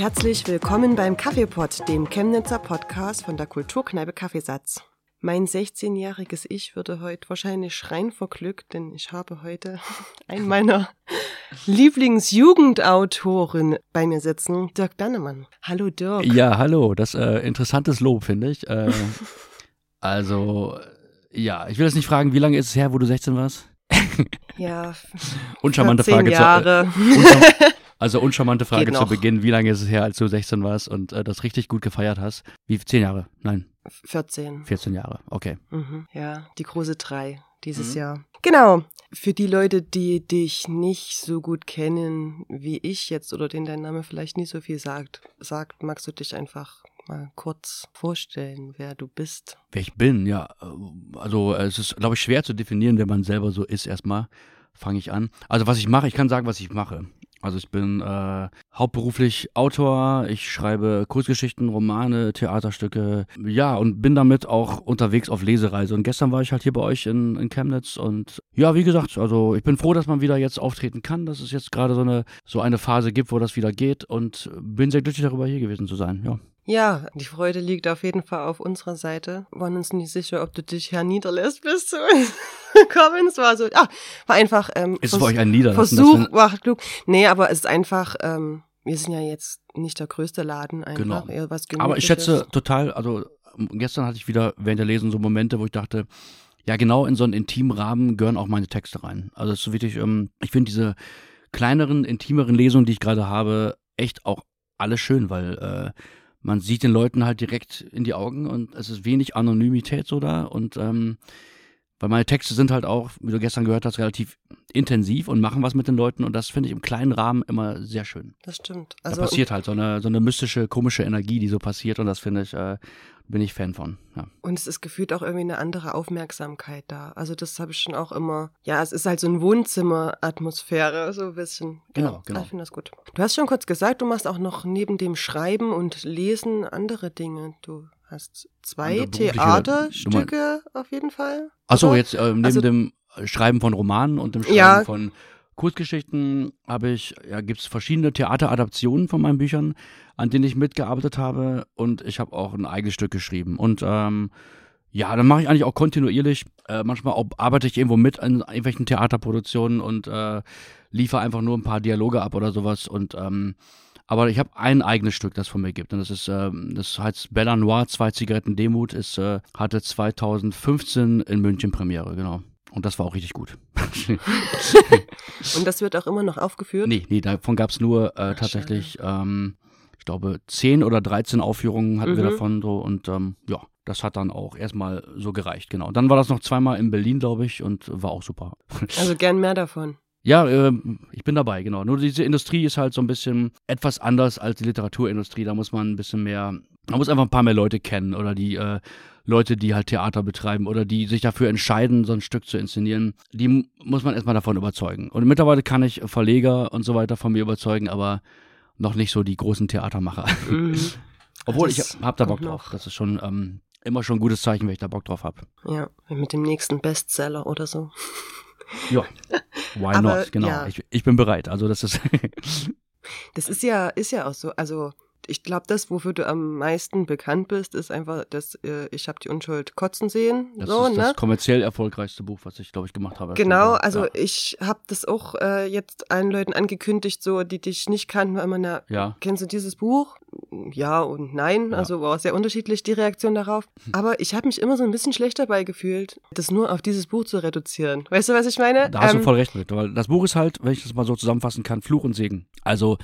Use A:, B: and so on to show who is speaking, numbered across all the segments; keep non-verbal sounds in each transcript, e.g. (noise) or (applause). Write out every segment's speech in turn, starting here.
A: Und herzlich willkommen beim Kaffeepot, dem Chemnitzer Podcast von der Kulturkneipe Kaffeesatz. Mein 16-jähriges Ich würde heute wahrscheinlich schreien vor Glück, denn ich habe heute (laughs) einen meiner (laughs) Lieblingsjugendautoren bei mir sitzen, Dirk Dannemann. Hallo Dirk.
B: Ja, hallo. Das äh, interessantes Lob, finde ich. Äh, (laughs) also, ja, ich will jetzt nicht fragen, wie lange ist es her, wo du 16 warst?
A: ja.
B: Uncharmante Frage.
A: Jahre.
B: Zu, äh, unchar also uncharmante Frage zu Beginn. Wie lange ist es her, als du 16 warst und äh, das richtig gut gefeiert hast? Wie zehn Jahre? Nein.
A: 14.
B: 14 Jahre, okay.
A: Mhm, ja, die große drei dieses mhm. Jahr. Genau. Für die Leute, die dich nicht so gut kennen wie ich jetzt oder denen dein Name vielleicht nicht so viel sagt, sagt, magst du dich einfach mal kurz vorstellen, wer du bist?
B: Wer ich bin, ja. Also es ist, glaube ich, schwer zu definieren, wenn man selber so ist. Erstmal fange ich an. Also was ich mache, ich kann sagen, was ich mache. Also ich bin äh, hauptberuflich Autor, ich schreibe Kurzgeschichten, Romane, Theaterstücke, ja, und bin damit auch unterwegs auf Lesereise. Und gestern war ich halt hier bei euch in, in Chemnitz. Und ja, wie gesagt, also ich bin froh, dass man wieder jetzt auftreten kann, dass es jetzt gerade so eine, so eine Phase gibt, wo das wieder geht. Und bin sehr glücklich darüber, hier gewesen zu sein, ja.
A: Ja, die Freude liegt auf jeden Fall auf unserer Seite. Wir waren uns nicht sicher, ob du dich herniederlässt bis zu uns (laughs) kommen. Es war so, ja, war einfach. Ähm,
B: ist es für euch ein Niederlassen?
A: Versuch, war klug. Nee, aber es ist einfach, ähm, wir sind ja jetzt nicht der größte Laden, einfach
B: genau.
A: eher was
B: Aber ich schätze total, also gestern hatte ich wieder während der Lesung so Momente, wo ich dachte, ja, genau in so einen intimen Rahmen gehören auch meine Texte rein. Also es ist so wirklich, ähm, ich finde diese kleineren, intimeren Lesungen, die ich gerade habe, echt auch alle schön, weil äh, man sieht den Leuten halt direkt in die Augen und es ist wenig Anonymität so da und ähm, weil meine Texte sind halt auch, wie du gestern gehört hast, relativ intensiv und machen was mit den Leuten und das finde ich im kleinen Rahmen immer sehr schön.
A: Das stimmt.
B: Also da passiert halt so eine, so eine mystische, komische Energie, die so passiert und das finde ich, äh, bin ich Fan von. Ja.
A: Und es ist gefühlt auch irgendwie eine andere Aufmerksamkeit da. Also das habe ich schon auch immer, ja, es ist halt so ein Wohnzimmer-Atmosphäre, so ein bisschen.
B: Genau, genau. genau.
A: Ich finde das gut. Du hast schon kurz gesagt, du machst auch noch neben dem Schreiben und Lesen andere Dinge. Du hast zwei Theaterstücke auf jeden Fall.
B: Achso, jetzt äh, neben also, dem Schreiben von Romanen und dem Schreiben ja, von Kurzgeschichten habe ich, ja, gibt es verschiedene Theateradaptionen von meinen Büchern, an denen ich mitgearbeitet habe und ich habe auch ein eigenes Stück geschrieben. Und ähm, ja, dann mache ich eigentlich auch kontinuierlich. Äh, manchmal auch, arbeite ich irgendwo mit an irgendwelchen Theaterproduktionen und äh, liefere einfach nur ein paar Dialoge ab oder sowas. Und ähm, aber ich habe ein eigenes Stück, das von mir gibt. Und das ist, äh, das heißt Bella Noir, zwei Zigaretten Demut, ist, äh, hatte 2015 in München Premiere, genau. Und das war auch richtig gut. (laughs)
A: Und das wird auch immer noch aufgeführt?
B: Nee, nee, davon gab es nur äh, tatsächlich, ähm, ich glaube, 10 oder 13 Aufführungen hatten mhm. wir davon so und ähm, ja, das hat dann auch erstmal so gereicht, genau. Dann war das noch zweimal in Berlin, glaube ich, und war auch super.
A: Also gern mehr davon.
B: Ja, äh, ich bin dabei, genau. Nur diese Industrie ist halt so ein bisschen etwas anders als die Literaturindustrie. Da muss man ein bisschen mehr, man muss einfach ein paar mehr Leute kennen oder die äh, Leute, die halt Theater betreiben oder die sich dafür entscheiden, so ein Stück zu inszenieren, die muss man erstmal davon überzeugen. Und mittlerweile kann ich Verleger und so weiter von mir überzeugen, aber noch nicht so die großen Theatermacher. Mhm. (laughs) Obwohl das ich hab da Bock drauf. Das ist schon ähm, immer schon ein gutes Zeichen, wenn ich da Bock drauf habe.
A: Ja, mit dem nächsten Bestseller oder so. (laughs)
B: Ja, why Aber, not? Genau, ja. ich, ich bin bereit. Also das ist.
A: das ist ja, ist ja auch so. Also ich glaube, das, wofür du am meisten bekannt bist, ist einfach, dass äh, ich habe die Unschuld kotzen sehen.
B: Das
A: so,
B: ist
A: ne?
B: das kommerziell erfolgreichste Buch, was ich, glaube ich, gemacht habe.
A: Genau, also ja. ich habe das auch äh, jetzt allen Leuten angekündigt, so die dich nicht kannten, weil man ja, ja. kennst du dieses Buch? Ja und nein, ja. also war sehr unterschiedlich die Reaktion darauf. Hm. Aber ich habe mich immer so ein bisschen schlecht dabei gefühlt, das nur auf dieses Buch zu reduzieren. Weißt du, was ich meine?
B: Da hast ähm, du voll recht mit, weil das Buch ist halt, wenn ich das mal so zusammenfassen kann, Fluch und Segen. Also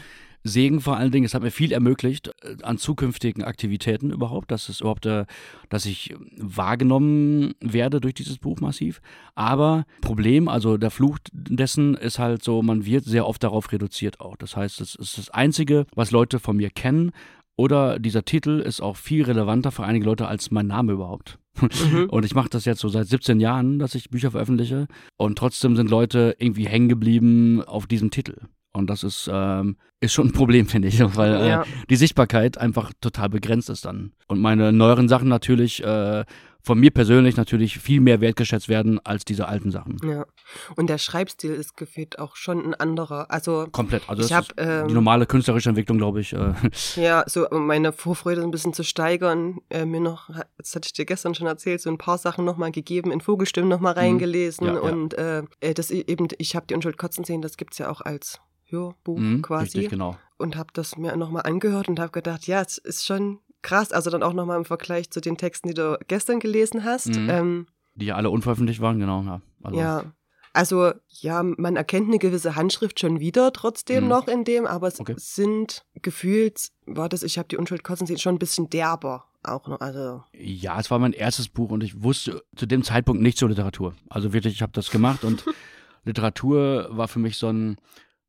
B: Segen vor allen Dingen. Es hat mir viel ermöglicht äh, an zukünftigen Aktivitäten überhaupt, dass es überhaupt, äh, dass ich wahrgenommen werde durch dieses Buch massiv. Aber Problem, also der Fluch dessen ist halt so, man wird sehr oft darauf reduziert auch. Das heißt, es ist das Einzige, was Leute von mir kennen. Oder dieser Titel ist auch viel relevanter für einige Leute als mein Name überhaupt. Mhm. (laughs) Und ich mache das jetzt so seit 17 Jahren, dass ich Bücher veröffentliche. Und trotzdem sind Leute irgendwie hängen geblieben auf diesem Titel. Und das ist, ähm, ist schon ein Problem, (laughs) finde ich, weil äh, die Sichtbarkeit einfach total begrenzt ist dann. Und meine neueren Sachen natürlich äh, von mir persönlich natürlich viel mehr wertgeschätzt werden als diese alten Sachen.
A: Ja. Und der Schreibstil ist gefühlt auch schon ein anderer. Also
B: komplett. Also
A: ich hab, ähm,
B: die normale künstlerische Entwicklung, glaube ich. Äh. (laughs)
A: Ja, so meine Vorfreude ein bisschen zu steigern, äh, mir noch, das hatte ich dir gestern schon erzählt, so ein paar Sachen nochmal gegeben, in Vogelstimmen nochmal mhm. reingelesen. Ja, ja. Und äh, äh das eben, ich habe die Unschuld kotzen sehen, das gibt's ja auch als Hörbuch mhm, quasi.
B: Richtig, genau.
A: Und habe das mir nochmal angehört und habe gedacht, ja, es ist schon krass. Also dann auch nochmal im Vergleich zu den Texten, die du gestern gelesen hast. Mhm. Ähm,
B: die ja alle unveröffentlicht waren, genau. Ja.
A: Also. ja. Also ja, man erkennt eine gewisse Handschrift schon wieder trotzdem mhm. noch in dem, aber es okay. sind gefühlt, war das, ich habe die Unschuld kotzen sehen, schon ein bisschen derber auch noch. Also.
B: Ja, es war mein erstes Buch und ich wusste zu dem Zeitpunkt nicht zur Literatur. Also wirklich, ich habe das gemacht und (laughs) Literatur war für mich so ein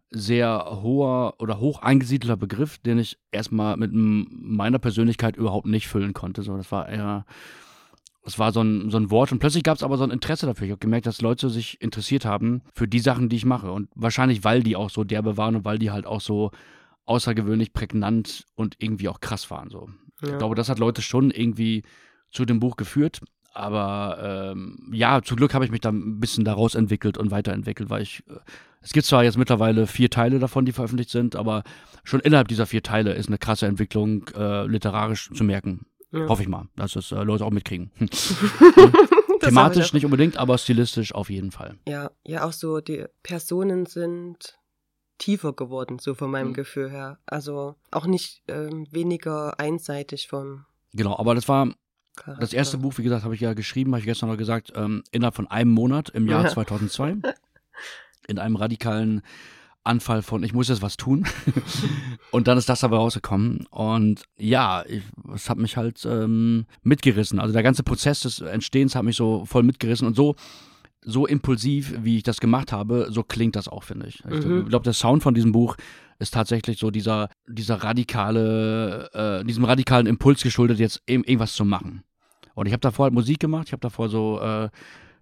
B: sehr hoher oder hoch eingesiedelter Begriff, den ich erstmal mit meiner Persönlichkeit überhaupt nicht füllen konnte. So, das war eher, das war so ein, so ein Wort und plötzlich gab es aber so ein Interesse dafür. Ich habe gemerkt, dass Leute sich interessiert haben für die Sachen, die ich mache. Und wahrscheinlich, weil die auch so derbe waren und weil die halt auch so außergewöhnlich prägnant und irgendwie auch krass waren. So. Ja. Ich glaube, das hat Leute schon irgendwie zu dem Buch geführt. Aber ähm, ja, zum Glück habe ich mich da ein bisschen daraus entwickelt und weiterentwickelt, weil ich, äh, es gibt zwar jetzt mittlerweile vier Teile davon, die veröffentlicht sind, aber schon innerhalb dieser vier Teile ist eine krasse Entwicklung äh, literarisch zu merken. Ja. Hoffe ich mal, dass das äh, Leute auch mitkriegen. (laughs) Thematisch nicht unbedingt, aber stilistisch auf jeden Fall.
A: Ja, ja, auch so die Personen sind tiefer geworden, so von meinem mhm. Gefühl her. Also auch nicht ähm, weniger einseitig vom.
B: Genau, aber das war Charakter. Das erste Buch, wie gesagt, habe ich ja geschrieben, habe ich gestern noch gesagt, ähm, innerhalb von einem Monat im Jahr ja. 2002. (laughs) In einem radikalen Anfall von, ich muss jetzt was tun. (laughs) und dann ist das aber rausgekommen. Und ja, es hat mich halt ähm, mitgerissen. Also der ganze Prozess des Entstehens hat mich so voll mitgerissen und so so impulsiv, wie ich das gemacht habe, so klingt das auch, finde ich. Mhm. Ich glaube, der Sound von diesem Buch ist tatsächlich so dieser, dieser radikale, äh, diesem radikalen Impuls geschuldet, jetzt irgendwas zu machen. Und ich habe davor halt Musik gemacht, ich habe davor so äh,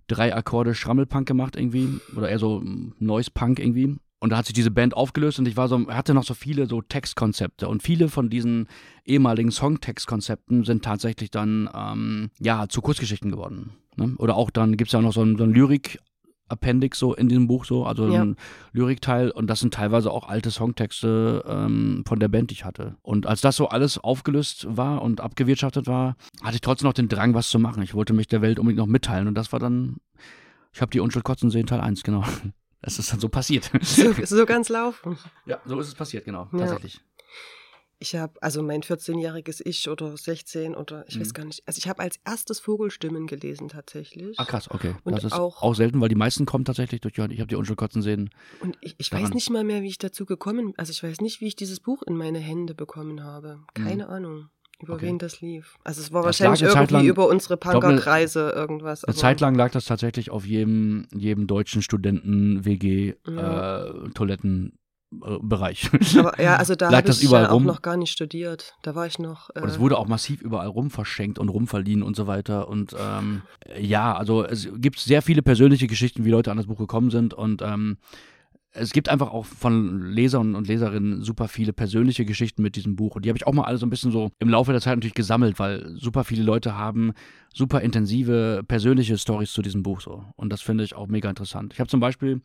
B: drei Akkorde Schrammelpunk gemacht irgendwie, oder eher so Noise Punk irgendwie. Und da hat sich diese Band aufgelöst und ich war so, hatte noch so viele so Textkonzepte. Und viele von diesen ehemaligen Songtextkonzepten sind tatsächlich dann ähm, ja zu Kurzgeschichten geworden. Ne? Oder auch dann gibt es ja noch so ein, so ein Lyrik- Appendix so in diesem Buch so, also ja. ein Lyrikteil und das sind teilweise auch alte Songtexte ähm, von der Band, die ich hatte. Und als das so alles aufgelöst war und abgewirtschaftet war, hatte ich trotzdem noch den Drang, was zu machen. Ich wollte mich der Welt unbedingt noch mitteilen und das war dann, ich habe die Unschuld kotzen sehen, Teil 1, genau. (laughs) Das ist dann so passiert.
A: So, so ganz laufen.
B: Ja, so ist es passiert, genau, ja. tatsächlich
A: ich habe, also mein 14-jähriges Ich oder 16 oder ich mhm. weiß gar nicht. Also ich habe als erstes Vogelstimmen gelesen tatsächlich.
B: Ah krass, okay. Und das ist auch, auch selten, weil die meisten kommen tatsächlich durch, ich habe die Unschulkotzen sehen.
A: Und ich, ich weiß nicht mal mehr, wie ich dazu gekommen, also ich weiß nicht, wie ich dieses Buch in meine Hände bekommen habe. Keine mhm. Ahnung. Über okay. wen das lief. Also es war das wahrscheinlich irgendwie lang, über unsere Punkerkreise irgendwas.
B: Eine Zeit lang lag das tatsächlich auf jedem, jedem deutschen Studenten-WG-Toiletten. Ja. Äh, Bereich.
A: Aber ja, also da (laughs) habe ich ja auch noch gar nicht studiert. Da war ich noch.
B: Äh und es wurde auch massiv überall rum verschenkt und rumverliehen und so weiter. Und ähm, ja, also es gibt sehr viele persönliche Geschichten, wie Leute an das Buch gekommen sind. Und ähm, es gibt einfach auch von Lesern und Leserinnen super viele persönliche Geschichten mit diesem Buch. Und die habe ich auch mal alle so ein bisschen so im Laufe der Zeit natürlich gesammelt, weil super viele Leute haben super intensive persönliche Stories zu diesem Buch so. Und das finde ich auch mega interessant. Ich habe zum Beispiel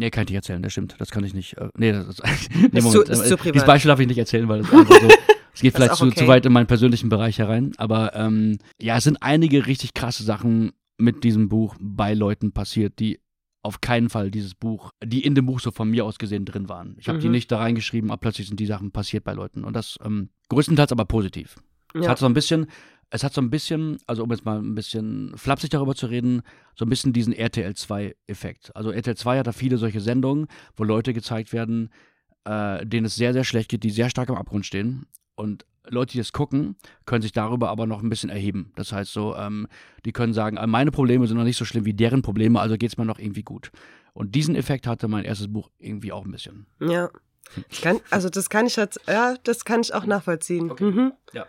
B: Nee, kann ich nicht erzählen, das stimmt. Das kann ich nicht. Äh, nee, das ist. (laughs) nee, Moment. Zu, ist zu privat. Dieses Beispiel darf ich nicht erzählen, weil es einfach so. (laughs) Es geht vielleicht zu, okay. zu, weit in meinen persönlichen Bereich herein. Aber ähm, ja, es sind einige richtig krasse Sachen mit diesem Buch bei Leuten passiert, die auf keinen Fall dieses Buch, die in dem Buch so von mir aus gesehen drin waren. Ich habe mhm. die nicht da reingeschrieben, aber plötzlich sind die Sachen passiert bei Leuten. Und das ähm, größtenteils aber positiv. Es hat so ein bisschen, es hat so ein bisschen, also um jetzt mal ein bisschen flapsig darüber zu reden, so ein bisschen diesen RTL 2-Effekt. Also RTL 2 hat da viele solche Sendungen, wo Leute gezeigt werden, äh, denen es sehr, sehr schlecht geht, die sehr stark am Abgrund stehen. Und Leute, die das gucken, können sich darüber aber noch ein bisschen erheben. Das heißt so, ähm, die können sagen, ah, meine Probleme sind noch nicht so schlimm wie deren Probleme, also geht es mir noch irgendwie gut. Und diesen Effekt hatte mein erstes Buch irgendwie auch ein bisschen.
A: Ja. Kann, also das kann ich jetzt, ja, das kann ich auch nachvollziehen. Okay. Mhm.
B: Ja.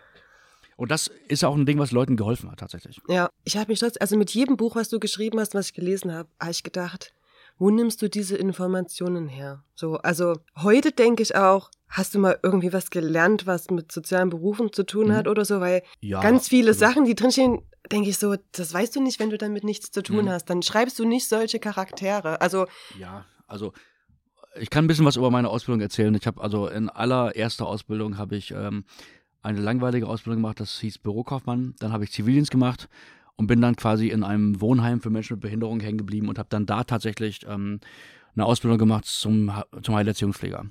B: Und das ist auch ein Ding, was Leuten geholfen hat, tatsächlich.
A: Ja, ich habe mich trotzdem, also mit jedem Buch, was du geschrieben hast, was ich gelesen habe, habe ich gedacht, wo nimmst du diese Informationen her? So, also heute denke ich auch, hast du mal irgendwie was gelernt, was mit sozialen Berufen zu tun mhm. hat oder so, weil ja, ganz viele also, Sachen, die drinstehen, denke ich so, das weißt du nicht, wenn du damit nichts zu tun mhm. hast. Dann schreibst du nicht solche Charaktere. Also
B: ja, also ich kann ein bisschen was über meine Ausbildung erzählen. Ich habe also in allererster Ausbildung habe ich ähm, eine langweilige Ausbildung gemacht, das hieß Bürokaufmann. Dann habe ich Zivildienst gemacht und bin dann quasi in einem Wohnheim für Menschen mit Behinderung hängen geblieben und habe dann da tatsächlich ähm, eine Ausbildung gemacht zum, zum Heilerziehungspfleger.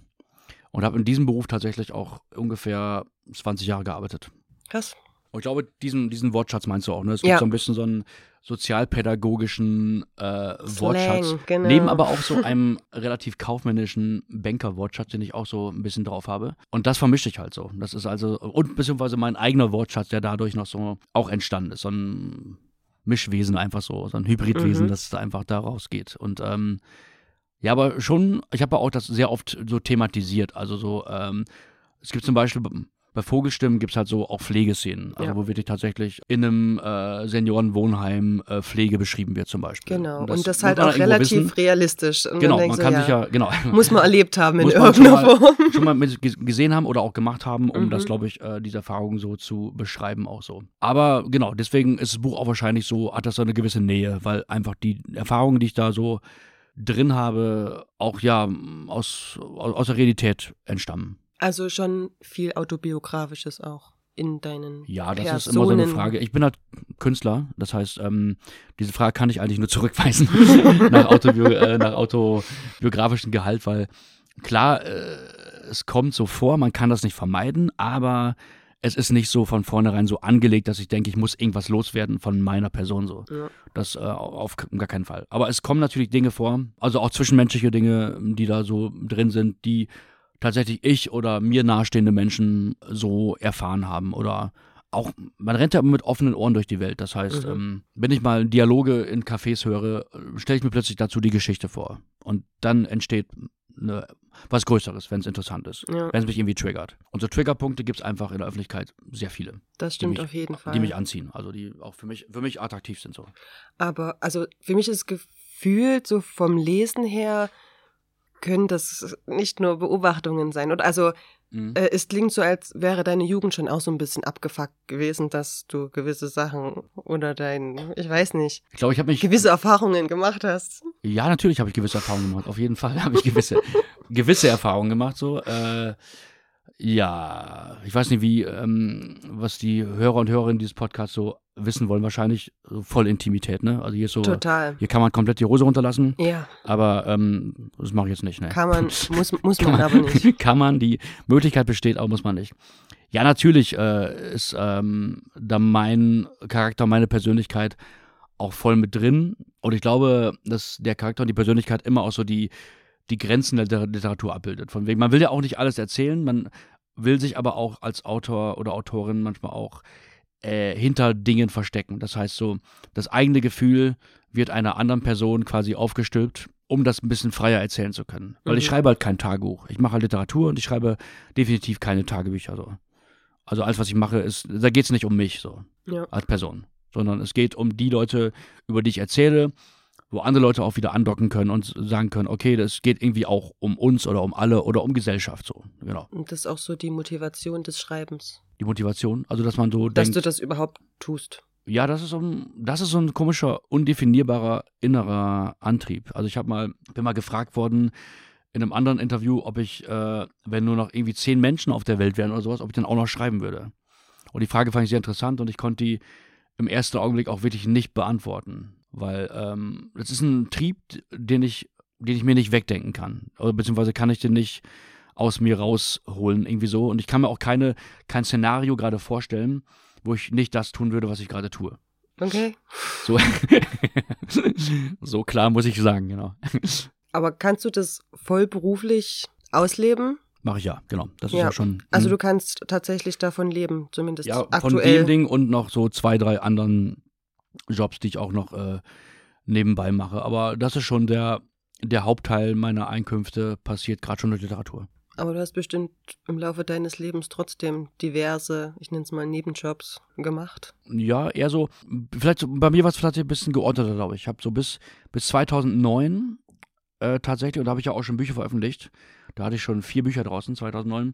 B: Und habe in diesem Beruf tatsächlich auch ungefähr 20 Jahre gearbeitet.
A: Krass.
B: Und ich glaube, diesen, diesen Wortschatz meinst du auch, ne? Es gibt ja. so ein bisschen so einen sozialpädagogischen äh, Wortschatz. Genau. Neben aber auch so einem relativ kaufmännischen Banker-Wortschatz, den ich auch so ein bisschen drauf habe. Und das vermische ich halt so. Das ist also, und beziehungsweise mein eigener Wortschatz, der dadurch noch so auch entstanden ist. So ein Mischwesen einfach so, so ein Hybridwesen, mhm. das einfach daraus geht. Und ähm, ja, aber schon, ich habe auch das sehr oft so thematisiert. Also so, ähm, es gibt zum Beispiel bei Vogelstimmen gibt es halt so auch Pflegeszenen, also ja. wo wirklich tatsächlich in einem äh, Seniorenwohnheim äh, Pflege beschrieben wird zum Beispiel.
A: Genau, und das, und das halt auch relativ wissen. realistisch.
B: Und genau, man kann so, sich ja, genau.
A: Muss man erlebt haben in irgendeiner Form. (laughs)
B: Schon mal gesehen haben oder auch gemacht haben, um mhm. das, glaube ich, äh, diese Erfahrung so zu beschreiben auch so. Aber genau, deswegen ist das Buch auch wahrscheinlich so, hat das so eine gewisse Nähe, weil einfach die Erfahrungen, die ich da so drin habe, auch ja aus, aus der Realität entstammen.
A: Also schon viel autobiografisches auch in deinen
B: Ja, das
A: Personen.
B: ist immer so eine Frage. Ich bin halt Künstler, das heißt, ähm, diese Frage kann ich eigentlich nur zurückweisen (laughs) nach, Autobio äh, nach autobiografischen Gehalt, weil klar, äh, es kommt so vor, man kann das nicht vermeiden, aber es ist nicht so von vornherein so angelegt, dass ich denke, ich muss irgendwas loswerden von meiner Person so. Ja. Das äh, auf gar keinen Fall. Aber es kommen natürlich Dinge vor, also auch zwischenmenschliche Dinge, die da so drin sind, die tatsächlich ich oder mir nahestehende Menschen so erfahren haben oder auch, man rennt ja mit offenen Ohren durch die Welt. Das heißt, mhm. ähm, wenn ich mal Dialoge in Cafés höre, stelle ich mir plötzlich dazu die Geschichte vor. Und dann entsteht eine, was Größeres, wenn es interessant ist, ja. wenn es mich irgendwie triggert. Und so Triggerpunkte gibt es einfach in der Öffentlichkeit sehr viele.
A: Das stimmt
B: mich,
A: auf jeden Fall.
B: Die mich anziehen, also die auch für mich, für mich attraktiv sind so.
A: Aber also für mich ist gefühlt so vom Lesen her können das nicht nur Beobachtungen sein. Oder also mhm. äh, es klingt so, als wäre deine Jugend schon auch so ein bisschen abgefuckt gewesen, dass du gewisse Sachen oder dein, ich weiß nicht,
B: ich glaube, ich habe mich
A: gewisse Erfahrungen gemacht hast.
B: Ja, natürlich habe ich gewisse Erfahrungen gemacht. Auf jeden Fall habe ich gewisse (laughs) gewisse Erfahrungen gemacht. So. Äh, ja, ich weiß nicht, wie, ähm, was die Hörer und Hörerinnen dieses Podcasts so wissen wollen. Wahrscheinlich voll Intimität, ne? Also hier ist so.
A: Total.
B: Hier kann man komplett die Hose runterlassen.
A: Ja.
B: Aber ähm, das mache ich jetzt nicht, ne?
A: Kann man, (laughs) muss, muss man, man aber nicht. (laughs)
B: kann man, die Möglichkeit besteht, aber muss man nicht. Ja, natürlich äh, ist ähm, da mein Charakter, meine Persönlichkeit auch voll mit drin. Und ich glaube, dass der Charakter und die Persönlichkeit immer auch so die die Grenzen der Literatur abbildet. Von wegen, man will ja auch nicht alles erzählen, man will sich aber auch als Autor oder Autorin manchmal auch äh, hinter Dingen verstecken. Das heißt so, das eigene Gefühl wird einer anderen Person quasi aufgestülpt, um das ein bisschen freier erzählen zu können. Weil mhm. ich schreibe halt kein Tagebuch. Ich mache halt Literatur und ich schreibe definitiv keine Tagebücher so. Also alles, was ich mache, ist, da geht es nicht um mich so ja. als Person, sondern es geht um die Leute, über die ich erzähle wo andere Leute auch wieder andocken können und sagen können, okay, das geht irgendwie auch um uns oder um alle oder um Gesellschaft so. Genau.
A: Und das ist auch so die Motivation des Schreibens.
B: Die Motivation, also dass man so
A: dass
B: denkt,
A: du das überhaupt tust.
B: Ja, das ist so ein, das ist so ein komischer, undefinierbarer innerer Antrieb. Also ich habe mal, bin mal gefragt worden in einem anderen Interview, ob ich, äh, wenn nur noch irgendwie zehn Menschen auf der Welt wären oder sowas, ob ich dann auch noch schreiben würde. Und die Frage fand ich sehr interessant und ich konnte die im ersten Augenblick auch wirklich nicht beantworten. Weil ähm, das ist ein Trieb, den ich, den ich mir nicht wegdenken kann. Oder beziehungsweise kann ich den nicht aus mir rausholen, irgendwie so. Und ich kann mir auch keine, kein Szenario gerade vorstellen, wo ich nicht das tun würde, was ich gerade tue.
A: Okay.
B: So, (laughs) so klar muss ich sagen, genau.
A: Aber kannst du das vollberuflich ausleben?
B: Mache ich ja, genau. Das ja. ist ja schon.
A: Also du kannst tatsächlich davon leben, zumindest
B: ja,
A: aktuell.
B: Von dem Ding und noch so zwei, drei anderen Jobs, die ich auch noch äh, nebenbei mache. Aber das ist schon der, der Hauptteil meiner Einkünfte, passiert gerade schon durch Literatur.
A: Aber du hast bestimmt im Laufe deines Lebens trotzdem diverse, ich nenne es mal Nebenjobs gemacht.
B: Ja, eher so, vielleicht bei mir war es vielleicht ein bisschen geordneter, glaube ich. Ich habe so bis, bis 2009 äh, tatsächlich, und da habe ich ja auch schon Bücher veröffentlicht, da hatte ich schon vier Bücher draußen, 2009,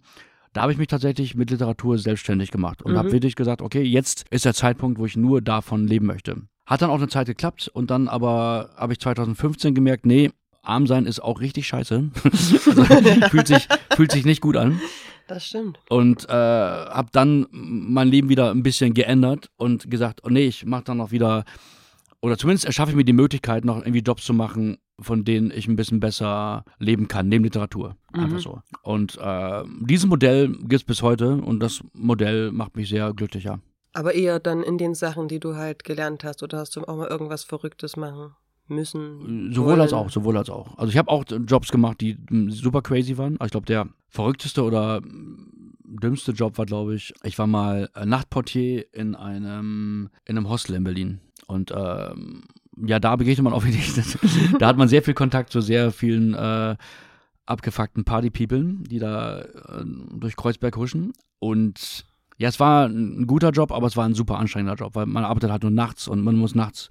B: Da habe ich mich tatsächlich mit Literatur selbstständig gemacht und mhm. habe wirklich gesagt, okay, jetzt ist der Zeitpunkt, wo ich nur davon leben möchte. Hat dann auch eine Zeit geklappt und dann aber habe ich 2015 gemerkt, nee, arm sein ist auch richtig scheiße. (laughs) also, fühlt, sich, fühlt sich nicht gut an.
A: Das stimmt.
B: Und äh, habe dann mein Leben wieder ein bisschen geändert und gesagt, oh nee, ich mache dann noch wieder, oder zumindest erschaffe ich mir die Möglichkeit, noch irgendwie Jobs zu machen, von denen ich ein bisschen besser leben kann, neben Literatur. Einfach mhm. so. Und äh, dieses Modell gibt es bis heute und das Modell macht mich sehr glücklicher.
A: Aber eher dann in den Sachen, die du halt gelernt hast, oder hast du auch mal irgendwas Verrücktes machen müssen?
B: Sowohl wollen? als auch, sowohl als auch. Also ich habe auch Jobs gemacht, die hm, super crazy waren. Ich glaube, der verrückteste oder hm, dümmste Job war, glaube ich, ich war mal äh, Nachtportier in einem, in einem Hostel in Berlin. Und ähm, ja, da begegnet man auch wirklich, (laughs) da hat man sehr viel Kontakt zu sehr vielen äh, abgefuckten Party-People, die da äh, durch Kreuzberg huschen. Und ja, es war ein guter Job, aber es war ein super anstrengender Job, weil man arbeitet halt nur nachts und man muss nachts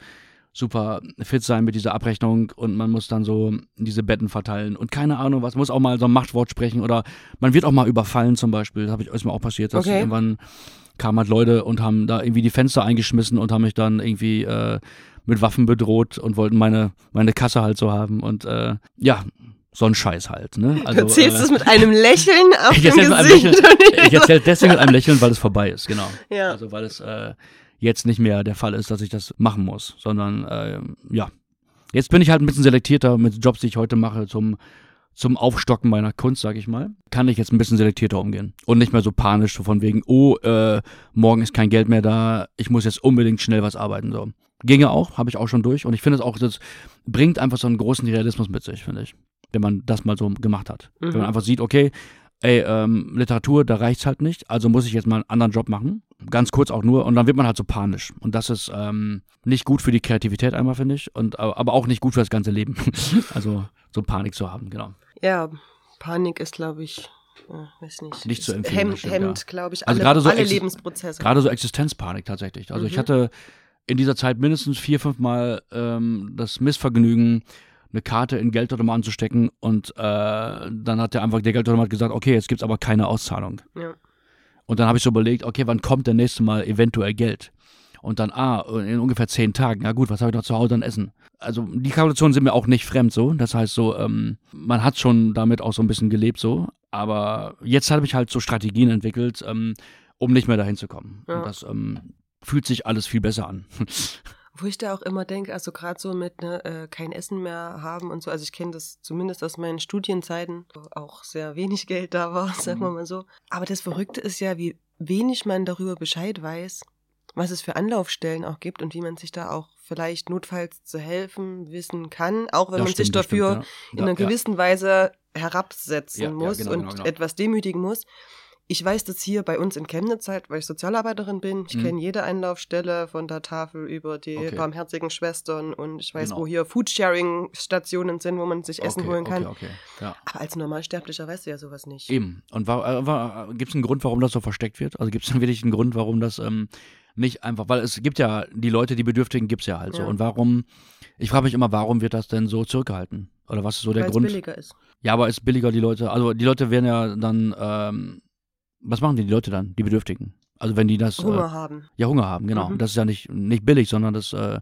B: super fit sein mit dieser Abrechnung und man muss dann so diese Betten verteilen und keine Ahnung was, muss auch mal so ein Machtwort sprechen oder man wird auch mal überfallen zum Beispiel, das ich, ist mir auch passiert, dass okay. irgendwann kamen halt Leute und haben da irgendwie die Fenster eingeschmissen und haben mich dann irgendwie äh, mit Waffen bedroht und wollten meine, meine Kasse halt so haben und äh, ja, so ein Scheiß halt. Ne?
A: Also, du erzählst äh, es mit einem Lächeln (laughs) auf dem Gesicht. Lächeln,
B: ich erzähle deswegen mit einem (laughs) Lächeln, weil es vorbei ist, genau. Ja. Also weil es äh, jetzt nicht mehr der Fall ist, dass ich das machen muss, sondern äh, ja. Jetzt bin ich halt ein bisschen selektierter mit Jobs, die ich heute mache, zum, zum Aufstocken meiner Kunst, sag ich mal. Kann ich jetzt ein bisschen selektierter umgehen. Und nicht mehr so panisch, so von wegen, oh, äh, morgen ist kein Geld mehr da, ich muss jetzt unbedingt schnell was arbeiten. So. Ginge auch, habe ich auch schon durch. Und ich finde es auch, das bringt einfach so einen großen Realismus mit sich, finde ich wenn man das mal so gemacht hat. Mhm. Wenn man mhm. einfach sieht, okay, ey, ähm, Literatur, da reicht's halt nicht, also muss ich jetzt mal einen anderen Job machen. Ganz kurz auch nur. Und dann wird man halt so panisch. Und das ist ähm, nicht gut für die Kreativität einmal, finde ich. Und, aber auch nicht gut für das ganze Leben. (laughs) also so Panik zu haben, genau.
A: Ja, Panik ist, glaube ich, äh, weiß nicht.
B: Nicht zu empfehlen.
A: Hemmt, hemmt ja. glaube ich, alle, also so alle Lebensprozesse.
B: Gerade so Existenzpanik tatsächlich. Also mhm. ich hatte in dieser Zeit mindestens vier, fünf Mal ähm, das Missvergnügen, eine Karte in Geldautomaten zu stecken und äh, dann hat der einfach der Geldautomat gesagt, okay, jetzt gibt es aber keine Auszahlung. Ja. Und dann habe ich so überlegt, okay, wann kommt der nächste Mal eventuell Geld? Und dann, ah, in ungefähr zehn Tagen. Ja gut, was habe ich noch zu Hause dann essen? Also die Kalkulationen sind mir auch nicht fremd so. Das heißt so, ähm, man hat schon damit auch so ein bisschen gelebt so. Aber jetzt habe ich halt so Strategien entwickelt, ähm, um nicht mehr dahin zu kommen. Ja. Und das ähm, fühlt sich alles viel besser an. (laughs)
A: Wo ich da auch immer denke, also gerade so mit ne, äh, kein Essen mehr haben und so, also ich kenne das zumindest aus meinen Studienzeiten, wo auch sehr wenig Geld da war, (laughs) sagen wir mhm. mal so. Aber das Verrückte ist ja, wie wenig man darüber Bescheid weiß, was es für Anlaufstellen auch gibt und wie man sich da auch vielleicht notfalls zu helfen wissen kann, auch wenn ja, man stimmt, sich dafür stimmt, ja. in einer gewissen Weise herabsetzen muss genau, und genau, genau. etwas demütigen muss. Ich weiß das hier bei uns in Chemnitz halt, weil ich Sozialarbeiterin bin. Ich mhm. kenne jede Einlaufstelle von der Tafel über die okay. barmherzigen Schwestern und ich weiß, genau. wo hier Foodsharing-Stationen sind, wo man sich Essen okay, holen kann. Okay, ja. Aber als Normalsterblicher weißt du ja sowas nicht.
B: Eben. Und äh, gibt es einen Grund, warum das so versteckt wird? Also gibt es dann wirklich einen Grund, warum das ähm, nicht einfach, weil es gibt ja die Leute, die Bedürftigen gibt es ja halt ja. so. Und warum, ich frage mich immer, warum wird das denn so zurückgehalten? Oder was ist so der
A: weil
B: Grund?
A: Billiger ist.
B: Ja, aber ist billiger die Leute, also die Leute werden ja dann ähm, was machen die, die Leute dann, die Bedürftigen? Also wenn die das.
A: Hunger äh, haben.
B: Ja, Hunger haben, genau. Mhm. Das ist ja nicht, nicht billig, sondern das äh,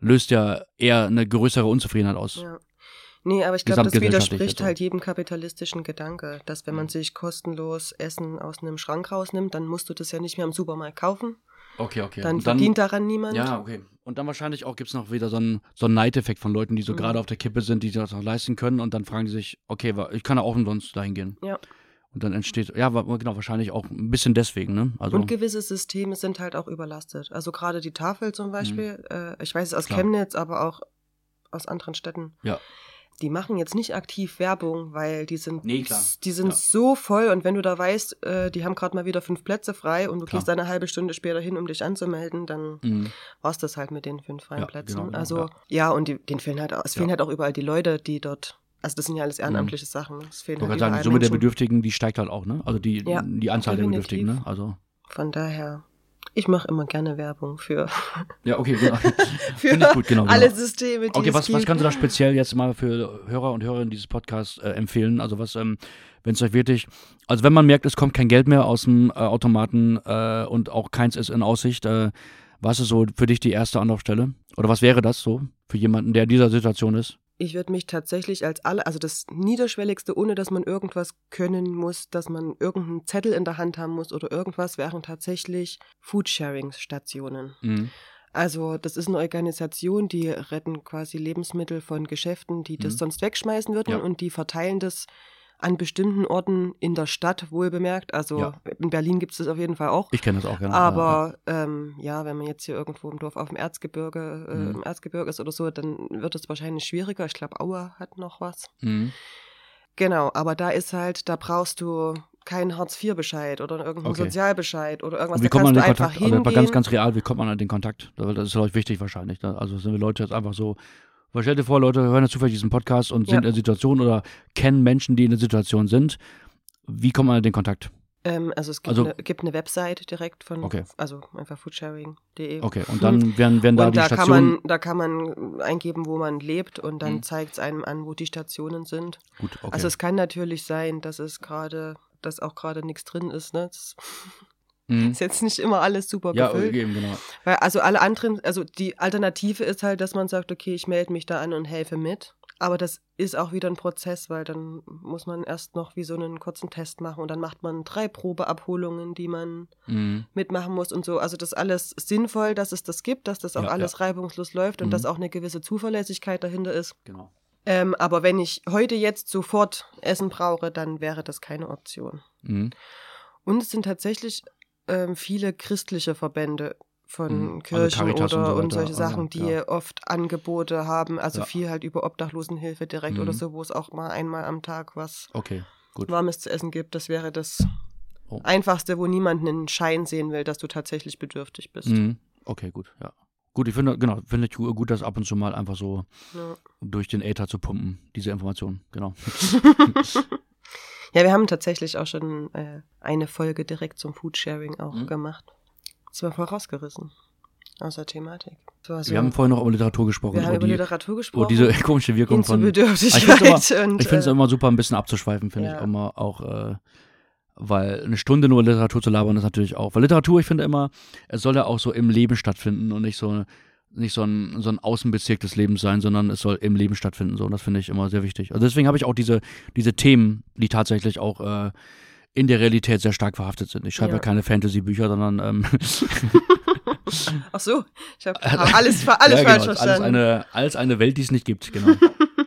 B: löst ja eher eine größere Unzufriedenheit aus. Ja.
A: Nee, aber ich glaube, das widerspricht halt jedem kapitalistischen Gedanke, dass wenn man sich kostenlos Essen aus einem Schrank rausnimmt, dann musst du das ja nicht mehr im Supermarkt kaufen.
B: Okay, okay.
A: Dann, dann verdient daran niemand.
B: Ja, okay. Und dann wahrscheinlich auch gibt es noch wieder so einen, so einen Neideffekt von Leuten, die so mhm. gerade auf der Kippe sind, die das noch leisten können und dann fragen die sich, okay, ich kann ja auch umsonst dahin gehen. Ja. Und dann entsteht, ja, genau, wahrscheinlich auch ein bisschen deswegen, ne?
A: Also, und gewisse Systeme sind halt auch überlastet. Also gerade die Tafel zum Beispiel, mhm. äh, ich weiß es aus Klar. Chemnitz, aber auch aus anderen Städten.
B: Ja.
A: Die machen jetzt nicht aktiv Werbung, weil die sind, nee, Die sind ja. so voll und wenn du da weißt, äh, die haben gerade mal wieder fünf Plätze frei und du klar. gehst eine halbe Stunde später hin, um dich anzumelden, dann mhm. war es das halt mit den fünf freien ja, Plätzen. Genau, genau, also ja, ja und die, den fehlen halt, es fehlen halt auch überall die Leute, die dort also das sind ja alles mhm. ehrenamtliche mhm. Sachen. Es
B: fehlen ich halt sagen, die Summe Menschen. der Bedürftigen, die steigt halt auch, ne? Also die, ja, die Anzahl definitiv. der Bedürftigen, ne? Also.
A: Von daher. Ich mache immer gerne Werbung für. (laughs)
B: Ja, okay, genau. (laughs)
A: Ich gut, genau. genau. Alle Systeme,
B: die Okay, was, was kannst du da speziell jetzt mal für Hörer und Hörerinnen dieses Podcasts äh, empfehlen? Also was, ähm, wenn es euch wirklich, also wenn man merkt, es kommt kein Geld mehr aus dem äh, Automaten äh, und auch keins ist in Aussicht, äh, was ist so für dich die erste Anlaufstelle? Oder was wäre das so für jemanden, der in dieser Situation ist?
A: Ich würde mich tatsächlich als alle, also das Niederschwelligste, ohne dass man irgendwas können muss, dass man irgendeinen Zettel in der Hand haben muss oder irgendwas, wären tatsächlich Foodsharing-Stationen. Mhm. Also das ist eine Organisation, die retten quasi Lebensmittel von Geschäften, die das mhm. sonst wegschmeißen würden ja. und die verteilen das an bestimmten Orten in der Stadt wohl bemerkt. Also ja. in Berlin gibt es das auf jeden Fall auch.
B: Ich kenne das auch,
A: gerne. Aber ja. Ähm, ja, wenn man jetzt hier irgendwo im Dorf auf dem Erzgebirge, äh, mhm. im Erzgebirge ist oder so, dann wird es wahrscheinlich schwieriger. Ich glaube, Aue hat noch was. Mhm. Genau, aber da ist halt, da brauchst du keinen Hartz-IV-Bescheid oder irgendeinen okay. Sozialbescheid oder irgendwas. Und
B: wie kommt man an den Kontakt? Also ganz, ganz real, wie kommt man an den Kontakt? Das ist, glaube ich, wichtig wahrscheinlich. Ne? Also sind wir Leute jetzt einfach so weil stell dir vor, Leute hören jetzt zufällig diesen Podcast und sind ja. in der Situation oder kennen Menschen, die in der Situation sind. Wie kommt man in den Kontakt?
A: Ähm, also es gibt, also, eine, gibt, eine, Website direkt von, okay. also einfach foodsharing.de.
B: Okay, und dann (laughs) werden, werden da und die
A: da
B: Stationen...
A: Kann man, da kann man eingeben, wo man lebt und dann mhm. zeigt es einem an, wo die Stationen sind. Gut, okay. Also es kann natürlich sein, dass es gerade, dass auch gerade nichts drin ist. Ne? Das Mhm. Ist jetzt nicht immer alles super ja, gefüllt. Ja, eben, genau. Weil also alle anderen, also die Alternative ist halt, dass man sagt, okay, ich melde mich da an und helfe mit. Aber das ist auch wieder ein Prozess, weil dann muss man erst noch wie so einen kurzen Test machen und dann macht man drei Probeabholungen, die man mhm. mitmachen muss und so. Also das ist alles sinnvoll, dass es das gibt, dass das auch ja, alles ja. reibungslos läuft und mhm. dass auch eine gewisse Zuverlässigkeit dahinter ist. Genau. Ähm, aber wenn ich heute jetzt sofort Essen brauche, dann wäre das keine Option. Mhm. Und es sind tatsächlich ähm, viele christliche Verbände von mhm. Kirchen oder und, so und solche Sachen, die ja. oft Angebote haben, also ja. viel halt über Obdachlosenhilfe direkt mhm. oder so, wo es auch mal einmal am Tag was
B: okay,
A: Warmes zu essen gibt. Das wäre das oh. Einfachste, wo niemand einen Schein sehen will, dass du tatsächlich bedürftig bist. Mhm.
B: Okay, gut, ja. Gut, ich finde, genau, finde ich gut, das ab und zu mal einfach so ja. durch den Äther zu pumpen, diese Informationen, genau. (laughs) (laughs)
A: Ja, wir haben tatsächlich auch schon äh, eine Folge direkt zum Foodsharing auch mhm. gemacht. Das war voll rausgerissen aus der Thematik.
B: So, wir haben vorhin noch über Literatur gesprochen.
A: Wir haben über die, Literatur gesprochen. Oh,
B: diese (laughs) komische Wirkung von.
A: Bedürftigkeit
B: ich finde es immer, (laughs) immer, super, ein bisschen abzuschweifen, finde ja. ich immer auch. Äh, weil eine Stunde nur Literatur zu labern ist natürlich auch. Weil Literatur, ich finde immer, es soll ja auch so im Leben stattfinden und nicht so nicht so ein, so ein Außenbezirk des Lebens sein, sondern es soll im Leben stattfinden. So, und das finde ich immer sehr wichtig. Also deswegen habe ich auch diese, diese Themen, die tatsächlich auch äh, in der Realität sehr stark verhaftet sind. Ich schreibe ja, ja keine Fantasy-Bücher, sondern ähm (laughs)
A: Ach so, ich habe (laughs) alles, alles ja, genau, falsch verstanden.
B: Alles eine, alles eine Welt, die es nicht gibt, genau.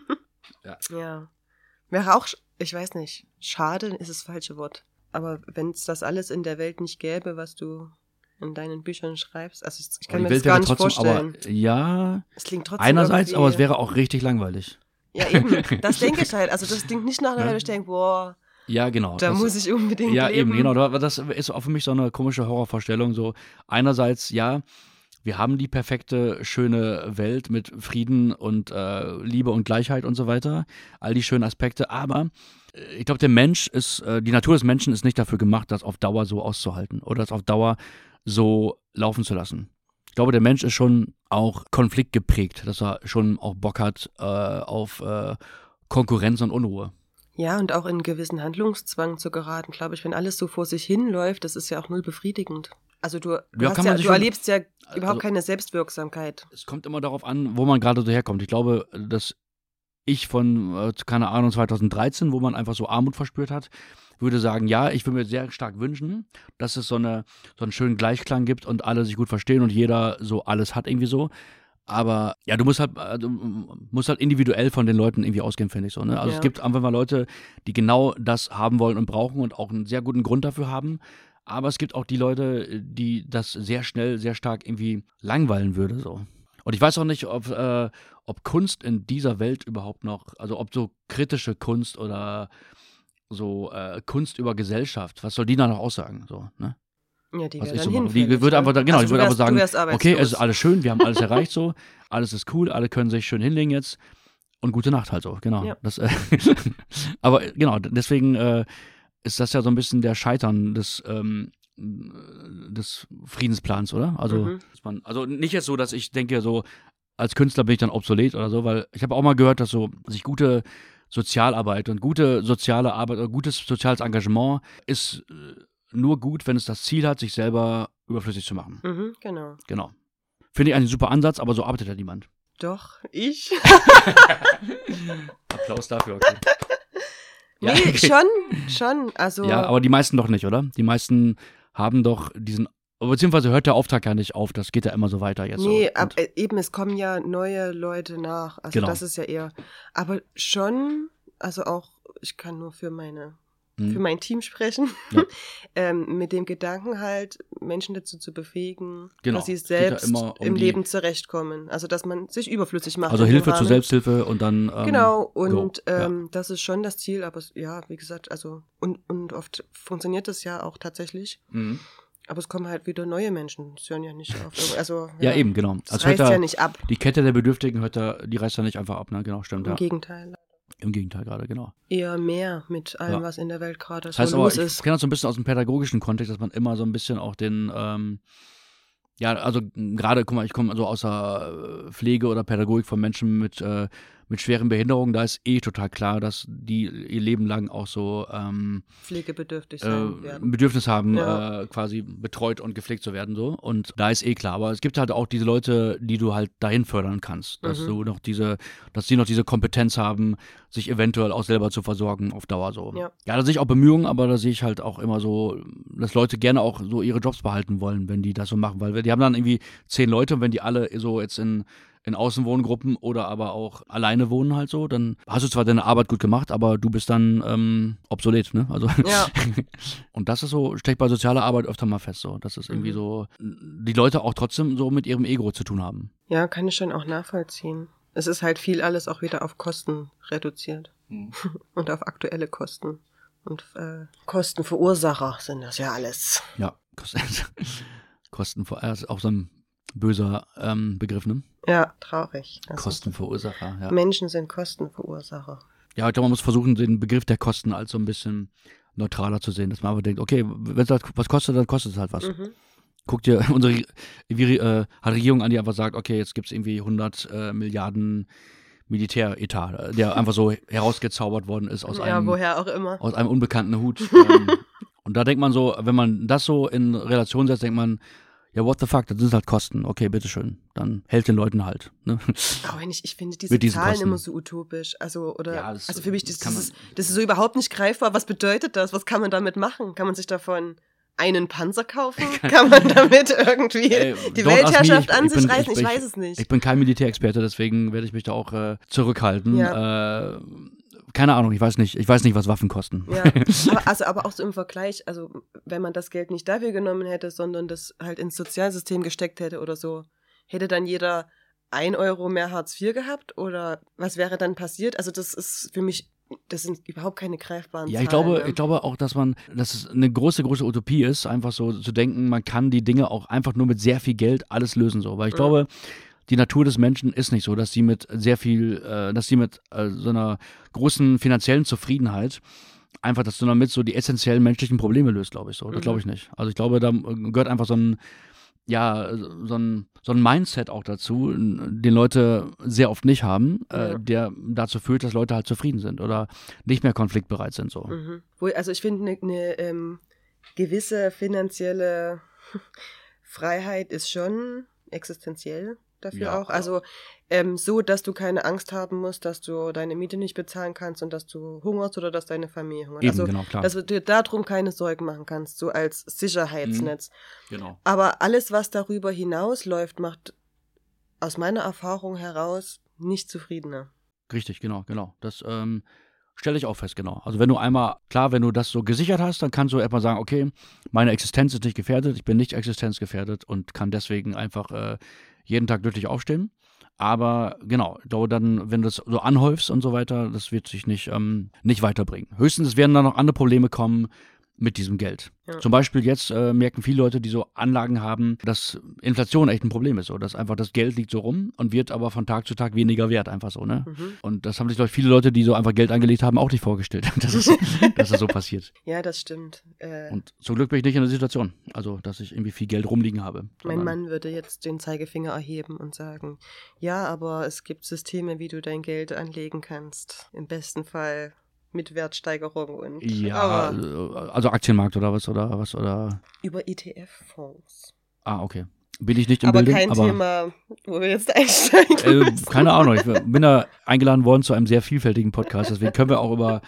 B: (laughs)
A: ja. ja. Wäre auch, ich weiß nicht, schade ist das falsche Wort. Aber wenn es das alles in der Welt nicht gäbe, was du in deinen Büchern schreibst. Also ich kann mir das gar nicht trotzdem, vorstellen.
B: Aber, ja, es klingt trotzdem einerseits, aber es wäre auch richtig langweilig.
A: Ja, eben. (laughs) Das denke ich halt. Also das klingt nicht nach einer, ja. ich denke, boah,
B: ja, genau.
A: Da das, muss ich unbedingt
B: ja,
A: leben.
B: Eben, genau. Das ist auch für mich so eine komische Horrorvorstellung. So einerseits, ja, wir haben die perfekte, schöne Welt mit Frieden und äh, Liebe und Gleichheit und so weiter. All die schönen Aspekte. Aber äh, ich glaube, der Mensch ist, äh, die Natur des Menschen ist nicht dafür gemacht, das auf Dauer so auszuhalten oder das auf Dauer so laufen zu lassen. Ich glaube, der Mensch ist schon auch konfliktgeprägt, dass er schon auch Bock hat äh, auf äh, Konkurrenz und Unruhe.
A: Ja, und auch in gewissen Handlungszwang zu geraten, glaube ich, wenn alles so vor sich hinläuft, das ist ja auch null befriedigend. Also du, du, ja, ja, du erlebst ja also überhaupt also, keine Selbstwirksamkeit.
B: Es kommt immer darauf an, wo man gerade so herkommt. Ich glaube, dass ich von, äh, keine Ahnung, 2013, wo man einfach so Armut verspürt hat, würde sagen, ja, ich würde mir sehr stark wünschen, dass es so, eine, so einen schönen Gleichklang gibt und alle sich gut verstehen und jeder so alles hat irgendwie so. Aber ja, du musst halt, äh, du musst halt individuell von den Leuten irgendwie ausgehen, finde ich so. Ne? Also ja. es gibt einfach mal Leute, die genau das haben wollen und brauchen und auch einen sehr guten Grund dafür haben. Aber es gibt auch die Leute, die das sehr schnell, sehr stark irgendwie langweilen würde. So. Und ich weiß auch nicht, ob, äh, ob Kunst in dieser Welt überhaupt noch, also ob so kritische Kunst oder so äh, Kunst über Gesellschaft, was soll die da noch aussagen? So, ne?
A: Ja, die so
B: Die würde einfach, genau, also die würde einfach sagen, okay, es ist alles schön, wir haben alles (laughs) erreicht so, alles ist cool, alle können sich schön hinlegen jetzt und gute Nacht halt so, genau. Ja. Das, äh, (laughs) aber genau, deswegen äh, ist das ja so ein bisschen der Scheitern des, ähm, des Friedensplans, oder? Also, mhm. man, also nicht jetzt so, dass ich denke, so als Künstler bin ich dann obsolet oder so, weil ich habe auch mal gehört, dass so sich gute Sozialarbeit und gute soziale Arbeit oder gutes soziales Engagement ist äh, nur gut, wenn es das Ziel hat, sich selber überflüssig zu machen.
A: Mhm, genau.
B: Genau. Finde ich einen super Ansatz, aber so arbeitet ja niemand.
A: Doch, ich. (laughs)
B: Applaus dafür, okay.
A: Nee, ja. schon, (laughs) schon. Also
B: ja, aber die meisten doch nicht, oder? Die meisten haben doch diesen Beziehungsweise hört der Auftrag ja nicht auf, das geht ja immer so weiter jetzt.
A: Nee, so. ab, äh, eben, es kommen ja neue Leute nach. Also genau. das ist ja eher. Aber schon, also auch, ich kann nur für meine hm. für mein Team sprechen, ja. (laughs) ähm, mit dem Gedanken halt, Menschen dazu zu befähigen, genau. dass sie selbst um im Leben zurechtkommen. Also, dass man sich überflüssig macht.
B: Also Hilfe zur Selbsthilfe und dann.
A: Ähm, genau, und ähm, ja. das ist schon das Ziel, aber ja, wie gesagt, also, und, und oft funktioniert das ja auch tatsächlich. Mhm. Aber es kommen halt wieder neue Menschen. Es hören ja nicht auf. Also,
B: ja, ja eben, genau.
A: Das also reißt da, ja nicht ab.
B: Die Kette der Bedürftigen hört da, die reißt ja nicht einfach ab, ne? Genau, stimmt.
A: Im
B: ja.
A: Gegenteil.
B: Im Gegenteil gerade, genau.
A: Eher mehr mit allem, ja. was in der Welt gerade so heißt los
B: aber,
A: ist.
B: Ich kenne das so ein bisschen aus dem pädagogischen Kontext, dass man immer so ein bisschen auch den, ähm, ja, also gerade, guck mal, ich komme so aus der Pflege oder Pädagogik von Menschen mit äh, mit schweren Behinderungen, da ist eh total klar, dass die ihr Leben lang auch so ähm,
A: pflegebedürftig
B: äh, sein äh, Bedürfnis haben, ja. äh, quasi betreut und gepflegt zu werden. so Und da ist eh klar. Aber es gibt halt auch diese Leute, die du halt dahin fördern kannst, dass mhm. du noch diese, dass sie noch diese Kompetenz haben, sich eventuell auch selber zu versorgen auf Dauer so. Ja, ja da sehe ich auch Bemühungen, aber da sehe ich halt auch immer so, dass Leute gerne auch so ihre Jobs behalten wollen, wenn die das so machen, weil die haben dann irgendwie zehn Leute und wenn die alle so jetzt in in Außenwohngruppen oder aber auch alleine wohnen halt so, dann hast du zwar deine Arbeit gut gemacht, aber du bist dann ähm, obsolet, ne? Also ja. (laughs) und das ist so, steckt bei sozialer Arbeit öfter mal fest, so, dass es irgendwie mhm. so die Leute auch trotzdem so mit ihrem Ego zu tun haben.
A: Ja, kann ich schon auch nachvollziehen. Es ist halt viel alles auch wieder auf Kosten reduziert mhm. (laughs) und auf aktuelle Kosten. Und äh, Kostenverursacher sind das ja alles.
B: Ja, (laughs) Kosten, Kostenverursacher, auch so ein böser ähm, Begriff, ne?
A: Ja, traurig.
B: Also Kostenverursacher, ja.
A: Menschen sind Kostenverursacher.
B: Ja, ich glaube, man muss versuchen, den Begriff der Kosten als so ein bisschen neutraler zu sehen, dass man aber denkt, okay, wenn es was kostet, dann kostet es halt was. Mhm. Guck dir (laughs) unsere wie, äh, hat Regierung an, die einfach sagt, okay, jetzt gibt es irgendwie 100 äh, Milliarden Militäretat, der einfach so herausgezaubert worden ist aus ja, einem,
A: woher auch immer.
B: aus einem unbekannten Hut. (laughs) ähm, und da denkt man so, wenn man das so in Relation setzt, denkt man, ja, what the fuck, das sind halt Kosten. Okay, bitteschön. Dann hält den Leuten halt. Ne?
A: Aber ich, ich finde diese Zahlen Kosten. immer so utopisch. Also, oder, ja, das, also für mich, das, das, ist, das ist so überhaupt nicht greifbar. Was bedeutet das? Was kann man damit machen? Kann man sich davon einen Panzer kaufen? (laughs) Kann man damit irgendwie Ey, die Weltherrschaft an sich reißen? Ich, ich, weiß es nicht.
B: Ich bin kein Militärexperte, deswegen werde ich mich da auch äh, zurückhalten. Ja. Äh, keine Ahnung, ich weiß nicht, ich weiß nicht, was Waffen kosten.
A: Ja, (laughs) aber, also, aber auch so im Vergleich, also wenn man das Geld nicht dafür genommen hätte, sondern das halt ins Sozialsystem gesteckt hätte oder so, hätte dann jeder ein Euro mehr Hartz IV gehabt oder was wäre dann passiert? Also das ist für mich das sind überhaupt keine greifbaren
B: Ja, ich
A: Zahlen,
B: glaube,
A: ne?
B: ich glaube auch, dass man, dass es eine große, große Utopie ist, einfach so zu denken, man kann die Dinge auch einfach nur mit sehr viel Geld alles lösen, so. Weil ich mhm. glaube, die Natur des Menschen ist nicht so, dass sie mit sehr viel, äh, dass sie mit äh, so einer großen finanziellen Zufriedenheit einfach, dass du damit so die essentiellen menschlichen Probleme löst, glaube ich so. Das glaube ich mhm. nicht. Also ich glaube, da gehört einfach so ein, ja, so ein, so ein Mindset auch dazu, den Leute sehr oft nicht haben, äh, ja. der dazu führt, dass Leute halt zufrieden sind oder nicht mehr konfliktbereit sind. So.
A: Mhm. Also ich finde, eine ne, ähm, gewisse finanzielle (laughs) Freiheit ist schon existenziell dafür ja, auch. Also ähm, so, dass du keine Angst haben musst, dass du deine Miete nicht bezahlen kannst und dass du hungerst oder dass deine Familie hungert.
B: Eben,
A: also,
B: genau, klar.
A: dass du dir darum keine Sorgen machen kannst, so als Sicherheitsnetz.
B: Mhm, genau.
A: Aber alles, was darüber hinausläuft, macht aus meiner Erfahrung heraus nicht zufriedener.
B: Richtig, genau, genau. Das ähm, stelle ich auch fest, genau. Also wenn du einmal, klar, wenn du das so gesichert hast, dann kannst du erstmal sagen, okay, meine Existenz ist nicht gefährdet, ich bin nicht existenzgefährdet und kann deswegen einfach äh, jeden Tag glücklich aufstehen. Aber genau, dann, wenn du das so anhäufst und so weiter, das wird sich nicht, ähm, nicht weiterbringen. Höchstens werden da noch andere Probleme kommen, mit diesem Geld. Ja. Zum Beispiel jetzt äh, merken viele Leute, die so Anlagen haben, dass Inflation echt ein Problem ist. So, dass einfach das Geld liegt so rum und wird aber von Tag zu Tag weniger wert, einfach so. Ne? Mhm. Und das haben sich, glaube ich, viele Leute, die so einfach Geld angelegt haben, auch nicht vorgestellt, (laughs) dass es, (laughs) dass es so passiert.
A: Ja, das stimmt.
B: Äh, und zum Glück bin ich nicht in der Situation, also dass ich irgendwie viel Geld rumliegen habe.
A: Mein Mann würde jetzt den Zeigefinger erheben und sagen, ja, aber es gibt Systeme, wie du dein Geld anlegen kannst. Im besten Fall mit Wertsteigerung und.
B: Ja, also Aktienmarkt oder was oder was oder.
A: Über ETF-Fonds.
B: Ah, okay. Bin ich nicht im
A: aber
B: Building,
A: kein aber Thema, wo wir jetzt einsteigen.
B: Äh, keine Ahnung. Ich bin da eingeladen worden zu einem sehr vielfältigen Podcast. Deswegen können wir auch über,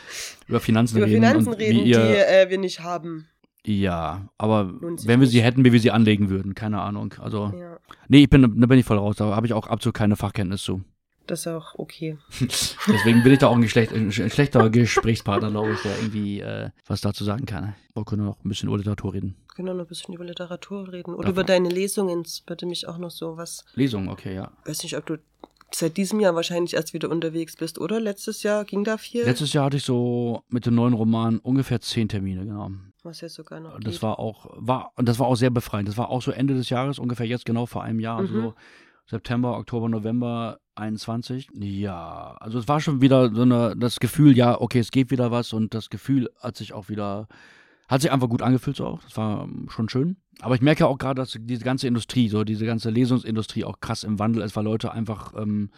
B: über Finanzen
A: über
B: reden.
A: Über Finanzen reden, ihr, die äh, wir nicht haben.
B: Ja, aber wenn wir sie hätten, wie wir sie anlegen würden, keine Ahnung. Also, ja. nee, ich bin, da bin ich voll raus. Da habe ich auch absolut keine Fachkenntnis zu.
A: Das ist auch okay. (laughs)
B: Deswegen bin ich da auch ein, schlecht, ein schlechter Gesprächspartner, glaube ich, der irgendwie äh, was dazu sagen kann. Wir können noch ein bisschen über Literatur reden.
A: Wir können noch ein bisschen über Literatur reden. Oder Davon. über deine Lesungen. Das würde mich auch noch so was.
B: Lesungen, okay, ja.
A: Weiß nicht, ob du seit diesem Jahr wahrscheinlich erst wieder unterwegs bist, oder? Letztes Jahr ging da viel?
B: Letztes Jahr hatte ich so mit dem neuen Roman ungefähr zehn Termine, genau.
A: Was jetzt sogar noch.
B: Das geht. war auch, war, und das war auch sehr befreiend. Das war auch so Ende des Jahres, ungefähr jetzt genau vor einem Jahr, mhm. so September, Oktober, November 21. Ja, also es war schon wieder so eine, das Gefühl, ja, okay, es geht wieder was und das Gefühl hat sich auch wieder, hat sich einfach gut angefühlt so auch. Das war ähm, schon schön. Aber ich merke auch gerade, dass diese ganze Industrie, so diese ganze Lesungsindustrie auch krass im Wandel ist, weil Leute einfach, ähm,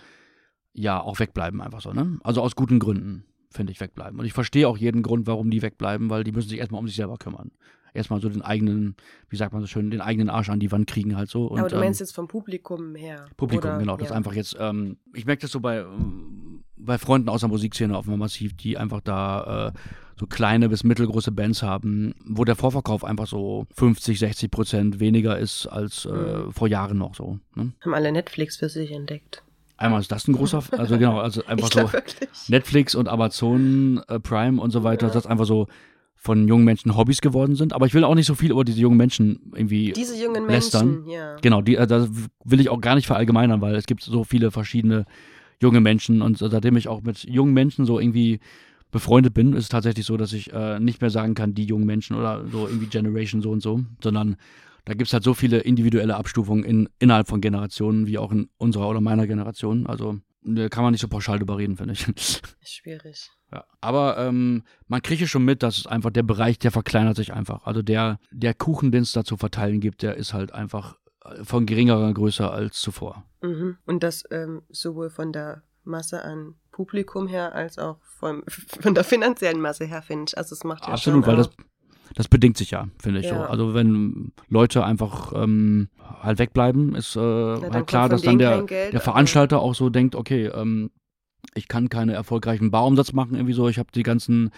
B: ja, auch wegbleiben einfach so, ne? Also aus guten Gründen, finde ich, wegbleiben. Und ich verstehe auch jeden Grund, warum die wegbleiben, weil die müssen sich erstmal um sich selber kümmern erstmal so den eigenen, wie sagt man so schön, den eigenen Arsch an die Wand kriegen halt so. Und,
A: Aber du meinst ähm, jetzt vom Publikum her?
B: Publikum, oder? genau. Das ja. einfach jetzt, ähm, ich merke das so bei, bei Freunden aus der Musikszene einmal massiv, die einfach da äh, so kleine bis mittelgroße Bands haben, wo der Vorverkauf einfach so 50, 60 Prozent weniger ist als äh, mhm. vor Jahren noch so. Ne?
A: Haben alle Netflix für sich entdeckt.
B: Einmal ist das ein großer, also genau, also (laughs) einfach so wirklich. Netflix und Amazon äh, Prime und so weiter, ja. das ist einfach so von jungen Menschen Hobbys geworden sind. Aber ich will auch nicht so viel über diese jungen Menschen irgendwie
A: Diese jungen
B: lästern.
A: Menschen, ja.
B: Genau, die, äh, das will ich auch gar nicht verallgemeinern, weil es gibt so viele verschiedene junge Menschen und seitdem ich auch mit jungen Menschen so irgendwie befreundet bin, ist es tatsächlich so, dass ich äh, nicht mehr sagen kann, die jungen Menschen oder so irgendwie Generation so und so, sondern da gibt es halt so viele individuelle Abstufungen in, innerhalb von Generationen, wie auch in unserer oder meiner Generation. Also kann man nicht so pauschal drüber reden, finde ich. (laughs)
A: Schwierig.
B: Ja, aber ähm, man kriegt schon mit, dass es einfach der Bereich, der verkleinert sich einfach. Also der, der Kuchen, den es da zu verteilen gibt, der ist halt einfach äh, von geringerer Größe als zuvor.
A: Mhm. Und das ähm, sowohl von der Masse an Publikum her als auch von, (laughs) von der finanziellen Masse her, finde ich. Also es macht ja
B: Absolut,
A: weil
B: das, das bedingt sich ja, finde ich ja. so. Also wenn Leute einfach ähm, halt wegbleiben, ist äh, ja, halt klar, dass dann der, Geld, der Veranstalter auch so denkt, okay, ähm, ich kann keine erfolgreichen Bauumsatz machen, irgendwie so. Ich habe die ganzen,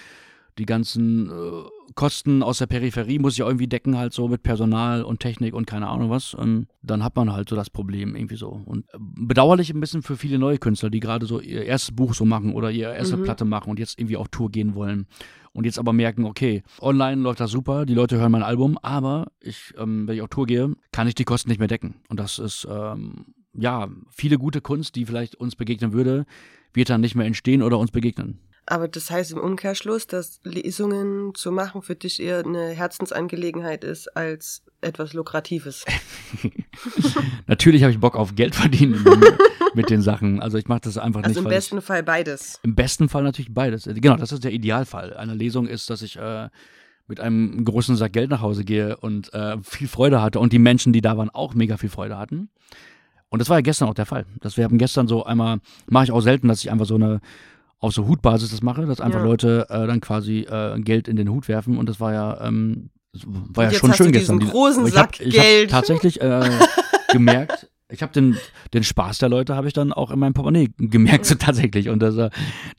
B: die ganzen äh, Kosten aus der Peripherie, muss ich irgendwie decken, halt so mit Personal und Technik und keine Ahnung was. Und dann hat man halt so das Problem irgendwie so. Und äh, bedauerlich ein bisschen für viele neue Künstler, die gerade so ihr erstes Buch so machen oder ihre erste mhm. Platte machen und jetzt irgendwie auf Tour gehen wollen. Und jetzt aber merken, okay, online läuft das super, die Leute hören mein Album, aber ich, ähm, wenn ich auf Tour gehe, kann ich die Kosten nicht mehr decken. Und das ist, ähm, ja, viele gute Kunst, die vielleicht uns begegnen würde, wird dann nicht mehr entstehen oder uns begegnen.
A: Aber das heißt im Umkehrschluss, dass Lesungen zu machen für dich eher eine Herzensangelegenheit ist als etwas Lukratives. (laughs) (laughs)
B: Natürlich habe ich Bock auf Geld verdienen mit den Sachen. Also ich mache das einfach
A: also
B: nicht.
A: Also im besten ich, Fall beides.
B: Im besten Fall natürlich beides. Genau, das ist der Idealfall. Eine Lesung ist, dass ich äh, mit einem großen Sack Geld nach Hause gehe und äh, viel Freude hatte und die Menschen, die da waren, auch mega viel Freude hatten. Und das war ja gestern auch der Fall. Das wir haben gestern so einmal, mache ich auch selten, dass ich einfach so eine auf so Hutbasis das mache, dass einfach ja. Leute äh, dann quasi äh, Geld in den Hut werfen und das war ja ähm, war ja schon schön gestern.
A: Großen
B: ich
A: Sack
B: hab, ich
A: Geld.
B: Hab tatsächlich äh, (laughs) gemerkt, ich habe den, den Spaß der Leute habe ich dann auch in meinem Portemonnaie gemerkt, so tatsächlich. Und das, äh,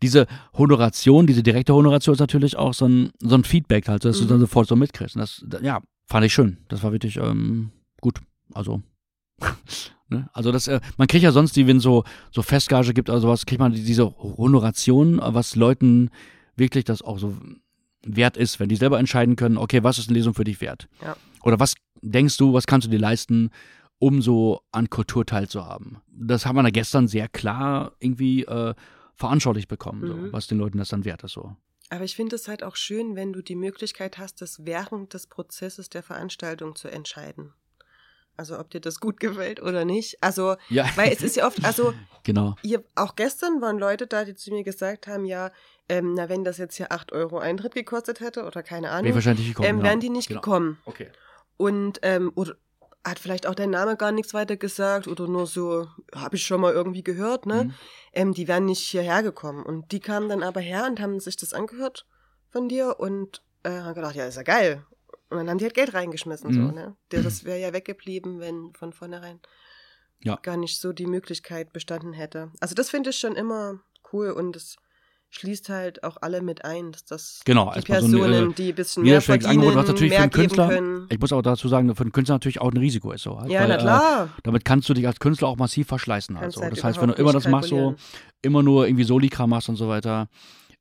B: diese Honoration, diese direkte Honoration ist natürlich auch so ein, so ein Feedback halt, dass mhm. du dann sofort so mitkriegst. Und das, ja, fand ich schön. Das war wirklich ähm, gut. Also Ne? Also das, äh, man kriegt ja sonst die, wenn so so Festgage gibt, also was kriegt man diese Honoration, was Leuten wirklich das auch so wert ist, wenn die selber entscheiden können, okay, was ist eine Lesung für dich wert?
A: Ja.
B: Oder was denkst du, was kannst du dir leisten, um so an Kultur teilzuhaben? Das haben wir da gestern sehr klar irgendwie äh, veranschaulicht bekommen, mhm. so, was den Leuten das dann wert ist. So.
A: Aber ich finde es halt auch schön, wenn du die Möglichkeit hast, das während des Prozesses der Veranstaltung zu entscheiden. Also ob dir das gut gefällt oder nicht. Also, ja. weil es ist ja oft, also (laughs)
B: genau.
A: Hier, auch gestern waren Leute da, die zu mir gesagt haben, ja, ähm, na, wenn das jetzt hier 8 Euro Eintritt gekostet hätte oder keine Ahnung,
B: wäre wahrscheinlich gekommen,
A: ähm, wären die nicht
B: genau.
A: gekommen.
B: Okay.
A: Und ähm, oder hat vielleicht auch dein Name gar nichts weiter gesagt oder nur so, habe ich schon mal irgendwie gehört, ne? Mhm. Ähm, die wären nicht hierher gekommen. Und die kamen dann aber her und haben sich das angehört von dir und äh, haben gedacht, ja, ist ja geil. Und dann haben die halt Geld reingeschmissen, mhm. so, ne? Das wäre ja weggeblieben, wenn von vornherein ja. gar nicht so die Möglichkeit bestanden hätte. Also das finde ich schon immer cool und es schließt halt auch alle mit ein, dass das
B: genau,
A: die Personen, so ein, die ein bisschen
B: mehr
A: verdienen,
B: Angebot, was natürlich
A: mehr
B: für einen Künstler,
A: können.
B: ich muss auch dazu sagen, für einen Künstler natürlich auch ein Risiko ist so.
A: Halt, ja, weil, na klar.
B: Äh, damit kannst du dich als Künstler auch massiv verschleißen. Halt so. Halt das heißt, wenn du immer das machst, so immer nur irgendwie Solikram machst und so weiter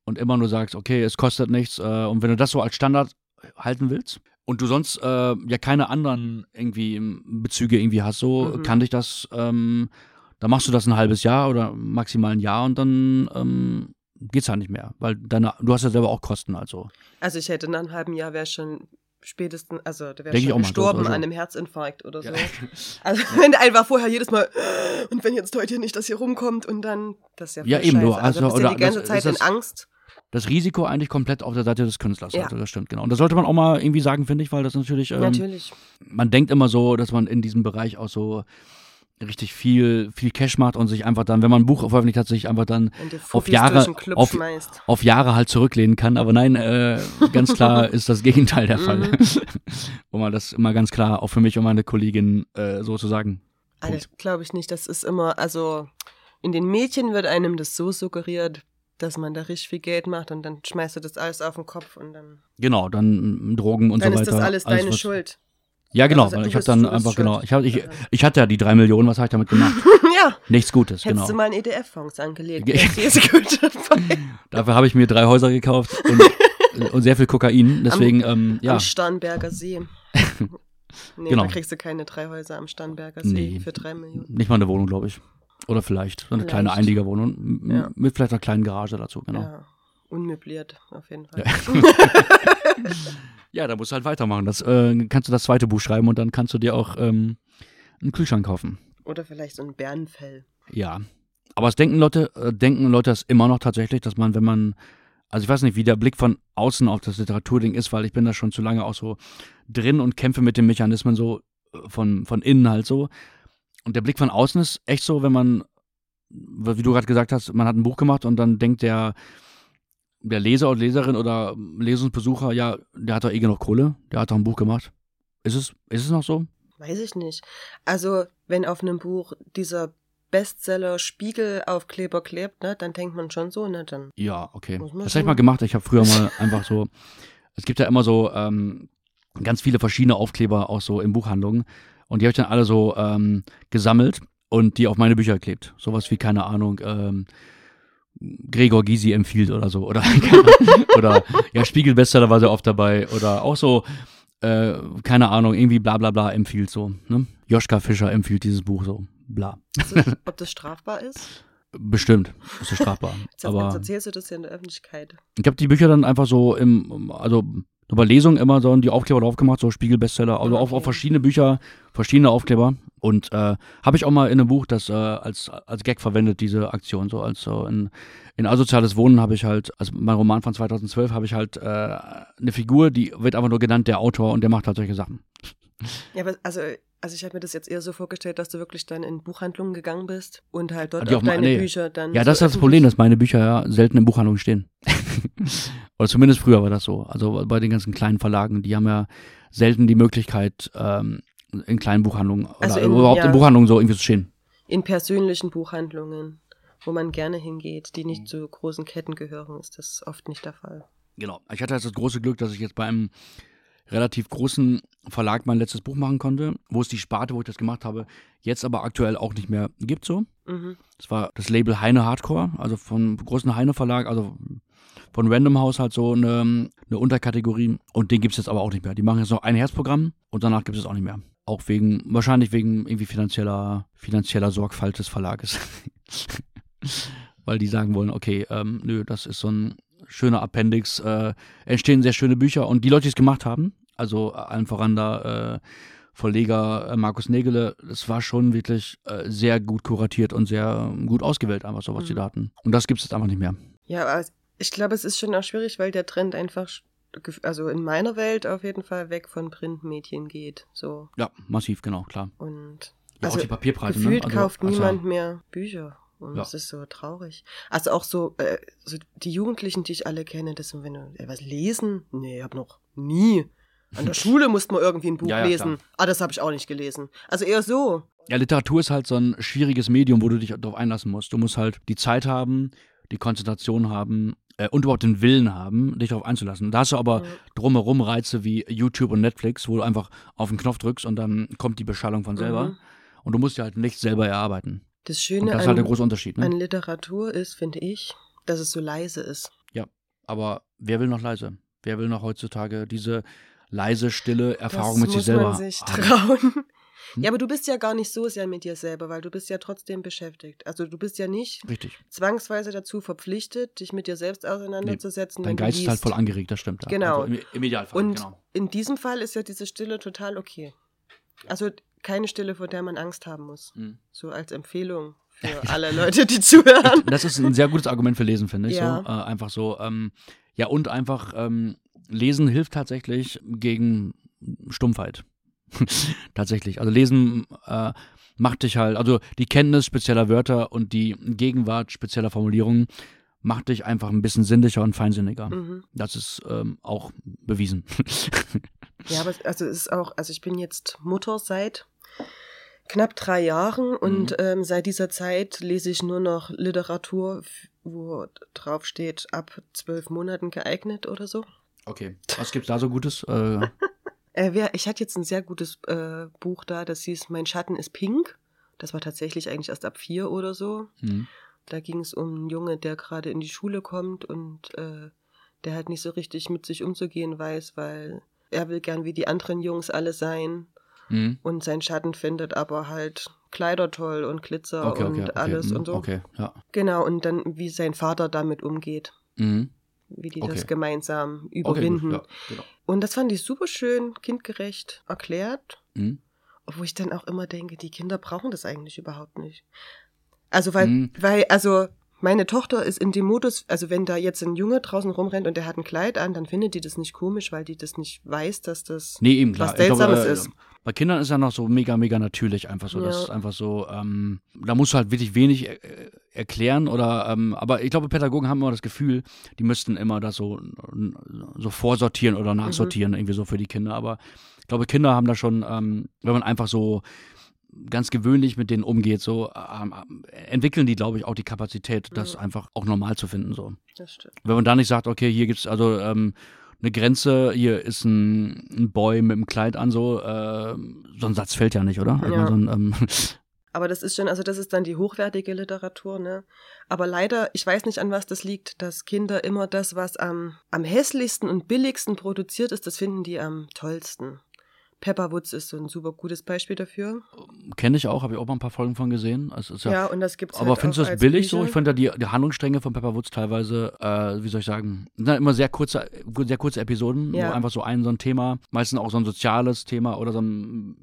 B: und immer nur sagst, okay, es kostet nichts äh, und wenn du das so als Standard halten willst, und du sonst äh, ja keine anderen irgendwie Bezüge irgendwie hast, so mhm. kann dich das, ähm, dann machst du das ein halbes Jahr oder maximal ein Jahr und dann ähm, geht's halt nicht mehr, weil deine, du hast ja selber auch Kosten, also.
A: Also ich hätte nach einem halben Jahr wäre schon spätestens, also der wäre schon gestorben an einem Herzinfarkt oder so. Ja. (laughs) Also ja. wenn einfach vorher jedes Mal und wenn jetzt heute nicht das hier rumkommt und dann das ist ja
B: Ja eben, du also,
A: also
B: oder
A: die ganze
B: das,
A: Zeit
B: das,
A: in Angst.
B: Das Risiko eigentlich komplett auf der Seite des Künstlers.
A: Ja.
B: Also das stimmt, genau. Und das sollte man auch mal irgendwie sagen, finde ich, weil das natürlich. Ähm,
A: natürlich.
B: Man denkt immer so, dass man in diesem Bereich auch so richtig viel, viel Cash macht und sich einfach dann, wenn man ein Buch veröffentlicht hat, sich einfach dann auf Jahre, auf, auf, Jahre halt zurücklehnen kann. Aber nein, äh, ganz klar (laughs) ist das Gegenteil der Fall. Mhm. (laughs) Wo man das immer ganz klar auch für mich und meine Kollegin äh, sozusagen.
A: Also, glaube ich nicht. Das ist immer, also in den Mädchen wird einem das so suggeriert, dass man da richtig viel Geld macht und dann schmeißt du das alles auf den Kopf und dann.
B: Genau, dann Drogen und
A: dann
B: so weiter.
A: Dann ist das alles, alles deine Schuld.
B: Ja, genau, also, ich habe dann einfach, genau, ich, hab, ich, ich hatte ja die drei Millionen, was habe ich damit gemacht? (laughs)
A: ja.
B: Nichts Gutes,
A: Hättest
B: genau.
A: du mal einen EDF-Fonds angelegt. (laughs)
B: Dafür habe ich mir drei Häuser gekauft und, (laughs) und sehr viel Kokain, deswegen,
A: am,
B: ähm, ja.
A: Am Starnberger See. nee, genau. da kriegst du keine drei Häuser am Starnberger See nee, für drei Millionen.
B: Nicht mal eine Wohnung, glaube ich. Oder vielleicht, so eine vielleicht. kleine Einliegerwohnung ja. mit vielleicht einer kleinen Garage dazu, genau. Ja,
A: unmöbliert, auf jeden Fall.
B: Ja. (laughs) Ja, da musst du halt weitermachen. Das äh, kannst du das zweite Buch schreiben und dann kannst du dir auch ähm, einen Kühlschrank kaufen.
A: Oder vielleicht so ein Bärenfell.
B: Ja. Aber es denken Leute, äh, denken Leute das immer noch tatsächlich, dass man, wenn man, also ich weiß nicht, wie der Blick von außen auf das Literaturding ist, weil ich bin da schon zu lange auch so drin und kämpfe mit den Mechanismen so äh, von, von innen halt so. Und der Blick von außen ist echt so, wenn man, wie du gerade gesagt hast, man hat ein Buch gemacht und dann denkt der, der Leser oder Leserin oder Lesungsbesucher, ja, der hat doch eh genug Kohle, der hat doch ein Buch gemacht. Ist es, ist es noch so?
A: Weiß ich nicht. Also, wenn auf einem Buch dieser Bestseller Spiegelaufkleber klebt, ne, dann denkt man schon so, ne, dann.
B: Ja, okay. Das habe ich mal gemacht. Ich habe früher mal einfach so, es gibt ja immer so ähm, ganz viele verschiedene Aufkleber auch so in Buchhandlungen und die habe ich dann alle so ähm, gesammelt und die auf meine Bücher geklebt. Sowas wie, keine Ahnung, ähm, Gregor Gysi empfiehlt oder so. Oder, (laughs) oder ja, Spiegelbestseller war sehr oft dabei. Oder auch so, äh, keine Ahnung, irgendwie bla bla bla empfiehlt so. Ne? Joschka Fischer empfiehlt dieses Buch so. Bla.
A: Also, ob das strafbar ist?
B: Bestimmt, ist das strafbar. (laughs)
A: Jetzt, Aber jetzt erzählst du das ja in der Öffentlichkeit.
B: Ich habe die Bücher dann einfach so im, also bei Lesungen immer so die Aufkleber drauf gemacht, so Spiegelbestseller, also auf, auf verschiedene Bücher, verschiedene Aufkleber. Und äh, habe ich auch mal in einem Buch das äh, als, als Gag verwendet, diese Aktion. So als so in, in Asoziales Wohnen habe ich halt, also mein Roman von 2012 habe ich halt äh, eine Figur, die wird einfach nur genannt, der Autor, und der macht halt solche Sachen.
A: Ja, aber also also ich habe mir das jetzt eher so vorgestellt, dass du wirklich dann in Buchhandlungen gegangen bist und halt dort auch deine nee. Bücher dann.
B: Ja, das ist das Problem, dass meine Bücher ja selten in Buchhandlungen stehen. (laughs) Oder zumindest früher war das so. Also bei den ganzen kleinen Verlagen, die haben ja selten die Möglichkeit, ähm, in kleinen Buchhandlungen also oder in, überhaupt ja, in Buchhandlungen so irgendwie zu stehen.
A: In persönlichen Buchhandlungen, wo man gerne hingeht, die nicht zu großen Ketten gehören, ist das oft nicht der Fall.
B: Genau. Ich hatte jetzt das große Glück, dass ich jetzt bei einem relativ großen Verlag mein letztes Buch machen konnte, wo es die Sparte, wo ich das gemacht habe, jetzt aber aktuell auch nicht mehr gibt so. Mhm. Das war das Label Heine Hardcore, also von großen Heine Verlag, also von Random House halt so eine, eine Unterkategorie und den gibt es jetzt aber auch nicht mehr. Die machen jetzt noch ein Herzprogramm und danach gibt es auch nicht mehr. Auch wegen, wahrscheinlich wegen irgendwie finanzieller, finanzieller Sorgfalt des Verlages. (laughs) Weil die sagen wollen, okay, ähm, nö, das ist so ein schöner Appendix, äh, entstehen sehr schöne Bücher und die Leute, die es gemacht haben, also allen voran da äh, Verleger äh, Markus Nägele, das war schon wirklich äh, sehr gut kuratiert und sehr gut ausgewählt, einfach so, was mhm. die da hatten. Und das gibt es jetzt einfach nicht mehr.
A: Ja, aber ich glaube, es ist schon auch schwierig, weil der Trend einfach, also in meiner Welt auf jeden Fall weg von Printmedien geht. So.
B: Ja, massiv, genau, klar.
A: Und
B: ja, also, auch die Papierpreise.
A: Ne? Gefühlt ne? also, kauft also, niemand mehr Bücher. Und ja. das ist so traurig. Also auch so, äh, so die Jugendlichen, die ich alle kenne, das sind, wenn du äh, was lesen? Nee, ich hab noch nie. An der Schule musste man irgendwie ein Buch ja, ja, lesen. Klar. Ah, das habe ich auch nicht gelesen. Also eher so.
B: Ja, Literatur ist halt so ein schwieriges Medium, wo du dich darauf einlassen musst. Du musst halt die Zeit haben, die Konzentration haben äh, und überhaupt den Willen haben, dich darauf einzulassen. Da hast du aber ja. drumherum Reize wie YouTube und Netflix, wo du einfach auf den Knopf drückst und dann kommt die Beschallung von selber. Mhm. Und du musst ja halt nicht selber erarbeiten.
A: Das Schöne und
B: das ist halt der große Unterschied. Ne?
A: an Literatur ist, finde ich, dass es so leise ist.
B: Ja, aber wer will noch leise? Wer will noch heutzutage diese leise, stille Erfahrung das mit sich selber.
A: Man sich trauen. Hm? Ja, aber du bist ja gar nicht so sehr mit dir selber, weil du bist ja trotzdem beschäftigt. Also du bist ja nicht
B: Richtig.
A: zwangsweise dazu verpflichtet, dich mit dir selbst auseinanderzusetzen.
B: Nee, dein Geist ist halt voll angeregt, das stimmt.
A: Genau.
B: Also im, Im Idealfall.
A: Und
B: genau.
A: in diesem Fall ist ja diese Stille total okay. Also keine Stille, vor der man Angst haben muss. Mhm. So als Empfehlung für (laughs) alle Leute, die zuhören.
B: Das ist ein sehr gutes Argument für Lesen, finde ich. Ja. So, äh, einfach so. Ähm, ja, und einfach ähm, Lesen hilft tatsächlich gegen Stumpfheit. (laughs) tatsächlich. Also Lesen äh, macht dich halt, also die Kenntnis spezieller Wörter und die Gegenwart spezieller Formulierungen macht dich einfach ein bisschen sinnlicher und feinsinniger. Mhm. Das ist ähm, auch bewiesen. (laughs)
A: ja, aber also es ist auch, also ich bin jetzt Mutter seit knapp drei Jahren und mhm. ähm, seit dieser Zeit lese ich nur noch Literatur, wo drauf steht, ab zwölf Monaten geeignet oder so.
B: Okay. Was gibt's da so Gutes? Äh, (laughs)
A: äh, ich hatte jetzt ein sehr gutes äh, Buch da, das hieß Mein Schatten ist pink. Das war tatsächlich eigentlich erst ab vier oder so. Mhm. Da ging es um einen Junge, der gerade in die Schule kommt und äh, der halt nicht so richtig mit sich umzugehen weiß, weil er will gern wie die anderen Jungs alle sein. Mhm. Und sein Schatten findet aber halt Kleider toll und Glitzer okay, und okay, alles
B: okay.
A: und so.
B: Okay, ja.
A: Genau, und dann wie sein Vater damit umgeht. Mhm wie die okay. das gemeinsam überwinden. Okay, ja, genau. Und das fand ich super schön, kindgerecht erklärt. Mhm. Wo ich dann auch immer denke, die Kinder brauchen das eigentlich überhaupt nicht. Also, weil, mhm. weil, also, meine Tochter ist in dem Modus, also wenn da jetzt ein Junge draußen rumrennt und der hat ein Kleid an, dann findet die das nicht komisch, weil die das nicht weiß, dass das
B: nee, eben,
A: was Seltsames glaube, ist.
B: Bei Kindern ist ja noch so mega, mega natürlich einfach so. Ja. Das ist einfach so, ähm, da musst du halt wirklich wenig äh, erklären oder, ähm, aber ich glaube, Pädagogen haben immer das Gefühl, die müssten immer das so, so vorsortieren oder nachsortieren, mhm. irgendwie so für die Kinder. Aber ich glaube, Kinder haben da schon, ähm, wenn man einfach so ganz gewöhnlich mit denen umgeht, so ähm, entwickeln die, glaube ich, auch die Kapazität, das mhm. einfach auch normal zu finden. So.
A: Das stimmt.
B: Wenn man da nicht sagt, okay, hier gibt es also ähm, eine Grenze, hier ist ein, ein, Boy mit einem Kleid an, so, äh, so ein Satz fällt ja nicht, oder?
A: Ja.
B: So
A: ein, ähm, (laughs) aber das ist schon, also das ist dann die hochwertige Literatur, ne? Aber leider, ich weiß nicht, an was das liegt, dass Kinder immer das, was am, am hässlichsten und billigsten produziert ist, das finden die am tollsten. Pepperwoods ist so ein super gutes Beispiel dafür.
B: Kenne ich auch, habe ich auch mal ein paar Folgen von gesehen.
A: ja, ja, und das gibt's
B: Aber
A: halt
B: findest du das billig Bücher? so? Ich finde ja die, die Handlungsstränge von Pepperwoods teilweise, äh, wie soll ich sagen, sind immer sehr kurze, sehr kurze Episoden, ja. wo einfach so ein so ein Thema, meistens auch so ein soziales Thema oder so ein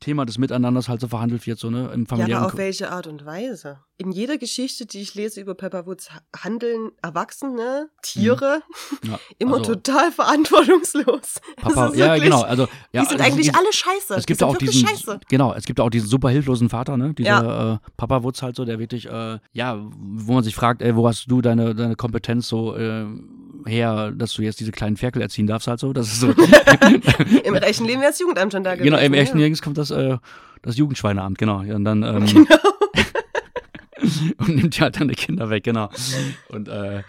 B: Thema des Miteinanders halt so verhandelt wird, so ne, im familiären. Ja,
A: aber auf welche Art und Weise? In jeder Geschichte, die ich lese über Pepperwoods, handeln Erwachsene, Tiere, mhm. (laughs) ja, immer also, total verantwortungslos.
B: Papa, ja, wirklich, genau, also ja,
A: die sind eigentlich eigentlich alle scheiße.
B: Es gibt auch diesen, scheiße. genau, es gibt auch diesen super hilflosen Vater, ne? Dieser ja. äh, Papa Wutz halt so, der wirklich, äh, ja, wo man sich fragt, ey, wo hast du deine, deine Kompetenz so äh, her, dass du jetzt diese kleinen Ferkel erziehen darfst halt so. Das ist so. (laughs) (laughs)
A: Im rechten Leben wäre das Jugendamt schon da
B: gewesen. Genau, im echten Leben kommt das, äh, das Jugendschweineamt, genau. Ja, und dann, ähm, (laughs) genau. und nimmt ja halt deine Kinder weg, genau. Und äh,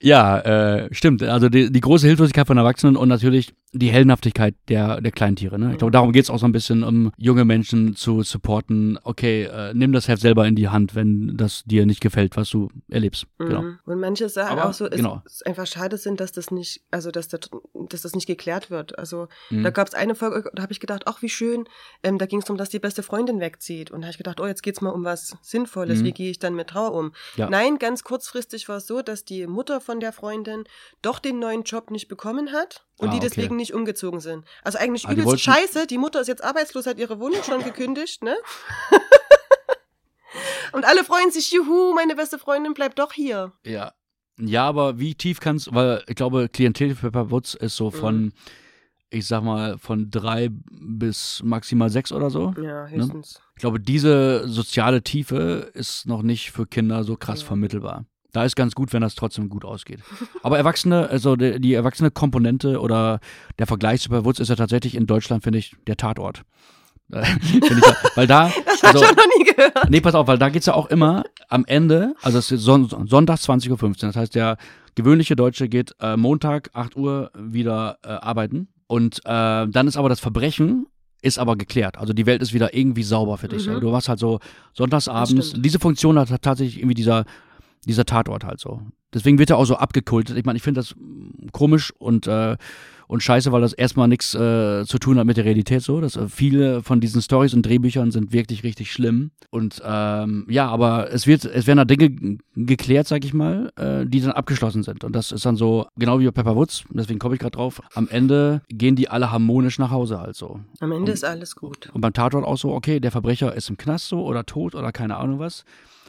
B: ja, äh, stimmt. Also die, die große Hilflosigkeit von Erwachsenen und natürlich die Heldenhaftigkeit der, der Kleintiere. Ne? Ich glaube, darum geht es auch so ein bisschen, um junge Menschen zu supporten. Okay, äh, nimm das Heft selber in die Hand, wenn das dir nicht gefällt, was du erlebst. Genau.
A: Mhm. Und manche Sachen auch so, ist, genau. ist einfach schade sind, dass das nicht, also dass, das, dass das nicht geklärt wird. Also mhm. da gab es eine Folge, da habe ich gedacht, ach wie schön, ähm, da ging es darum, dass die beste Freundin wegzieht. Und da habe ich gedacht, oh, jetzt geht's mal um was Sinnvolles, mhm. wie gehe ich dann mit Trauer um? Ja. Nein, ganz kurzfristig war es so, dass die Mutter von der Freundin doch den neuen Job nicht bekommen hat und ah, die deswegen okay. Nicht umgezogen sind. Also eigentlich ah, übelst scheiße. Die Mutter ist jetzt arbeitslos, hat ihre Wohnung schon gekündigt, ne? (laughs) und alle freuen sich, juhu, meine beste Freundin bleibt doch hier.
B: Ja. Ja, aber wie tief kannst, weil ich glaube, Klientel für Woods ist so von, mhm. ich sag mal, von drei bis maximal sechs oder so.
A: Ja, ne? höchstens. Ne?
B: Ich glaube, diese soziale Tiefe ist noch nicht für Kinder so krass ja. vermittelbar. Da ist ganz gut, wenn das trotzdem gut ausgeht. Aber Erwachsene, also die, die erwachsene Komponente oder der Vergleich zu Woods ist ja tatsächlich in Deutschland, finde ich, der Tatort. (laughs) ich, weil da. (laughs)
A: Das also, ich noch nie gehört.
B: Nee, pass auf, weil da geht es ja auch immer am Ende, also es ist Son Sonntag 20.15 Uhr. Das heißt, der gewöhnliche Deutsche geht äh, Montag 8 Uhr wieder äh, arbeiten. Und äh, dann ist aber das Verbrechen ist aber geklärt. Also die Welt ist wieder irgendwie sauber für dich. Mhm. Du warst halt so sonntagsabends. Diese Funktion hat tatsächlich irgendwie dieser dieser Tatort halt so. Deswegen wird er auch so abgekultet. Ich meine, ich finde das komisch und, äh, und scheiße, weil das erstmal nichts äh, zu tun hat mit der Realität so. Dass, äh, viele von diesen Stories und Drehbüchern sind wirklich richtig schlimm. Und ähm, ja, aber es wird, es werden da Dinge geklärt, sag ich mal, äh, die dann abgeschlossen sind. Und das ist dann so, genau wie bei Pepper Woods, deswegen komme ich gerade drauf. Am Ende gehen die alle harmonisch nach Hause halt so.
A: Am Ende
B: und,
A: ist alles gut.
B: Und beim Tatort auch so, okay, der Verbrecher ist im Knast so oder tot oder keine Ahnung was.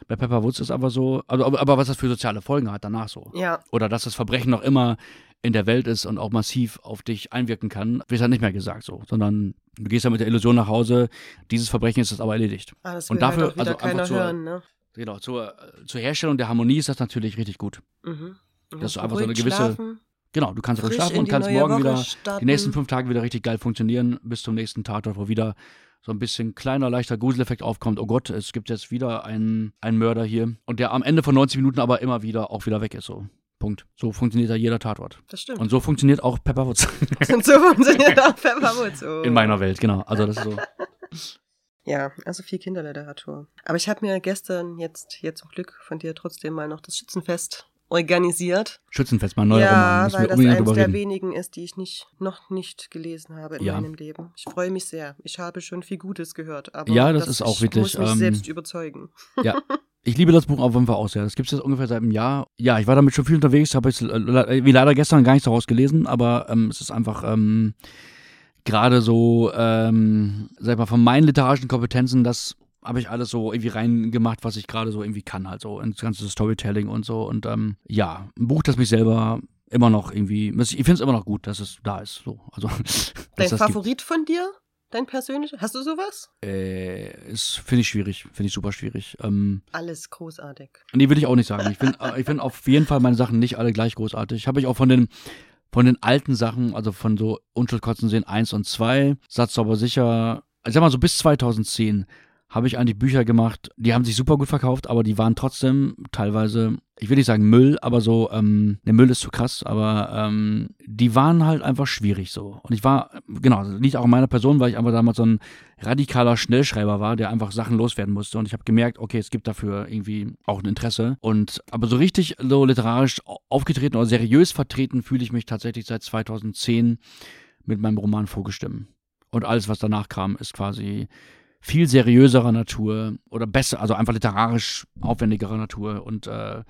B: Bei Pepper Woods ist aber so, also, aber, aber was das für soziale Folgen hat danach so.
A: Ja.
B: Oder dass das Verbrechen noch immer in der Welt ist und auch massiv auf dich einwirken kann, wird halt nicht mehr gesagt so, sondern du gehst ja mit der Illusion nach Hause, dieses Verbrechen ist jetzt aber erledigt.
A: Ah, das will und dafür, halt also einfach zur, hören, ne?
B: Genau, zur, zur Herstellung der Harmonie ist das natürlich richtig gut. Mhm. Dass du einfach so eine gewisse. Schlafen. Genau, du kannst ruhig schlafen und kannst morgen Woche wieder starten. die nächsten fünf Tage wieder richtig geil funktionieren, bis zum nächsten Tatort, wo wieder so ein bisschen kleiner, leichter Gruseleffekt aufkommt. Oh Gott, es gibt jetzt wieder einen, einen Mörder hier. Und der am Ende von 90 Minuten aber immer wieder auch wieder weg ist. So. Punkt. So funktioniert da jeder Tatort.
A: Das stimmt.
B: Und so funktioniert auch Pepperwoods. (laughs)
A: Und so funktioniert auch Pepperwoods. Oh.
B: In meiner Welt, genau. Also das ist so.
A: Ja, also viel Kinderliteratur. Aber ich habe mir gestern jetzt hier zum Glück von dir trotzdem mal noch das Schützenfest organisiert.
B: Schützenfest, mein neuer
A: ja, Roman. Ja, weil das eines der wenigen ist, die ich nicht, noch nicht gelesen habe in ja. meinem Leben. Ich freue mich sehr. Ich habe schon viel Gutes gehört, aber
B: ja, das, das ist auch wirklich.
A: Ich muss mich ähm, selbst überzeugen. (laughs)
B: Ja, ich liebe das Buch auf jeden Fall auch sehr. Das gibt es jetzt ungefähr seit einem Jahr. Ja, ich war damit schon viel unterwegs, habe es äh, wie leider gestern gar nicht daraus gelesen, aber ähm, es ist einfach ähm, gerade so, ähm, sag ich mal, von meinen literarischen Kompetenzen das habe ich alles so irgendwie reingemacht, was ich gerade so irgendwie kann, halt so ins ganze Storytelling und so. Und ähm, ja, ein Buch, das mich selber immer noch irgendwie, ich finde es immer noch gut, dass es da ist. So. Also, (laughs)
A: Dein Favorit gibt. von dir? Dein persönlicher? Hast du sowas?
B: Äh, finde ich schwierig. Finde ich super schwierig. Ähm,
A: Alles großartig.
B: Nee, würde ich auch nicht sagen. Ich finde ich find auf jeden Fall meine Sachen nicht alle gleich großartig. Habe ich auch von den, von den alten Sachen, also von so Unschuldkotzen sehen 1 und 2, Satz aber sicher, ich sag mal so bis 2010 habe ich eigentlich Bücher gemacht, die haben sich super gut verkauft, aber die waren trotzdem teilweise, ich will nicht sagen Müll, aber so, ähm, der Müll ist zu krass, aber ähm, die waren halt einfach schwierig so. Und ich war, genau, liegt auch in meiner Person, weil ich einfach damals so ein radikaler Schnellschreiber war, der einfach Sachen loswerden musste. Und ich habe gemerkt, okay, es gibt dafür irgendwie auch ein Interesse. Und aber so richtig so literarisch aufgetreten oder seriös vertreten fühle ich mich tatsächlich seit 2010 mit meinem Roman Vogelstimmen. Und alles, was danach kam, ist quasi viel seriöserer Natur oder besser, also einfach literarisch aufwendigerer Natur und äh,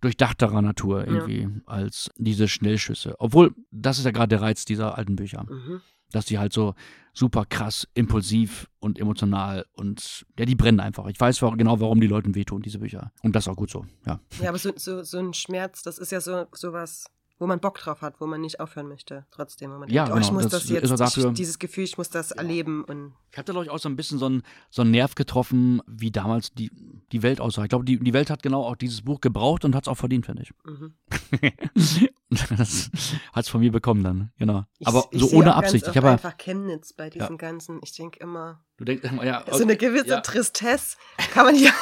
B: durchdachterer Natur irgendwie ja. als diese Schnellschüsse. Obwohl, das ist ja gerade der Reiz dieser alten Bücher. Mhm. Dass die halt so super krass, impulsiv und emotional und ja, die brennen einfach. Ich weiß genau, warum die Leuten wehtun, diese Bücher. Und das ist auch gut so, ja.
A: Ja, aber so, so, so ein Schmerz, das ist ja so sowas wo man Bock drauf hat, wo man nicht aufhören möchte, trotzdem. Wo man
B: ja, denkt, oh,
A: ich muss das,
B: das
A: jetzt,
B: dafür,
A: ich, dieses Gefühl, ich muss das ja. erleben. Und
B: ich habe da, glaube ich, auch so ein bisschen so einen, so einen Nerv getroffen, wie damals die, die Welt aussah. Ich glaube, die, die Welt hat genau auch dieses Buch gebraucht und hat es auch verdient, finde ich. Mhm. (laughs) das hat es von mir bekommen dann, genau.
A: Ich,
B: Aber so ohne Absicht.
A: Ich habe einfach Chemnitz bei diesem ja. Ganzen. Ich denke immer,
B: du denkst immer, ja.
A: So eine gewisse ja. Tristesse kann man (laughs) ja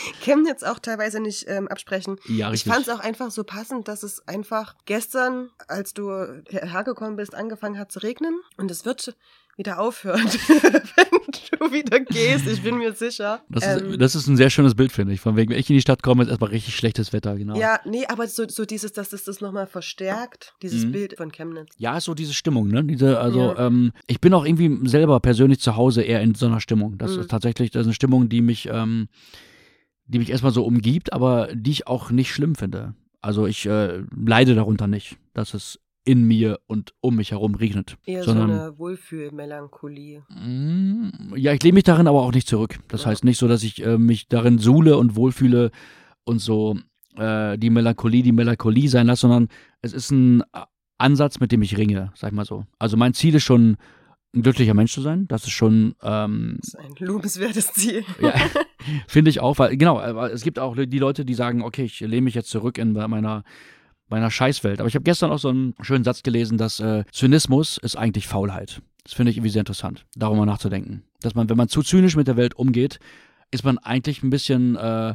A: (laughs) Chemnitz auch teilweise nicht ähm, absprechen.
B: Ja,
A: richtig. Ich fand es auch einfach so passend, dass es einfach gestern, als du hergekommen bist, angefangen hat zu regnen und es wird wieder aufhört, (laughs) wenn du wieder gehst. Ich bin mir sicher.
B: Das, ähm, ist, das ist ein sehr schönes Bild, finde ich. Von wegen, wenn ich in die Stadt komme, ist erstmal richtig schlechtes Wetter, genau.
A: Ja, nee, aber so, so dieses, dass das das nochmal verstärkt, dieses mhm. Bild von Chemnitz.
B: Ja, ist so diese Stimmung, ne? Diese, also, ja. ähm, ich bin auch irgendwie selber persönlich zu Hause eher in so einer Stimmung. Das mhm. ist tatsächlich, das ist eine Stimmung, die mich, ähm, die mich erstmal so umgibt, aber die ich auch nicht schlimm finde. Also ich äh, leide darunter nicht, dass es in mir und um mich herum regnet.
A: Eher sondern, so eine Wohlfühlmelancholie.
B: Mm, ja, ich lehne mich darin aber auch nicht zurück. Das ja. heißt nicht so, dass ich äh, mich darin suhle und wohlfühle und so äh, die Melancholie die Melancholie sein lasse, sondern es ist ein Ansatz, mit dem ich ringe, sag ich mal so. Also mein Ziel ist schon, ein glücklicher Mensch zu sein. Das ist schon. Ähm,
A: das ist ein lobenswertes Ziel. (laughs)
B: ja, (laughs) finde ich auch, weil genau, es gibt auch die Leute, die sagen, okay, ich lehne mich jetzt zurück in meiner bei einer Scheißwelt. Aber ich habe gestern auch so einen schönen Satz gelesen, dass äh, Zynismus ist eigentlich Faulheit. Das finde ich irgendwie sehr interessant, darüber nachzudenken. Dass man, wenn man zu zynisch mit der Welt umgeht, ist man eigentlich ein bisschen äh,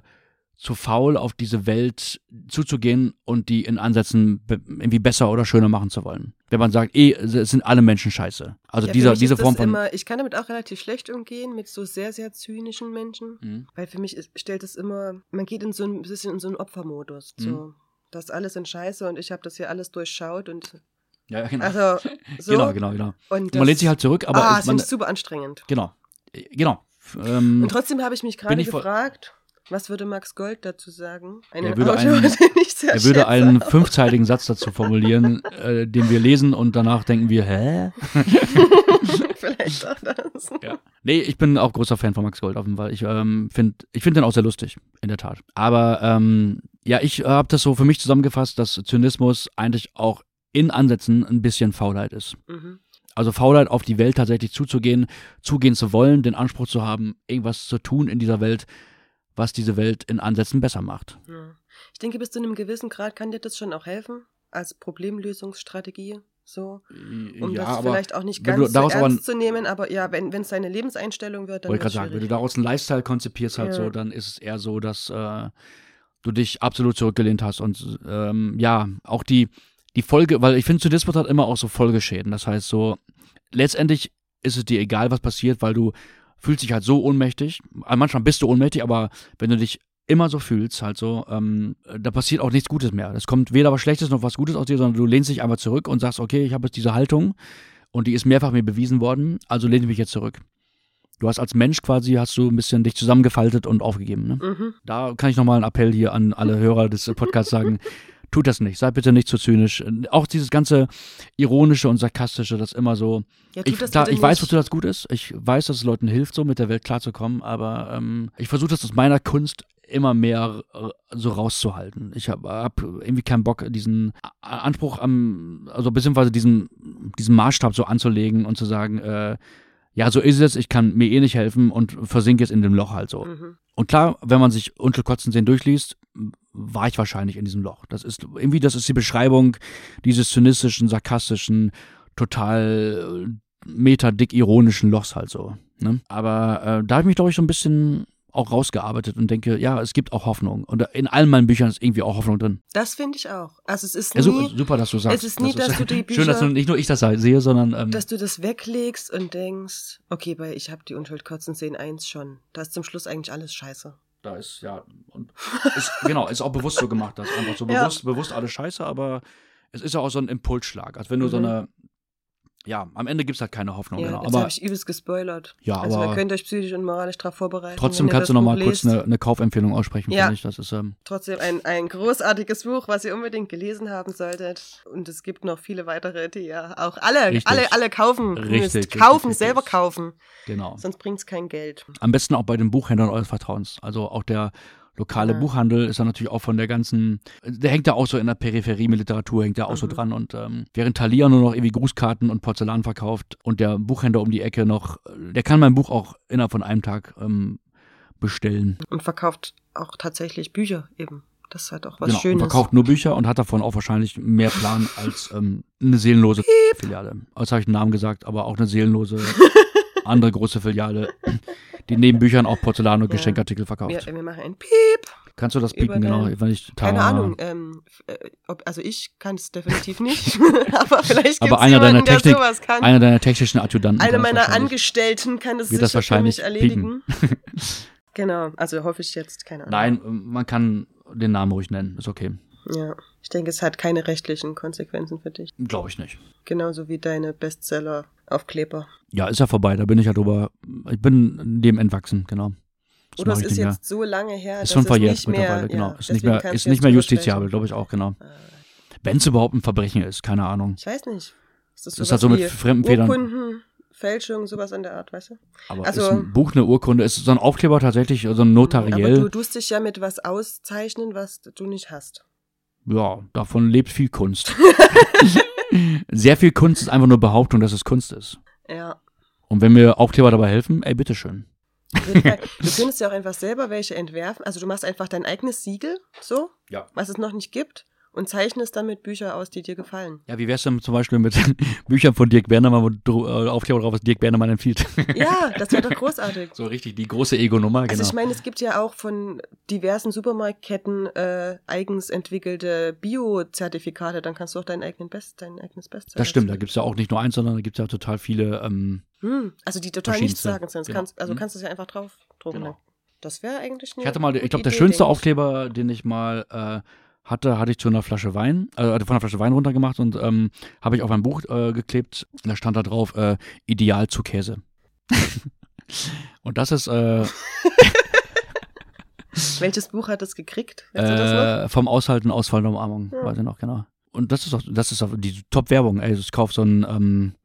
B: zu faul, auf diese Welt zuzugehen und die in Ansätzen irgendwie besser oder schöner machen zu wollen. Wenn man sagt, eh, es sind alle Menschen scheiße. Also ja, dieser, diese Form von.
A: Immer, ich kann damit auch relativ schlecht umgehen, mit so sehr, sehr zynischen Menschen. Mhm. Weil für mich ist, stellt es immer, man geht in so ein bisschen in so einen Opfermodus. Mhm. So das alles in Scheiße und ich habe das hier alles durchschaut und
B: ja, genau.
A: Also, (laughs) so.
B: genau, genau, genau. Und man lehnt sich halt zurück, aber.
A: Ah, es ist super anstrengend.
B: Genau. Genau. Ähm,
A: und trotzdem habe ich mich gerade gefragt, was würde Max Gold dazu sagen?
B: Eine er würde, Autor, einen, (laughs) er würde einen fünfzeiligen Satz dazu formulieren, äh, den wir lesen und danach denken wir, hä? (laughs)
A: Vielleicht auch das.
B: Ja. Nee, ich bin auch großer Fan von Max Gold, auf jeden Fall. Ich ähm, finde ich find den auch sehr lustig, in der Tat. Aber ähm, ja, ich habe das so für mich zusammengefasst, dass Zynismus eigentlich auch in Ansätzen ein bisschen Faulheit ist. Mhm. Also Faulheit auf die Welt tatsächlich zuzugehen, zugehen zu wollen, den Anspruch zu haben, irgendwas zu tun in dieser Welt, was diese Welt in Ansätzen besser macht.
A: Ja. Ich denke, bis zu einem gewissen Grad kann dir das schon auch helfen, als Problemlösungsstrategie. So, um ja, das vielleicht auch nicht ganz so ernst aber, zu nehmen, aber ja, wenn es deine Lebenseinstellung wird, dann
B: Wollte ich gerade sagen, wenn du daraus einen Lifestyle konzipierst halt ja. so, dann ist es eher so, dass äh, du dich absolut zurückgelehnt hast und ähm, ja, auch die, die Folge, weil ich finde, Zynismus hat immer auch so Folgeschäden. Das heißt so, letztendlich ist es dir egal, was passiert, weil du fühlst dich halt so ohnmächtig. Also manchmal bist du ohnmächtig, aber wenn du dich immer so fühlst, halt so, ähm, da passiert auch nichts Gutes mehr. Es kommt weder was Schlechtes noch was Gutes aus dir, sondern du lehnst dich einfach zurück und sagst, okay, ich habe jetzt diese Haltung und die ist mehrfach mir bewiesen worden, also lehne ich mich jetzt zurück. Du hast als Mensch quasi, hast du ein bisschen dich zusammengefaltet und aufgegeben. Ne? Mhm. Da kann ich nochmal einen Appell hier an alle Hörer des Podcasts sagen. (laughs) Tut das nicht. Seid bitte nicht zu zynisch. Auch dieses ganze ironische und sarkastische, das immer so. Ja, ich, klar, ich weiß, wozu das gut ist. Ich weiß, dass es Leuten hilft, so mit der Welt klarzukommen. Aber ähm, ich versuche das aus meiner Kunst immer mehr äh, so rauszuhalten. Ich habe hab irgendwie keinen Bock, diesen Anspruch am, also beziehungsweise diesen, diesen Maßstab so anzulegen und zu sagen, äh, ja, so ist es, ich kann mir eh nicht helfen und versinke jetzt in dem Loch halt so. Mhm. Und klar, wenn man sich Untel Kotzen sehen durchliest, war ich wahrscheinlich in diesem Loch. Das ist irgendwie, das ist die Beschreibung dieses zynistischen, sarkastischen, total äh, meterdick ironischen Lochs halt so. Ne? Aber äh, da habe ich mich, glaube ich, so ein bisschen auch rausgearbeitet und denke, ja, es gibt auch Hoffnung. Und in allen meinen Büchern ist irgendwie auch Hoffnung drin.
A: Das finde ich auch. Also es ist
B: nie, ja, super, dass du sagst.
A: Es ist nie, das dass du die Bücher, (laughs)
B: schön, dass du nicht nur ich das sehe, sondern ähm,
A: dass du das weglegst und denkst, okay, bei ich habe die Unschuldkotzen sehen eins schon. Da ist zum Schluss eigentlich alles Scheiße.
B: Da ist ja und ist, genau, ist auch bewusst so gemacht, dass einfach so (laughs) bewusst, ja. bewusst alles Scheiße, aber es ist ja auch so ein Impulsschlag. Als wenn du mhm. so eine ja, am Ende gibt es halt keine Hoffnung.
A: Ja,
B: genau.
A: Jetzt habe ich übelst gespoilert.
B: Ja,
A: also
B: aber
A: man könnte euch psychisch und moralisch darauf vorbereiten.
B: Trotzdem kannst du noch mal kurz eine, eine, Kaufempfehlung aussprechen, ja. finde ich. Das ist, ähm
A: trotzdem ein, ein großartiges Buch, was ihr unbedingt gelesen haben solltet. Und es gibt noch viele weitere, die ihr auch alle, richtig. alle, alle kaufen richtig, müsst. Kaufen, richtig, selber kaufen.
B: Genau.
A: Sonst bringt es kein Geld.
B: Am besten auch bei den Buchhändlern eures Vertrauens. Also auch der lokale ja. Buchhandel ist dann natürlich auch von der ganzen, der hängt ja auch so in der Peripherie mit Literatur, hängt ja auch mhm. so dran. Und ähm, während Thalia nur noch irgendwie Grußkarten und Porzellan verkauft und der Buchhändler um die Ecke noch, der kann mein Buch auch innerhalb von einem Tag ähm, bestellen.
A: Und verkauft auch tatsächlich Bücher eben. Das ist halt auch was
B: genau,
A: Schönes.
B: verkauft nur Bücher und hat davon auch wahrscheinlich mehr Plan (laughs) als ähm, eine seelenlose Filiale. Jetzt habe ich den Namen gesagt, aber auch eine seelenlose (laughs) andere große Filiale die neben Büchern auch Porzellan und ja. Geschenkartikel verkauft.
A: Wir, wir, machen ein Piep.
B: Kannst du das bieten, genau?
A: Wenn ich, keine Ahnung. Ähm, äh, ob, also ich kann es definitiv nicht. (laughs) (laughs) aber vielleicht
B: gibt es einer jemanden, Technik, der sowas kann. Einer deiner technischen Adjutanten.
A: Einer meiner Angestellten kann das,
B: das wahrscheinlich erledigen. (laughs)
A: genau, also hoffe ich jetzt, keine Ahnung.
B: Nein, man kann den Namen ruhig nennen, ist okay.
A: Ja, ich denke, es hat keine rechtlichen Konsequenzen für dich.
B: Glaube ich nicht.
A: Genauso wie deine Bestseller-Aufkleber.
B: Ja, ist ja vorbei, da bin ich ja drüber, ich bin dem entwachsen, genau.
A: Das Oder es ist jetzt so lange her,
B: ist schon verjährt mittlerweile, genau. Ja, ist nicht mehr, ist nicht mehr justiziabel, glaube ich auch, genau. Äh. Wenn es überhaupt ein Verbrechen ist, keine Ahnung.
A: Ich weiß nicht.
B: Ist das, das ist halt so mit fremden Federn.
A: Urkunden, Fälschung, sowas in der Art, weißt du?
B: Aber also, ist ein Buch eine Urkunde? Ist so ein Aufkleber tatsächlich so ein notariell? Aber
A: du tust dich ja mit was auszeichnen, was du nicht hast.
B: Ja, davon lebt viel Kunst. (laughs) Sehr viel Kunst ist einfach nur Behauptung, dass es Kunst ist.
A: Ja.
B: Und wenn mir Aufkleber dabei helfen, ey, bitteschön. (laughs)
A: Du könntest ja auch einfach selber welche entwerfen. Also du machst einfach dein eigenes Siegel, so,
B: ja.
A: was es noch nicht gibt und zeichnest damit Bücher aus, die dir gefallen.
B: Ja, wie wär's denn zum Beispiel mit (laughs) Büchern von Dirk Bernermann, wo äh, Aufkleber drauf ist, Dirk Bernermann empfiehlt? (laughs)
A: Ja, das wäre doch (laughs) großartig.
B: So richtig, die große Ego-Nummer, genau.
A: Also ich meine, es gibt ja auch von diversen Supermarktketten äh, eigens entwickelte Bio-Zertifikate, dann kannst du auch dein, eigenen Best, dein eigenes Bestes.
B: Das stimmt, da gibt es ja auch nicht nur eins, sondern da gibt es ja total viele
A: ähm, hm, Also die total nichts sagen sind. Genau. Kannst, also hm. kannst du es ja einfach drauf drucken. Genau. Das wäre eigentlich eine
B: Ich hatte mal, ich glaube, der schönste Aufkleber, den ich mal äh, hatte, hatte ich zu einer Flasche Wein, äh, von einer Flasche Wein runtergemacht und ähm, habe ich auf ein Buch äh, geklebt. Da stand da drauf, äh, ideal zu Käse. (laughs) und das ist. Äh, (laughs)
A: Welches Buch hat es gekriegt?
B: Äh, vom Aushalten, Ausfall und Umarmung, ja. weiß ich noch, genau. Und das ist auch, das ist auch die Top-Werbung. Ey, ich kaufe so ein ähm,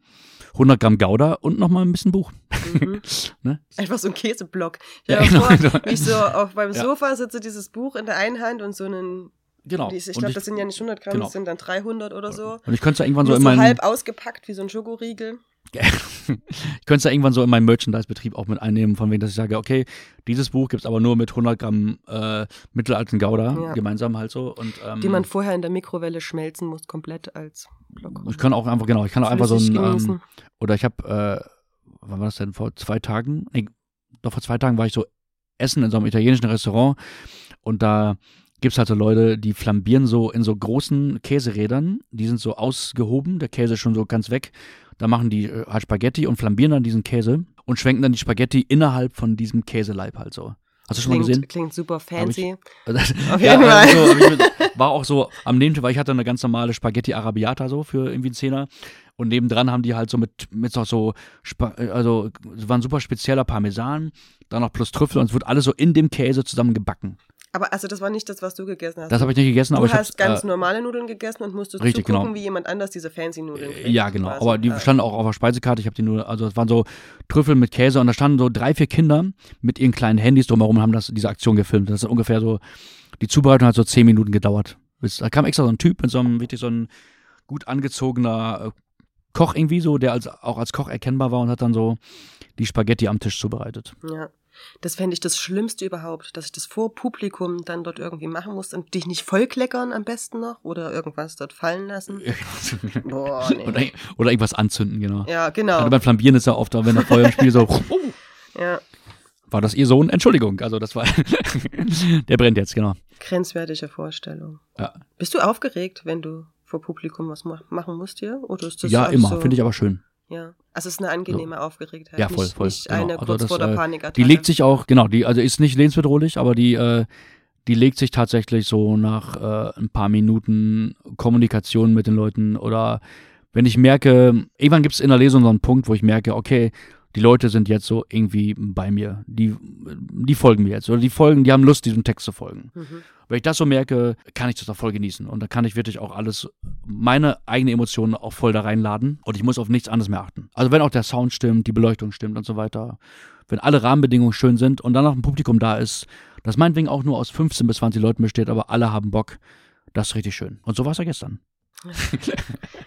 B: 100 Gramm Gouda und nochmal ein bisschen Buch.
A: Mhm. (laughs) ne? Einfach so ein Käseblock. Ich ja, genau, vor, genau. wie ich so auf beim Sofa sitze, dieses Buch in der einen Hand und so einen
B: Genau.
A: Ich glaube, das sind ja nicht 100 Gramm, genau. das sind dann 300 oder so.
B: Und ich könnte es ja irgendwann so in meinen...
A: so halb ausgepackt, wie so ein Schokoriegel. (laughs)
B: ich könnte es ja irgendwann so in meinem Merchandise-Betrieb auch mit einnehmen, von wegen, dass ich sage, okay, dieses Buch gibt es aber nur mit 100 Gramm äh, mittelalten Gouda, ja. gemeinsam halt so. Und, ähm,
A: Die man vorher in der Mikrowelle schmelzen muss, komplett als
B: Block. Ich kann auch einfach, genau, ich kann auch einfach so ein... Ähm, oder ich habe, äh, wann war das denn, vor zwei Tagen? Nee, doch vor zwei Tagen war ich so essen in so einem italienischen Restaurant und da gibt es halt so Leute, die flambieren so in so großen Käserädern, die sind so ausgehoben, der Käse ist schon so ganz weg. Da machen die äh, halt Spaghetti und flambieren dann diesen Käse und schwenken dann die Spaghetti innerhalb von diesem Käseleib halt so. Hast du schon
A: klingt,
B: mal gesehen?
A: Klingt super fancy.
B: Ich, (laughs) Auf jeden ja, Fall. Also, war auch so am Nebentisch, weil ich hatte eine ganz normale Spaghetti Arabiata so für irgendwie einen Zehner. Und nebendran haben die halt so mit, mit so, so also es war ein super spezieller Parmesan, dann noch plus Trüffel und es wird alles so in dem Käse zusammen gebacken.
A: Aber also das war nicht das, was du gegessen hast.
B: Das habe ich nicht gegessen,
A: du
B: aber ich
A: hast ganz äh, normale Nudeln gegessen und musstest richtig, zugucken, genau. wie jemand anders diese fancy Nudeln kriegt.
B: Ja, genau. Quasi. Aber die standen auch auf der Speisekarte. Ich habe die nur, also es waren so Trüffel mit Käse und da standen so drei, vier Kinder mit ihren kleinen Handys drumherum und haben das, diese Aktion gefilmt. Das ist ungefähr so, die Zubereitung hat so zehn Minuten gedauert. Da kam extra so ein Typ mit so einem, wirklich so ein gut angezogener äh, Koch irgendwie so, der als, auch als Koch erkennbar war und hat dann so die Spaghetti am Tisch zubereitet.
A: Ja. Das fände ich das Schlimmste überhaupt, dass ich das vor Publikum dann dort irgendwie machen muss und dich nicht vollkleckern am besten noch oder irgendwas dort fallen lassen. (laughs)
B: Boah, nee. oder, oder, irgendwas anzünden, genau.
A: Ja, genau.
B: Also beim Flambieren ist ja oft, wenn der Feuer im Spiel so. (laughs)
A: ja.
B: War das ihr Sohn? Entschuldigung, also das war. (laughs) der brennt jetzt, genau.
A: Grenzwertige Vorstellung.
B: Ja.
A: Bist du aufgeregt, wenn du vor Publikum was machen musst hier? Oder ist das
B: ja, immer. So? Finde ich aber schön.
A: Ja, also es ist eine angenehme so. Aufgeregtheit.
B: Ja, voll, voll.
A: Nicht, nicht genau. eine also kurz das, vor der
B: äh,
A: Panikattacke.
B: Die legt sich auch, genau, die, also ist nicht lebensbedrohlich, aber die, äh, die legt sich tatsächlich so nach äh, ein paar Minuten Kommunikation mit den Leuten oder wenn ich merke, irgendwann gibt es in der Lesung so einen Punkt, wo ich merke, okay, die Leute sind jetzt so irgendwie bei mir. Die, die folgen mir jetzt. Oder die folgen, die haben Lust, diesem Text zu folgen. Mhm. Wenn ich das so merke, kann ich das auch voll genießen. Und da kann ich wirklich auch alles, meine eigenen Emotionen auch voll da reinladen. Und ich muss auf nichts anderes mehr achten. Also wenn auch der Sound stimmt, die Beleuchtung stimmt und so weiter. Wenn alle Rahmenbedingungen schön sind und dann noch ein Publikum da ist, das meinetwegen auch nur aus 15 bis 20 Leuten besteht, aber alle haben Bock, das ist richtig schön. Und so war es ja gestern. (laughs)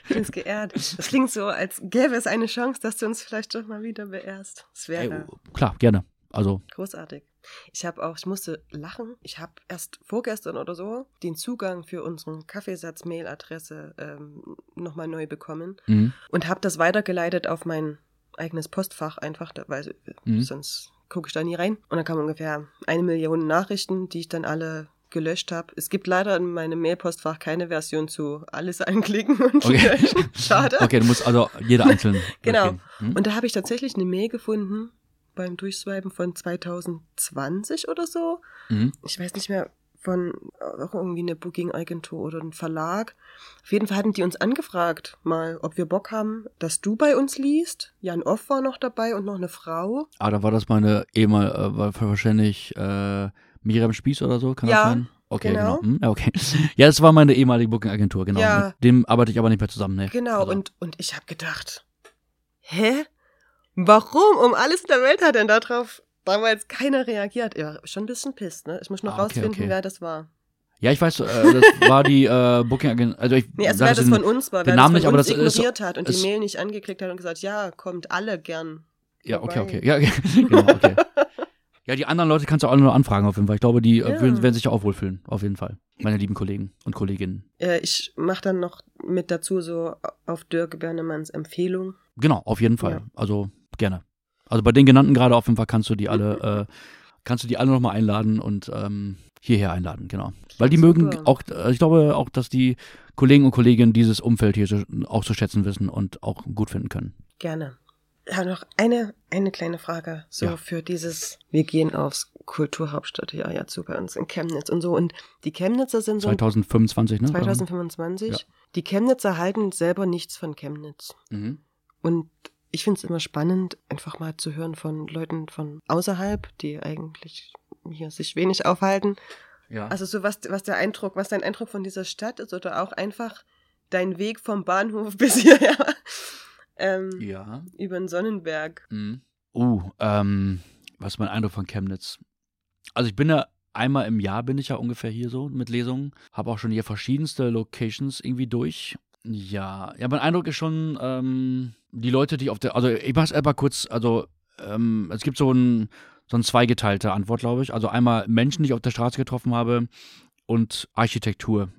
A: Ich bin geehrt. Das klingt so, als gäbe es eine Chance, dass du uns vielleicht doch mal wieder beehrst. Das wäre.
B: Klar, gerne. Also.
A: Großartig. Ich habe auch, ich musste lachen. Ich habe erst vorgestern oder so den Zugang für unseren Kaffeesatz-Mail-Adresse ähm, nochmal neu bekommen
B: mhm.
A: und habe das weitergeleitet auf mein eigenes Postfach einfach, weil mhm. sonst gucke ich da nie rein. Und dann kamen ungefähr eine Million Nachrichten, die ich dann alle gelöscht habe. Es gibt leider in meinem Mailpostfach keine Version zu alles (laughs) anklicken und okay. löschen. (laughs) Schade.
B: Okay, du musst also jeder einzeln. (laughs)
A: genau. Hm? Und da habe ich tatsächlich eine Mail gefunden beim Durchswipen von 2020 oder so. Mhm. Ich weiß nicht mehr, von auch irgendwie eine Booking-Agentur oder ein Verlag. Auf jeden Fall hatten die uns angefragt, mal, ob wir Bock haben, dass du bei uns liest. Jan Off war noch dabei und noch eine Frau.
B: Ah, da war das meine ehemal, äh, wahrscheinlich äh, Miriam Spieß oder so, kann ja, das sein? Okay, genau. genau. Hm, okay. (laughs) Ja, das war meine ehemalige Booking-Agentur, genau. Ja. Mit dem arbeite ich aber nicht mehr zusammen, ne?
A: Genau, also. und, und ich habe gedacht, hä? Warum um alles in der Welt hat denn darauf damals keiner reagiert? Ja, schon ein bisschen pisst, ne? Ich muss noch ah, okay, rausfinden, okay. wer das war.
B: Ja, ich weiß, äh, das (laughs) war die äh, Booking Agentur. Also ich
A: nee, also wer das von uns war, wer Namen das von nicht, uns aber das ignoriert ist, hat und die Mail nicht angeklickt hat und gesagt, ja, kommt alle gern.
B: Ja, okay, okay. Ja, (laughs) genau, okay. Ja, die anderen Leute kannst du auch nur anfragen auf jeden Fall. Ich glaube, die äh, ja. würden, werden sich auch wohlfühlen, auf jeden Fall. Meine lieben Kollegen und Kolleginnen.
A: Äh, ich mache dann noch mit dazu so auf Dirk Bernemanns Empfehlung.
B: Genau, auf jeden Fall. Ja. Also gerne. Also bei den genannten gerade auf jeden Fall kannst du die alle, (laughs) äh, kannst du die alle nochmal einladen und ähm, hierher einladen, genau. Weil die Super. mögen auch, äh, ich glaube auch, dass die Kollegen und Kolleginnen dieses Umfeld hier so, auch zu schätzen wissen und auch gut finden können.
A: Gerne ja, noch eine, eine kleine Frage, so ja. für dieses, wir gehen aufs Kulturhauptstadt, ja, ja, zu bei uns in Chemnitz und so. Und die Chemnitzer sind so.
B: 2025, ne?
A: 2025. Ja. Die Chemnitzer halten selber nichts von Chemnitz. Mhm. Und ich finde es immer spannend, einfach mal zu hören von Leuten von außerhalb, die eigentlich hier sich wenig aufhalten. Ja. Also so was, was der Eindruck, was dein Eindruck von dieser Stadt ist oder auch einfach dein Weg vom Bahnhof (laughs) bis hierher. Ähm, ja. Über den Sonnenberg.
B: Mhm. Uh, ähm, was ist mein Eindruck von Chemnitz? Also ich bin ja einmal im Jahr bin ich ja ungefähr hier so mit Lesungen. Habe auch schon hier verschiedenste Locations irgendwie durch. Ja, ja, mein Eindruck ist schon, ähm, die Leute, die auf der, also ich mach's einfach kurz, also ähm, es gibt so ein, so ein zweigeteilte Antwort, glaube ich. Also einmal Menschen, die ich auf der Straße getroffen habe und Architektur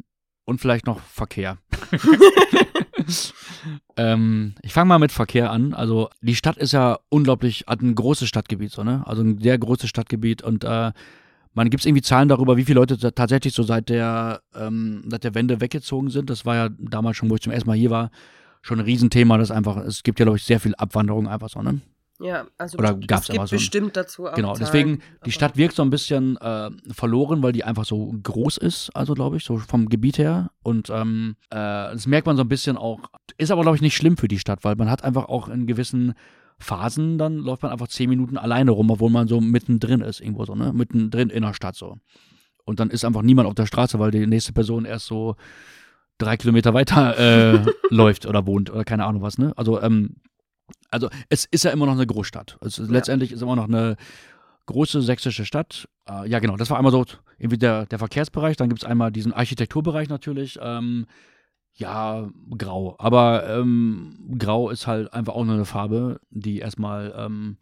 B: und vielleicht noch Verkehr. (laughs) (laughs) (laughs) ähm, ich fange mal mit Verkehr an. Also die Stadt ist ja unglaublich, hat ein großes Stadtgebiet, so, ne? Also ein sehr großes Stadtgebiet und äh, man gibt es irgendwie Zahlen darüber, wie viele Leute tatsächlich so seit der, ähm, seit der Wende weggezogen sind. Das war ja damals schon, wo ich zum ersten Mal hier war, schon ein Riesenthema. Das einfach, es gibt ja, glaube ich, sehr viel Abwanderung einfach so, ne?
A: Ja, also
B: Oder gab's
A: es gibt
B: so
A: bestimmt dazu
B: auch Genau, Zahlen, deswegen, die Stadt wirkt so ein bisschen äh, verloren, weil die einfach so groß ist, also glaube ich, so vom Gebiet her. Und ähm, äh, das merkt man so ein bisschen auch, ist aber, glaube ich, nicht schlimm für die Stadt, weil man hat einfach auch in gewissen Phasen, dann läuft man einfach zehn Minuten alleine rum, obwohl man so mittendrin ist, irgendwo so, ne? Mittendrin in der Stadt so. Und dann ist einfach niemand auf der Straße, weil die nächste Person erst so drei Kilometer weiter äh, (laughs) läuft oder wohnt oder keine Ahnung was, ne? Also, ähm, also es ist ja immer noch eine Großstadt. Es ist, ja. Letztendlich ist immer noch eine große sächsische Stadt. Äh, ja, genau, das war einmal so irgendwie der, der Verkehrsbereich. Dann gibt es einmal diesen Architekturbereich natürlich. Ähm, ja, grau. Aber ähm, grau ist halt einfach auch nur eine Farbe, die erstmal ähm,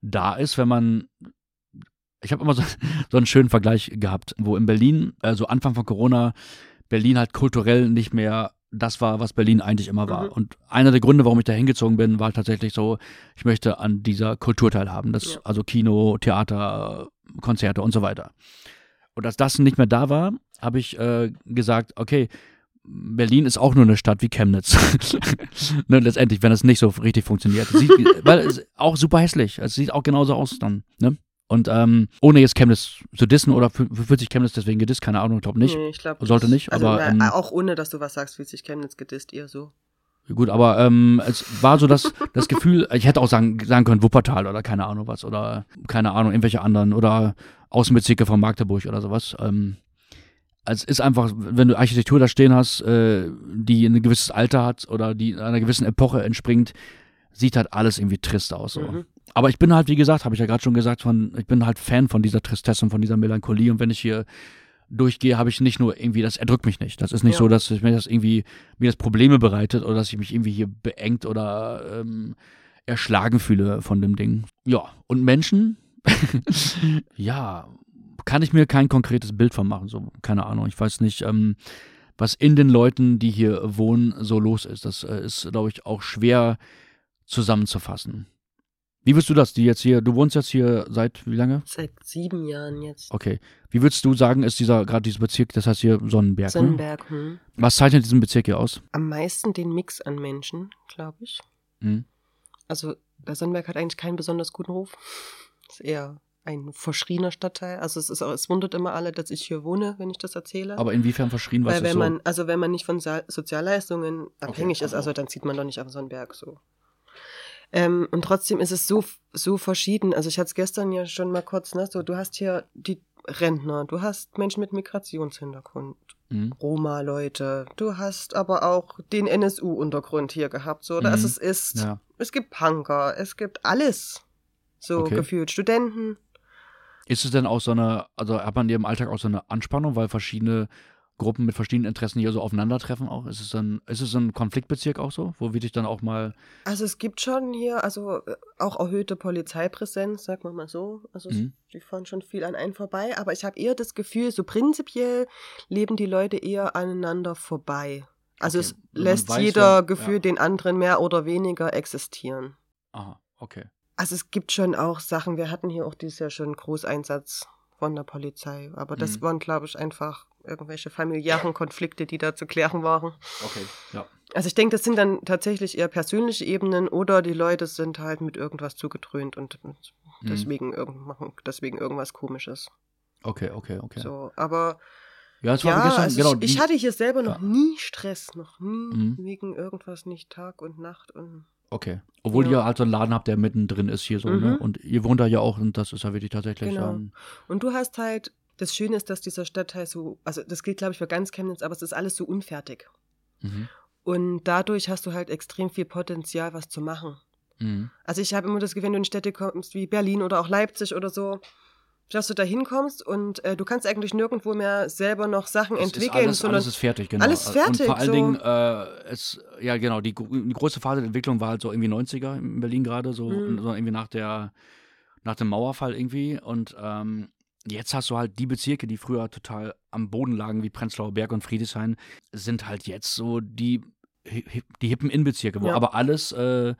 B: da ist, wenn man. Ich habe immer so, (laughs) so, einen schönen Vergleich gehabt, wo in Berlin, also Anfang von Corona, Berlin halt kulturell nicht mehr das war, was Berlin eigentlich immer war. Mhm. Und einer der Gründe, warum ich da hingezogen bin, war tatsächlich so, ich möchte an dieser Kultur teilhaben. Das, ja. Also Kino, Theater, Konzerte und so weiter. Und als das nicht mehr da war, habe ich äh, gesagt, okay, Berlin ist auch nur eine Stadt wie Chemnitz. (laughs) (laughs) ne, letztendlich, wenn es nicht so richtig funktioniert. Sieht, weil es ist auch super hässlich. Es sieht auch genauso aus dann. Ne? Und ähm, ohne jetzt Chemnitz zu dissen oder fühlt sich Chemnitz deswegen gedisst, keine Ahnung, ich glaube nicht. Nee, ich glaube Sollte nicht, also, aber.
A: Ähm, auch ohne, dass du was sagst, fühlt sich Chemnitz gedisst, eher so.
B: Gut, aber ähm, es war so das, (laughs) das Gefühl, ich hätte auch sagen, sagen können Wuppertal oder keine Ahnung was oder keine Ahnung, irgendwelche anderen oder Außenbezirke von Magdeburg oder sowas. Ähm, es ist einfach, wenn du Architektur da stehen hast, äh, die ein gewisses Alter hat oder die einer gewissen Epoche entspringt, sieht halt alles irgendwie trist aus. So. Mhm. Aber ich bin halt, wie gesagt, habe ich ja gerade schon gesagt, von, ich bin halt Fan von dieser Tristesse und von dieser Melancholie. Und wenn ich hier durchgehe, habe ich nicht nur irgendwie, das erdrückt mich nicht. Das ist nicht ja. so, dass ich mir das irgendwie, mir das Probleme bereitet oder dass ich mich irgendwie hier beengt oder ähm, erschlagen fühle von dem Ding. Ja, und Menschen, (laughs) ja, kann ich mir kein konkretes Bild von machen. So, keine Ahnung. Ich weiß nicht, ähm, was in den Leuten, die hier wohnen, so los ist. Das äh, ist, glaube ich, auch schwer zusammenzufassen. Wie würdest du das, die jetzt hier, du wohnst jetzt hier seit wie lange?
A: Seit sieben Jahren jetzt.
B: Okay. Wie würdest du sagen, ist dieser, gerade dieser Bezirk, das heißt hier Sonnenberg?
A: Ne? Sonnenberg, ne? hm.
B: Was zeichnet diesen Bezirk hier aus?
A: Am meisten den Mix an Menschen, glaube ich. Hm. Also, der Sonnenberg hat eigentlich keinen besonders guten Ruf. (laughs) Ist eher ein verschriener Stadtteil. Also es ist auch, es wundert immer alle, dass ich hier wohne, wenn ich das erzähle.
B: Aber inwiefern verschrien was
A: Weil wenn
B: so?
A: man, also wenn man nicht von Sozialleistungen abhängig okay, ist, also dann zieht man doch nicht auf Sonnenberg so. Ähm, und trotzdem ist es so, so verschieden. Also ich hatte es gestern ja schon mal kurz, ne, so, du hast hier die Rentner, du hast Menschen mit Migrationshintergrund, mhm. Roma-Leute, du hast aber auch den NSU-Untergrund hier gehabt, so, oder? Mhm. Also es ist, ja. es gibt Punker, es gibt alles, so okay. gefühlt, Studenten.
B: Ist es denn auch so eine, also hat man in ihrem Alltag auch so eine Anspannung, weil verschiedene Gruppen mit verschiedenen Interessen hier so aufeinandertreffen auch? Ist es ein, ist es ein Konfliktbezirk auch so, wo wir dich dann auch mal.
A: Also es gibt schon hier, also äh, auch erhöhte Polizeipräsenz, sagen wir mal so. Also mhm. die fahren schon viel an einen vorbei, aber ich habe eher das Gefühl, so prinzipiell leben die Leute eher aneinander vorbei. Also okay. es lässt weiß, jeder Gefühl ja. den anderen mehr oder weniger existieren.
B: Aha, okay.
A: Also es gibt schon auch Sachen, wir hatten hier auch dieses Jahr schon Großeinsatz von der Polizei, aber das mhm. waren, glaube ich, einfach irgendwelche familiären Konflikte, die da zu klären waren.
B: Okay, ja.
A: Also ich denke, das sind dann tatsächlich eher persönliche Ebenen oder die Leute sind halt mit irgendwas zugedröhnt und deswegen, mhm. machen deswegen irgendwas komisches.
B: Okay, okay, okay.
A: So, aber
B: ja, es war ja, gestern,
A: also
B: genau,
A: ich, ich, hatte hier selber noch ja. nie Stress, noch nie mhm. wegen irgendwas nicht Tag und Nacht und
B: Okay. Obwohl ja. ihr halt so einen Laden habt, der mittendrin ist hier so, ne? mhm. ne? Und ihr wohnt da ja auch und das ist ja wirklich tatsächlich.
A: Genau. Ähm, und du hast halt das Schöne ist, dass dieser Stadtteil so, also das gilt, glaube ich, für ganz Chemnitz, aber es ist alles so unfertig. Mhm. Und dadurch hast du halt extrem viel Potenzial, was zu machen. Mhm. Also ich habe immer das Gefühl, wenn du in Städte kommst wie Berlin oder auch Leipzig oder so, dass du da hinkommst und äh, du kannst eigentlich nirgendwo mehr selber noch Sachen es entwickeln. Ist
B: alles,
A: sondern
B: alles ist fertig, genau.
A: Alles fertig.
B: Und vor allen so. Dingen, äh, es, ja genau, die, die, große Phase der Entwicklung war halt so irgendwie 90er in Berlin gerade, so, mhm. so irgendwie nach der nach dem Mauerfall irgendwie. Und ähm, Jetzt hast du halt die Bezirke, die früher total am Boden lagen, wie Prenzlauer Berg und Friedrichshain, sind halt jetzt so die, die hippen Innenbezirke, wo ja. aber alles äh,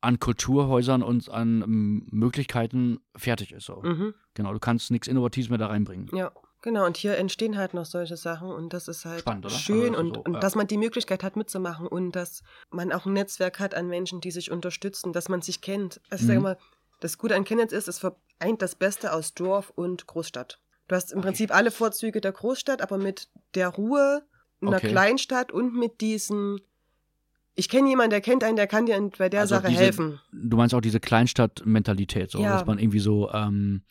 B: an Kulturhäusern und an ähm, Möglichkeiten fertig ist. So. Mhm. Genau, du kannst nichts Innovatives mehr da reinbringen.
A: Ja. Genau, und hier entstehen halt noch solche Sachen und das ist halt Spannend, schön also und, so, und ja. dass man die Möglichkeit hat mitzumachen und dass man auch ein Netzwerk hat an Menschen, die sich unterstützen, dass man sich kennt. Also ich sage mhm. mal, das Gute an Chemnitz ist, es vereint das Beste aus Dorf und Großstadt. Du hast im Prinzip alle Vorzüge der Großstadt, aber mit der Ruhe einer okay. Kleinstadt und mit diesen ich kenne jemanden, der kennt einen, der kann dir bei der also Sache
B: diese,
A: helfen.
B: Du meinst auch diese Kleinstadt-Mentalität, so, ja. dass man irgendwie so ähm,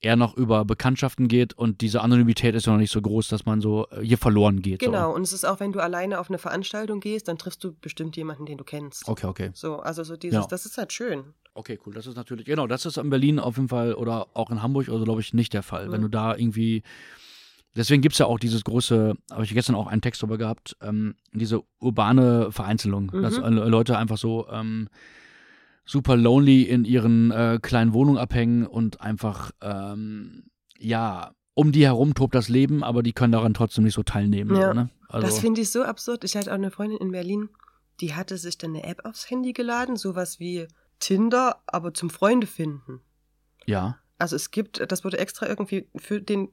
B: eher noch über Bekanntschaften geht und diese Anonymität ist ja noch nicht so groß, dass man so äh, hier verloren geht.
A: Genau,
B: so.
A: und es ist auch, wenn du alleine auf eine Veranstaltung gehst, dann triffst du bestimmt jemanden, den du kennst.
B: Okay, okay.
A: So, also so dieses, ja. das ist halt schön.
B: Okay, cool. Das ist natürlich, genau, das ist in Berlin auf jeden Fall oder auch in Hamburg, also glaube ich, nicht der Fall. Mhm. Wenn du da irgendwie, deswegen gibt es ja auch dieses große, habe ich gestern auch einen Text darüber gehabt, ähm, diese urbane Vereinzelung, mhm. dass Leute einfach so ähm, super lonely in ihren äh, kleinen Wohnungen abhängen und einfach, ähm, ja, um die herum tobt das Leben, aber die können daran trotzdem nicht so teilnehmen.
A: Ja.
B: So, ne?
A: also, das finde ich so absurd. Ich hatte auch eine Freundin in Berlin, die hatte sich dann eine App aufs Handy geladen, sowas wie Tinder, aber zum Freunde finden.
B: Ja.
A: Also es gibt, das wurde extra irgendwie für den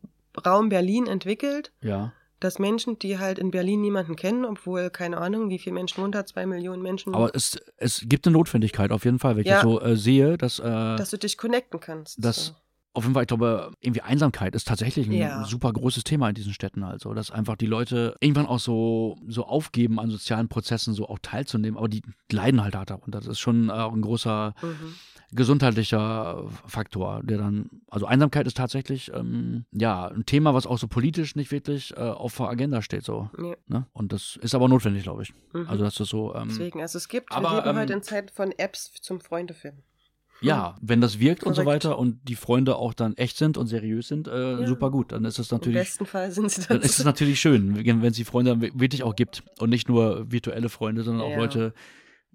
A: Raum Berlin entwickelt.
B: Ja.
A: Dass Menschen, die halt in Berlin niemanden kennen, obwohl, keine Ahnung, wie viele Menschen unter zwei Millionen Menschen.
B: Aber es, es gibt eine Notwendigkeit auf jeden Fall, wenn ich ja. das so äh, sehe, dass. Äh,
A: dass du dich connecten kannst.
B: Dass, so. Auf jeden Fall, ich glaube, irgendwie Einsamkeit ist tatsächlich ein ja. super großes Thema in diesen Städten. Also, dass einfach die Leute irgendwann auch so, so aufgeben, an sozialen Prozessen so auch teilzunehmen, aber die leiden halt darunter. Das ist schon auch ein großer mhm gesundheitlicher Faktor, der dann, also Einsamkeit ist tatsächlich ähm, ja ein Thema, was auch so politisch nicht wirklich äh, auf der Agenda steht so. Ja. Ne? Und das ist aber notwendig, glaube ich. Mhm. Also dass das so. Ähm,
A: Deswegen, also es gibt, aber, wir leben ähm, heute in Zeit von Apps zum Freundefinden.
B: Ja, wenn das wirkt Korrekt. und so weiter und die Freunde auch dann echt sind und seriös sind, äh, ja. super gut. Dann ist es natürlich. Im
A: besten Fall sind sie
B: dann. Dann ist es natürlich schön, wenn es die Freunde wirklich auch gibt und nicht nur virtuelle Freunde, sondern ja. auch Leute,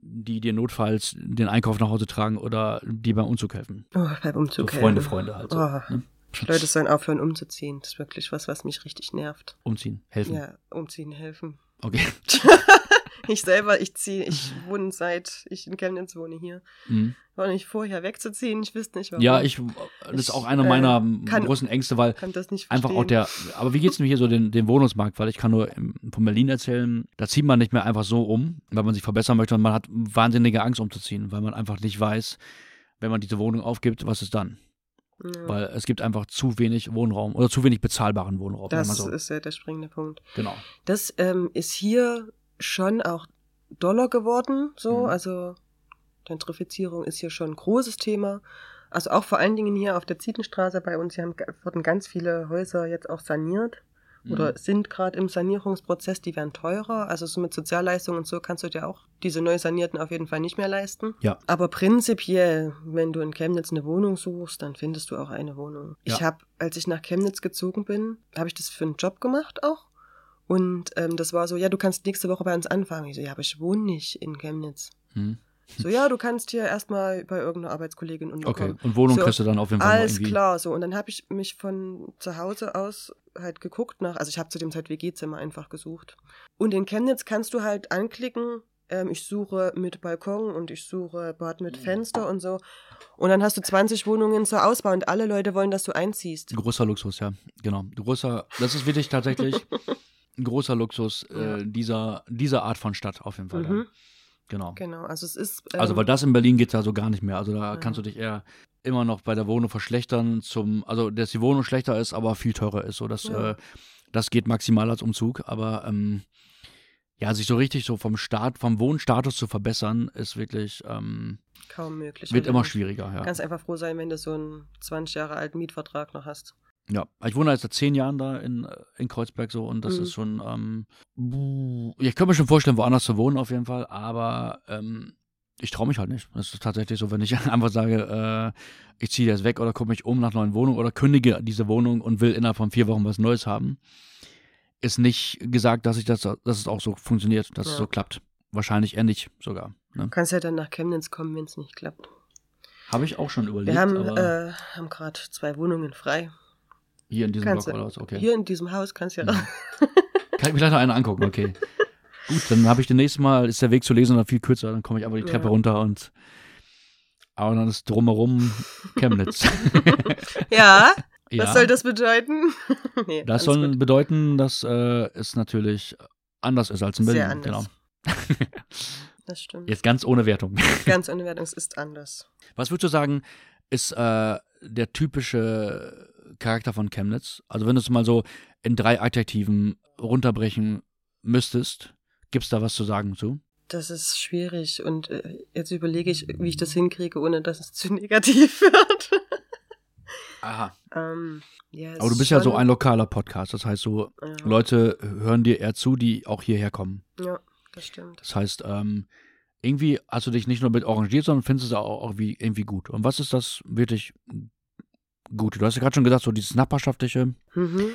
B: die dir notfalls den Einkauf nach Hause tragen oder die beim Umzug helfen.
A: Oh, beim Umzug
B: so Freunde, Freunde halt. So,
A: oh. ne? Leute sollen aufhören umzuziehen. Das ist wirklich was, was mich richtig nervt.
B: Umziehen, helfen.
A: Ja, umziehen, helfen.
B: Okay. (laughs)
A: ich selber, ich ziehe, ich (laughs) wohne seit ich in Chemnitz wohne hier. Mhm. War nicht vorher wegzuziehen, ich wüsste nicht
B: warum. Ja, ich, das ist auch einer meiner äh, kann, großen Ängste, weil einfach auch der, aber wie geht es mir hier so den, den Wohnungsmarkt, weil ich kann nur von Berlin erzählen, da zieht man nicht mehr einfach so um, weil man sich verbessern möchte und man hat wahnsinnige Angst umzuziehen, weil man einfach nicht weiß, wenn man diese Wohnung aufgibt, was ist dann? Ja. Weil es gibt einfach zu wenig Wohnraum oder zu wenig bezahlbaren Wohnraum.
A: Das so. ist ja der springende Punkt.
B: Genau.
A: Das ähm, ist hier schon auch doller geworden, so. Mhm. Also Gentrifizierung ist hier schon ein großes Thema. Also auch vor allen Dingen hier auf der Zietenstraße bei uns, hier haben, wurden ganz viele Häuser jetzt auch saniert oder mhm. sind gerade im Sanierungsprozess, die werden teurer. Also so mit Sozialleistungen und so kannst du dir auch diese neu sanierten auf jeden Fall nicht mehr leisten.
B: Ja.
A: Aber prinzipiell, wenn du in Chemnitz eine Wohnung suchst, dann findest du auch eine Wohnung. Ja. Ich habe, als ich nach Chemnitz gezogen bin, habe ich das für einen Job gemacht auch. Und ähm, das war so, ja, du kannst nächste Woche bei uns anfangen. Ich so, ja, aber ich wohne nicht in Chemnitz. Mhm. So, ja, du kannst hier erstmal bei irgendeiner Arbeitskollegin
B: unterkommen. Okay, und Wohnung so, kriegst du dann auf jeden Fall
A: Alles irgendwie. klar, so. Und dann habe ich mich von zu Hause aus halt geguckt nach, also ich habe zu dem Zeit WG-Zimmer einfach gesucht. Und in Chemnitz kannst du halt anklicken, ähm, ich suche mit Balkon und ich suche Bad mit Fenster und so. Und dann hast du 20 Wohnungen zur Ausbau und alle Leute wollen, dass du einziehst.
B: Großer Luxus, ja, genau. Großer, das ist wirklich tatsächlich (laughs) ein großer Luxus äh, dieser, dieser Art von Stadt auf jeden Fall. Mhm. Ja. Genau.
A: Genau, also es ist.
B: Ähm, also, weil das in Berlin geht ja so gar nicht mehr. Also, da ja. kannst du dich eher immer noch bei der Wohnung verschlechtern, zum, also, dass die Wohnung schlechter ist, aber viel teurer ist. So, das, ja. äh, das geht maximal als Umzug. Aber, ähm, ja, sich so richtig so vom Start, vom Wohnstatus zu verbessern, ist wirklich. Ähm,
A: Kaum möglich.
B: Wird immer schwieriger, ja.
A: Kannst einfach froh sein, wenn du so einen 20 Jahre alten Mietvertrag noch hast.
B: Ja, ich wohne jetzt seit zehn Jahren da in, in Kreuzberg so und das mhm. ist schon, ähm, ich könnte mir schon vorstellen, woanders zu wohnen auf jeden Fall, aber ähm, ich traue mich halt nicht. Das ist tatsächlich so, wenn ich (laughs) einfach sage, äh, ich ziehe jetzt weg oder gucke mich um nach neuen Wohnungen oder kündige diese Wohnung und will innerhalb von vier Wochen was Neues haben, ist nicht gesagt, dass ich das, dass es auch so funktioniert, dass ja. es so klappt. Wahrscheinlich eher nicht sogar.
A: Ne? Du kannst ja dann nach Chemnitz kommen, wenn es nicht klappt.
B: Habe ich auch schon überlegt.
A: Wir haben, äh, haben gerade zwei Wohnungen frei.
B: Hier in diesem
A: kannst
B: Block oder was? Okay.
A: Hier in diesem Haus kannst du ja. Mhm. (laughs)
B: Kann ich mir gleich noch eine angucken, okay. Gut, dann habe ich das nächste Mal, ist der Weg zu lesen noch viel kürzer, dann komme ich aber die Treppe ja. runter und aber dann ist drumherum Chemnitz.
A: ja, (laughs) ja, was soll das bedeuten? (laughs)
B: nee, das soll gut. bedeuten, dass äh, es natürlich anders ist als in Berlin. Sehr anders. Genau.
A: das stimmt.
B: Jetzt ganz ohne Wertung.
A: Ganz ohne Wertung, es ist anders.
B: Was würdest du sagen, ist äh, der typische Charakter von Chemnitz? Also wenn du es mal so in drei Adjektiven runterbrechen müsstest, gibt es da was zu sagen zu?
A: Das ist schwierig und äh, jetzt überlege ich, wie ich das hinkriege, ohne dass es zu (laughs) negativ wird.
B: Aha.
A: Ähm,
B: ja, Aber du bist ja so ein lokaler Podcast, das heißt so, ja. Leute hören dir eher zu, die auch hierher kommen.
A: Ja, das stimmt.
B: Das heißt, ähm, irgendwie hast du dich nicht nur mit arrangiert, sondern findest es auch irgendwie gut. Und was ist das wirklich Gute. Du hast ja gerade schon gesagt, so dieses Nachbarschaftliche, mhm,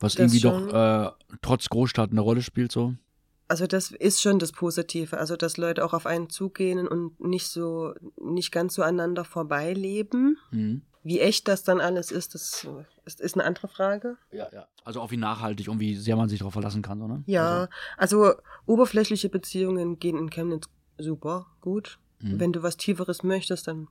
B: was irgendwie schon. doch äh, trotz Großstadt eine Rolle spielt, so.
A: Also das ist schon das Positive, also dass Leute auch auf einen zugehen und nicht so, nicht ganz so aneinander vorbeileben. Mhm. Wie echt das dann alles ist, das ist, ist, eine andere Frage.
B: Ja, ja. Also auch wie nachhaltig und wie sehr man sich darauf verlassen kann, so, ne?
A: Ja, also, also oberflächliche Beziehungen gehen in Chemnitz super, gut. Mhm. Wenn du was Tieferes möchtest, dann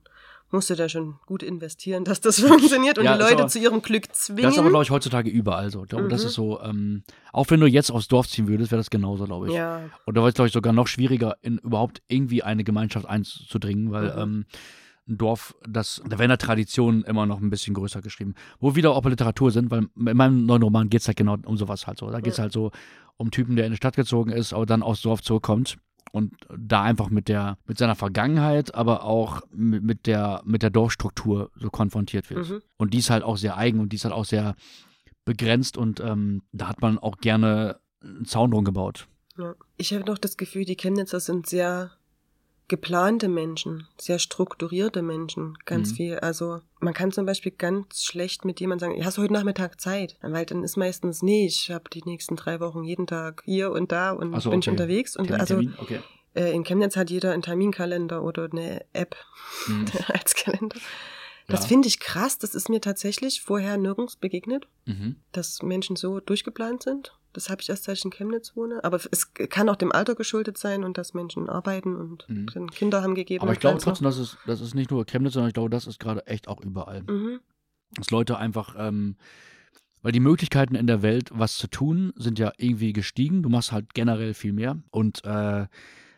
A: musst du da schon gut investieren, dass das (laughs) funktioniert und ja, die Leute aber, zu ihrem Glück zwingen.
B: Das ist aber, glaube ich, heutzutage überall so. Ich glaube, mhm. das ist so, ähm, auch wenn du jetzt aufs Dorf ziehen würdest, wäre das genauso, glaube ich.
A: Ja.
B: Und da wäre es, glaube ich, sogar noch schwieriger, in überhaupt irgendwie eine Gemeinschaft einzudringen, weil mhm. ähm, ein Dorf, das, da werden ja Traditionen immer noch ein bisschen größer geschrieben. Wo wieder auch Literatur sind, weil in meinem neuen Roman geht es halt genau um sowas halt so. Da geht es halt so um Typen, der in die Stadt gezogen ist, aber dann aufs Dorf zurückkommt und da einfach mit der, mit seiner Vergangenheit, aber auch mit, mit der, mit der Dorfstruktur so konfrontiert wird. Mhm. Und die ist halt auch sehr eigen und die ist halt auch sehr begrenzt und ähm, da hat man auch gerne einen Zaun drum gebaut.
A: Ja. Ich habe noch das Gefühl, die Chemnitzer sind sehr geplante Menschen, sehr strukturierte Menschen, ganz mhm. viel. Also man kann zum Beispiel ganz schlecht mit jemandem sagen, hast du heute Nachmittag Zeit? Weil dann ist meistens, nee, ich habe die nächsten drei Wochen jeden Tag hier und da und so, bin okay. unterwegs. Und Termin, also okay. äh, in Chemnitz hat jeder einen Terminkalender oder eine App mhm. (laughs) als Kalender. Das ja. finde ich krass. Das ist mir tatsächlich vorher nirgends begegnet, mhm. dass Menschen so durchgeplant sind. Das habe ich erst, seit ich in Chemnitz wohne. Aber es kann auch dem Alter geschuldet sein und dass Menschen arbeiten und mhm. Kinder haben gegeben.
B: Aber ich glaube trotzdem, dass es, das ist nicht nur Chemnitz, sondern ich glaube, das ist gerade echt auch überall. Mhm. Dass Leute einfach, ähm, weil die Möglichkeiten in der Welt, was zu tun, sind ja irgendwie gestiegen. Du machst halt generell viel mehr und äh,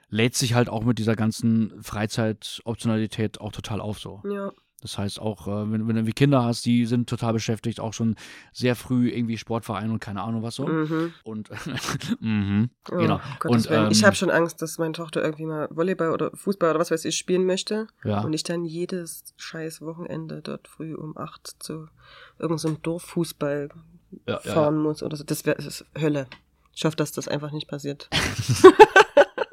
B: lädt sich halt auch mit dieser ganzen Freizeitoptionalität auch total auf so.
A: Ja.
B: Das heißt auch, äh, wenn, wenn du irgendwie Kinder hast, die sind total beschäftigt, auch schon sehr früh irgendwie Sportverein und keine Ahnung was so. Mhm. Und (laughs) mhm,
A: oh, genau. und, ähm, ich habe schon Angst, dass meine Tochter irgendwie mal Volleyball oder Fußball oder was weiß ich spielen möchte.
B: Ja.
A: Und ich dann jedes scheiß Wochenende dort früh um acht zu irgendeinem so Dorffußball ja, fahren ja, muss oder so. Das wäre Hölle. Ich hoffe, dass das einfach nicht passiert. (laughs)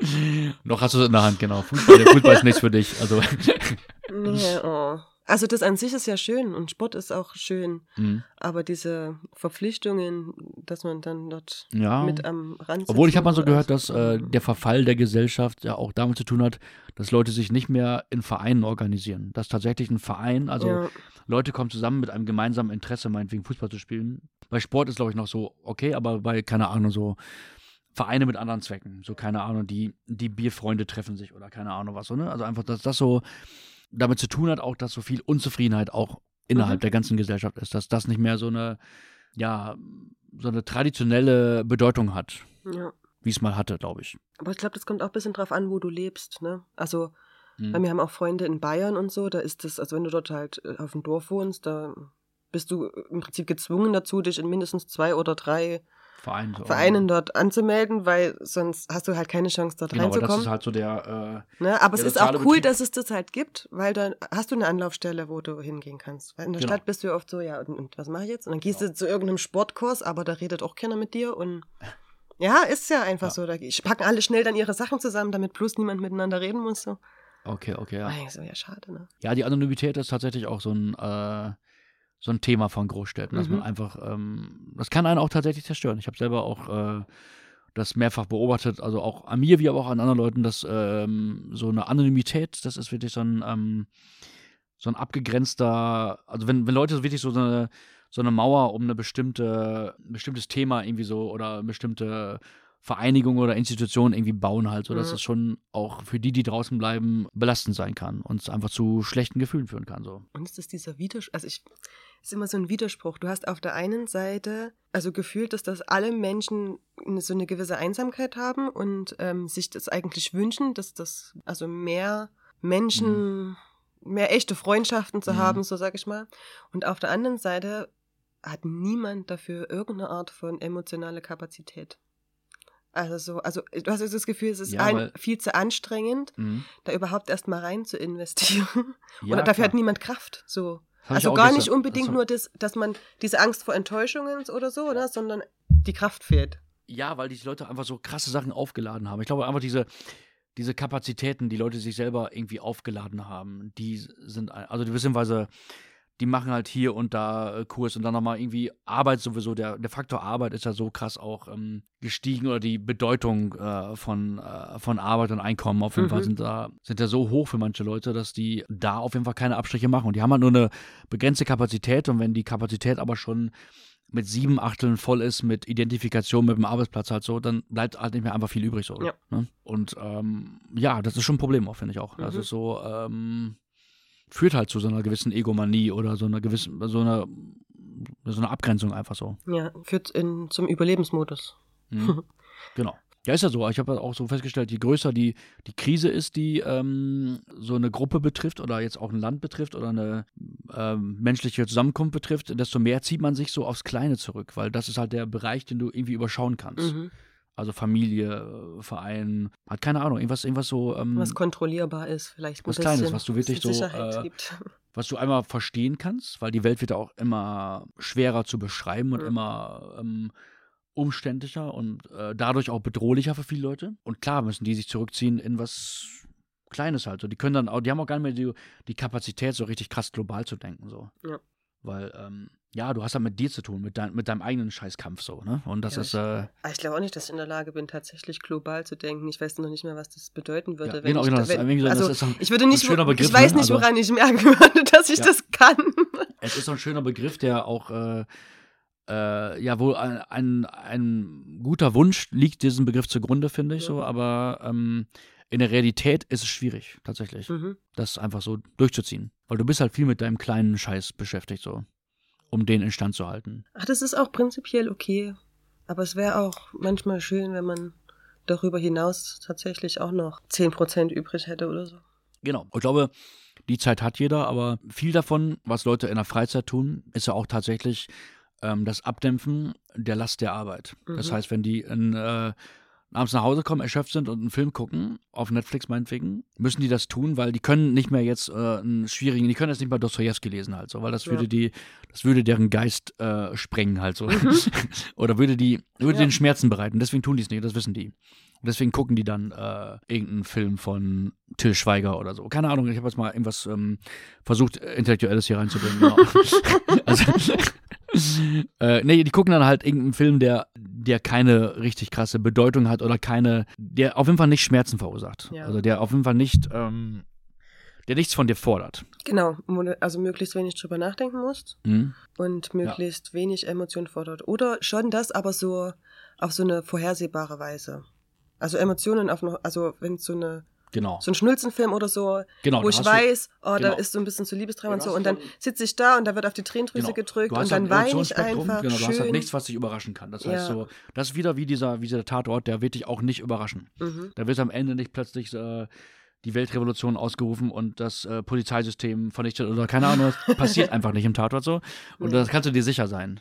A: (laughs)
B: Noch hast du es in der Hand, genau. Fußball, der Fußball ist nichts für dich. Also.
A: nee, oh. Also das an sich ist ja schön und Sport ist auch schön, mhm. aber diese Verpflichtungen, dass man dann dort ja. mit am Rand
B: Obwohl ich habe mal so gehört, dass äh, der Verfall der Gesellschaft ja auch damit zu tun hat, dass Leute sich nicht mehr in Vereinen organisieren. Dass tatsächlich ein Verein, also ja. Leute kommen zusammen mit einem gemeinsamen Interesse, meinetwegen Fußball zu spielen. Bei Sport ist glaube ich noch so okay, aber bei keine Ahnung so Vereine mit anderen Zwecken, so keine Ahnung, die die Bierfreunde treffen sich oder keine Ahnung was so ne. Also einfach, dass das so damit zu tun hat, auch, dass so viel Unzufriedenheit auch innerhalb mhm. der ganzen Gesellschaft ist, dass das nicht mehr so eine, ja, so eine traditionelle Bedeutung hat. Ja. Wie es mal hatte, glaube ich.
A: Aber ich glaube, das kommt auch ein bisschen drauf an, wo du lebst, ne? Also, mhm. weil wir haben auch Freunde in Bayern und so, da ist das, also wenn du dort halt äh, auf dem Dorf wohnst, da bist du im Prinzip gezwungen dazu, dich in mindestens zwei oder drei Verein, so Vereinen dort anzumelden, weil sonst hast du halt keine Chance, dort genau, reinzukommen. Das
B: ist halt so der.
A: Äh, ne? Aber es ist auch cool, Betrieb. dass es das halt gibt, weil dann hast du eine Anlaufstelle, wo du hingehen kannst. Weil in der genau. Stadt bist du ja oft so, ja, und, und was mache ich jetzt? Und dann gehst genau. du zu irgendeinem Sportkurs, aber da redet auch keiner mit dir und. (laughs) Ja, ist ja einfach ja. so. Da packen alle schnell dann ihre Sachen zusammen, damit bloß niemand miteinander reden muss. So.
B: Okay, okay, ja.
A: So, ja, schade, ne?
B: Ja, die Anonymität ist tatsächlich auch so ein. Äh, so ein Thema von Großstädten, dass mhm. man einfach, ähm, das kann einen auch tatsächlich zerstören. Ich habe selber auch äh, das mehrfach beobachtet, also auch an mir wie aber auch an anderen Leuten, dass ähm, so eine Anonymität, das ist wirklich so ein, ähm, so ein abgegrenzter, also wenn, wenn Leute wirklich so eine, so eine Mauer um eine bestimmte, ein bestimmtes Thema irgendwie so oder bestimmte Vereinigung oder Institution irgendwie bauen halt, so dass mhm. es schon auch für die, die draußen bleiben, belastend sein kann und es einfach zu schlechten Gefühlen führen kann. So.
A: Und ist das dieser Widerspruch, also ich, ist immer so ein Widerspruch. Du hast auf der einen Seite also gefühlt, dass das alle Menschen so eine gewisse Einsamkeit haben und ähm, sich das eigentlich wünschen, dass das also mehr Menschen, mhm. mehr echte Freundschaften zu mhm. haben, so sag ich mal. Und auf der anderen Seite hat niemand dafür irgendeine Art von emotionale Kapazität. Also so, also du hast das Gefühl, es ist ja, ein, viel zu anstrengend, mhm. da überhaupt erst mal rein zu investieren. (laughs) Ja, Oder dafür hat niemand Kraft. So. Also gar nicht unbedingt das nur das, dass man diese Angst vor Enttäuschungen oder so, oder? sondern die Kraft fehlt.
B: Ja, weil die Leute einfach so krasse Sachen aufgeladen haben. Ich glaube einfach diese, diese Kapazitäten, die Leute sich selber irgendwie aufgeladen haben, die sind, also beziehungsweise die machen halt hier und da äh, Kurs und dann nochmal irgendwie Arbeit sowieso, der, der Faktor Arbeit ist ja so krass auch ähm, gestiegen oder die Bedeutung äh, von, äh, von Arbeit und Einkommen auf jeden mhm. Fall sind da, sind ja so hoch für manche Leute, dass die da auf jeden Fall keine Abstriche machen. Und die haben halt nur eine begrenzte Kapazität und wenn die Kapazität aber schon mit sieben Achteln voll ist mit Identifikation mit dem Arbeitsplatz halt so, dann bleibt halt nicht mehr einfach viel übrig so. Ja. Ne? Und ähm, ja, das ist schon ein Problem auch, finde ich auch. Mhm. Das ist so, ähm, führt halt zu so einer gewissen Egomanie oder so einer gewissen, so einer, so einer Abgrenzung einfach so.
A: Ja, führt in, zum Überlebensmodus.
B: Mhm. (laughs) genau. Ja, ist ja so. Ich habe auch so festgestellt, je größer die, die Krise ist, die ähm, so eine Gruppe betrifft oder jetzt auch ein Land betrifft oder eine ähm, menschliche Zusammenkunft betrifft, desto mehr zieht man sich so aufs Kleine zurück, weil das ist halt der Bereich, den du irgendwie überschauen kannst. Mhm. Also Familie, Verein, hat keine Ahnung, irgendwas, irgendwas so. Ähm,
A: was kontrollierbar ist, vielleicht.
B: Was Kleines, was du wirklich so. Äh, (laughs) was du einmal verstehen kannst, weil die Welt wird auch immer schwerer zu beschreiben und mhm. immer ähm, umständlicher und äh, dadurch auch bedrohlicher für viele Leute. Und klar müssen die sich zurückziehen in was Kleines halt. So, die können dann auch, die haben auch gar nicht mehr die, die Kapazität, so richtig krass global zu denken. So.
A: Ja.
B: Weil, ähm, ja, du hast ja mit dir zu tun, mit, dein, mit deinem eigenen Scheißkampf so, ne? Und das ja, ist. Äh,
A: ah, ich glaube auch nicht, dass ich in der Lage bin, tatsächlich global zu denken. Ich weiß noch nicht mehr, was das bedeuten würde. Ja,
B: wenn genau, ich, genau. Das, wenn,
A: so, also, das ist ein, ich würde nicht, ein schöner Begriff, ich weiß nicht, also woran also, ich merken (laughs) würde, dass ich ja. das kann.
B: Es ist so ein schöner Begriff, der auch äh, äh, ja, wo ein, ein, ein, guter Wunsch liegt diesem Begriff zugrunde, finde ich ja. so, aber ähm, in der Realität ist es schwierig, tatsächlich, mhm. das einfach so durchzuziehen. Weil du bist halt viel mit deinem kleinen Scheiß beschäftigt, so, um den instand zu halten.
A: Ach, das ist auch prinzipiell okay. Aber es wäre auch manchmal schön, wenn man darüber hinaus tatsächlich auch noch 10% übrig hätte oder so.
B: Genau. Ich glaube, die Zeit hat jeder, aber viel davon, was Leute in der Freizeit tun, ist ja auch tatsächlich ähm, das Abdämpfen der Last der Arbeit. Mhm. Das heißt, wenn die in, äh, abends nach Hause kommen, erschöpft sind und einen Film gucken, auf Netflix meinetwegen, müssen die das tun, weil die können nicht mehr jetzt äh, einen schwierigen, die können jetzt nicht mal Dostoevsky lesen halt so, weil das ja. würde die, das würde deren Geist äh, sprengen halt so. Mhm. (laughs) Oder würde die, würde ja. den Schmerzen bereiten. Deswegen tun die es nicht, das wissen die. Deswegen gucken die dann äh, irgendeinen Film von Till Schweiger oder so. Keine Ahnung, ich habe jetzt mal irgendwas ähm, versucht, Intellektuelles hier reinzubringen. Genau. (laughs) also, (laughs) äh, nee, die gucken dann halt irgendeinen Film, der, der keine richtig krasse Bedeutung hat oder keine, der auf jeden Fall nicht Schmerzen verursacht. Ja. Also der auf jeden Fall nicht, ähm, der nichts von dir fordert.
A: Genau, also möglichst wenig drüber nachdenken musst mhm. und möglichst ja. wenig Emotionen fordert. Oder schon das, aber so auf so eine vorhersehbare Weise. Also Emotionen auf noch, also wenn so eine
B: Genau.
A: So ein Schnulzenfilm oder so, genau, wo ich weiß, oh, genau. da ist so ein bisschen zu Liebesdrama und so. Und dann sitze ich da und da wird auf die Tränendrüse genau. gedrückt und dann weine ich einfach.
B: Genau, du
A: schön.
B: hast halt nichts, was dich überraschen kann. Das ja. heißt so, das ist wieder wie dieser, wie dieser Tatort, der wird dich auch nicht überraschen. Mhm. Da wird am Ende nicht plötzlich äh, die Weltrevolution ausgerufen und das äh, Polizeisystem vernichtet oder keine Ahnung, das (laughs) passiert einfach nicht im Tatort so. Und nee. das kannst du dir sicher sein.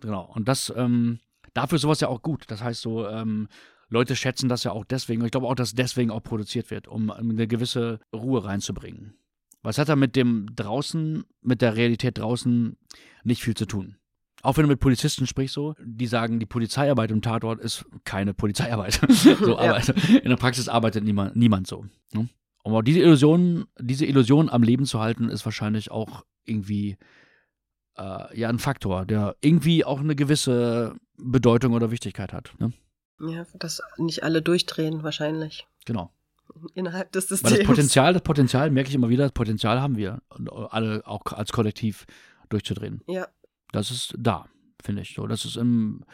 B: Genau. Und das, ähm, dafür ist sowas ja auch gut. Das heißt so, ähm, Leute schätzen das ja auch deswegen. Und ich glaube auch, dass deswegen auch produziert wird, um eine gewisse Ruhe reinzubringen. Was hat er mit dem draußen, mit der Realität draußen nicht viel zu tun? Auch wenn du mit Polizisten sprichst, so, die sagen, die Polizeiarbeit im Tatort ist keine Polizeiarbeit. (laughs) so, ja. in der Praxis arbeitet niemand, niemand so. Ne? Aber diese Illusion, diese Illusion am Leben zu halten, ist wahrscheinlich auch irgendwie äh, ja ein Faktor, der irgendwie auch eine gewisse Bedeutung oder Wichtigkeit hat. Ne?
A: Ja, dass nicht alle durchdrehen wahrscheinlich.
B: Genau.
A: Innerhalb des Systems.
B: Weil das Potenzial, das Potenzial, merke ich immer wieder, das Potenzial haben wir, alle auch als Kollektiv durchzudrehen.
A: Ja.
B: Das ist da, finde ich. So, das ist im,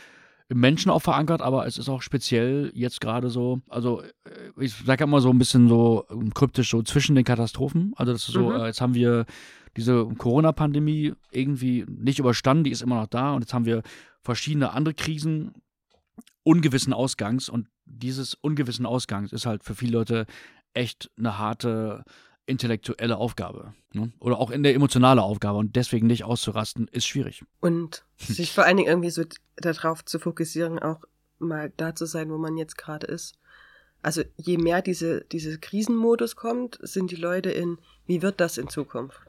B: im Menschen auch verankert, aber es ist auch speziell jetzt gerade so, also äh, ich sage immer so ein bisschen so kryptisch so zwischen den Katastrophen. Also das ist so, mhm. äh, jetzt haben wir diese Corona-Pandemie irgendwie nicht überstanden, die ist immer noch da und jetzt haben wir verschiedene andere Krisen, ungewissen Ausgangs und dieses ungewissen Ausgangs ist halt für viele Leute echt eine harte intellektuelle Aufgabe. Ne? Oder auch in der emotionale Aufgabe und deswegen nicht auszurasten, ist schwierig.
A: Und sich vor allen Dingen irgendwie so darauf zu fokussieren, auch mal da zu sein, wo man jetzt gerade ist. Also je mehr diese, diese Krisenmodus kommt, sind die Leute in, wie wird das in Zukunft?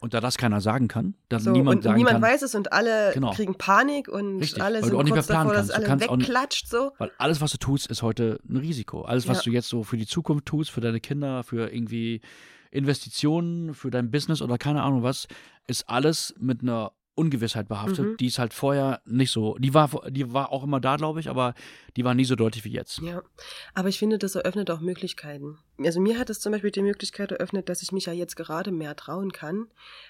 B: Und da das keiner sagen kann, dann so, niemand sagen
A: niemand
B: kann,
A: weiß es und alle genau. kriegen Panik und
B: Richtig,
A: alle sind kurz davor, dass alles wegklatscht. So.
B: Weil alles, was du tust, ist heute ein Risiko. Alles, was ja. du jetzt so für die Zukunft tust, für deine Kinder, für irgendwie Investitionen, für dein Business oder keine Ahnung was, ist alles mit einer Ungewissheit behaftet, mhm. die ist halt vorher nicht so. Die war, die war auch immer da, glaube ich, aber die war nie so deutlich wie jetzt.
A: Ja, aber ich finde, das eröffnet auch Möglichkeiten. Also mir hat es zum Beispiel die Möglichkeit eröffnet, dass ich mich ja jetzt gerade mehr trauen kann,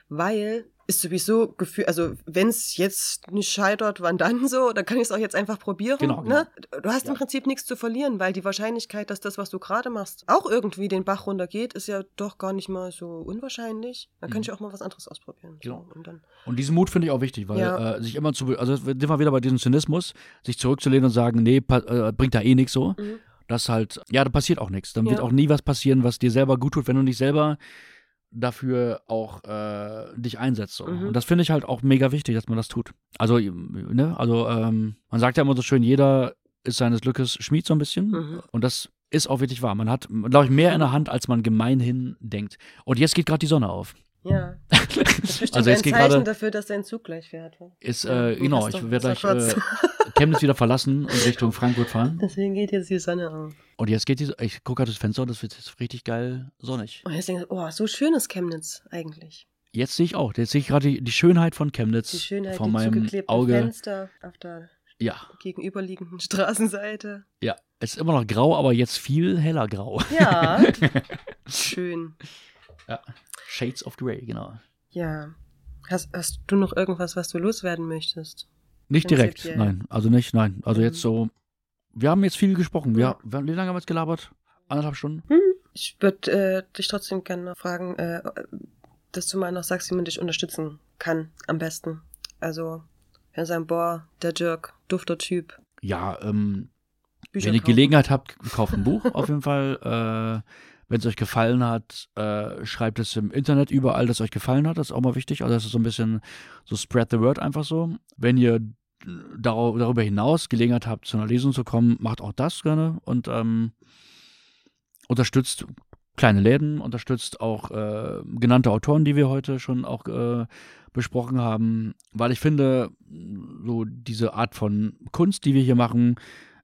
A: weil ist sowieso Gefühl, also wenn es jetzt nicht scheitert, wann dann so, dann kann ich es auch jetzt einfach probieren. Genau, ne? genau. Du hast ja. im Prinzip nichts zu verlieren, weil die Wahrscheinlichkeit, dass das, was du gerade machst, auch irgendwie den Bach runtergeht, ist ja doch gar nicht mal so unwahrscheinlich. Dann kann mhm. ich auch mal was anderes ausprobieren.
B: Genau. So, und, dann, und diesen Mut finde ich auch wichtig, weil ja. äh, sich immer zu, also sind wir wieder bei diesem Zynismus, sich zurückzulehnen und sagen, nee, äh, bringt da eh nichts so. Mhm. Das halt, ja, da passiert auch nichts. Dann ja. wird auch nie was passieren, was dir selber gut tut, wenn du nicht selber dafür auch äh, dich einsetzt. So. Mhm. Und das finde ich halt auch mega wichtig, dass man das tut. Also, ne, also ähm, man sagt ja immer so schön, jeder ist seines Glückes Schmied so ein bisschen. Mhm. Und das ist auch wirklich wahr. Man hat, glaube ich, mehr in der Hand, als man gemeinhin denkt. Und jetzt geht gerade die Sonne auf.
A: Ja. (laughs) Das ist also jetzt ein Zeichen dafür, dass dein Zug gleich fährt.
B: Ist, äh, genau, ich werde gleich äh, (laughs) Chemnitz wieder verlassen und Richtung Frankfurt fahren.
A: Deswegen geht jetzt die Sonne auf.
B: Und jetzt geht die, ich gucke gerade das Fenster und das wird jetzt richtig geil sonnig.
A: Und jetzt denke ich, oh, so schön ist Chemnitz eigentlich.
B: Jetzt sehe ich auch, jetzt sehe ich gerade die, die, Schönheit von Chemnitz. Die Schönheit, von die meinem Auge.
A: Fenster auf der
B: ja.
A: gegenüberliegenden (laughs) Straßenseite.
B: Ja, es ist immer noch grau, aber jetzt viel heller grau.
A: Ja. Schön.
B: Ja. Shades of Grey, genau.
A: Ja. Hast, hast du noch irgendwas, was du loswerden möchtest?
B: Nicht direkt, nein. Also nicht, nein. Also mhm. jetzt so, wir haben jetzt viel gesprochen. Wir, wir, wie lange haben wir jetzt gelabert? Anderthalb Stunden?
A: Hm. Ich würde äh, dich trotzdem gerne fragen, äh, dass du mal noch sagst, wie man dich unterstützen kann, am besten. Also, wenn sagen, boah, der Dirk, dufter Typ.
B: Ja, ähm, Bücher wenn ihr. Gelegenheit habt, kauft ein Buch auf jeden Fall. Äh, wenn es euch gefallen hat, äh, schreibt es im Internet überall, dass es euch gefallen hat. Das ist auch mal wichtig. Also das ist so ein bisschen so spread the word einfach so. Wenn ihr darüber hinaus Gelegenheit habt, zu einer Lesung zu kommen, macht auch das gerne und ähm, unterstützt kleine Läden, unterstützt auch äh, genannte Autoren, die wir heute schon auch äh, besprochen haben, weil ich finde, so diese Art von Kunst, die wir hier machen,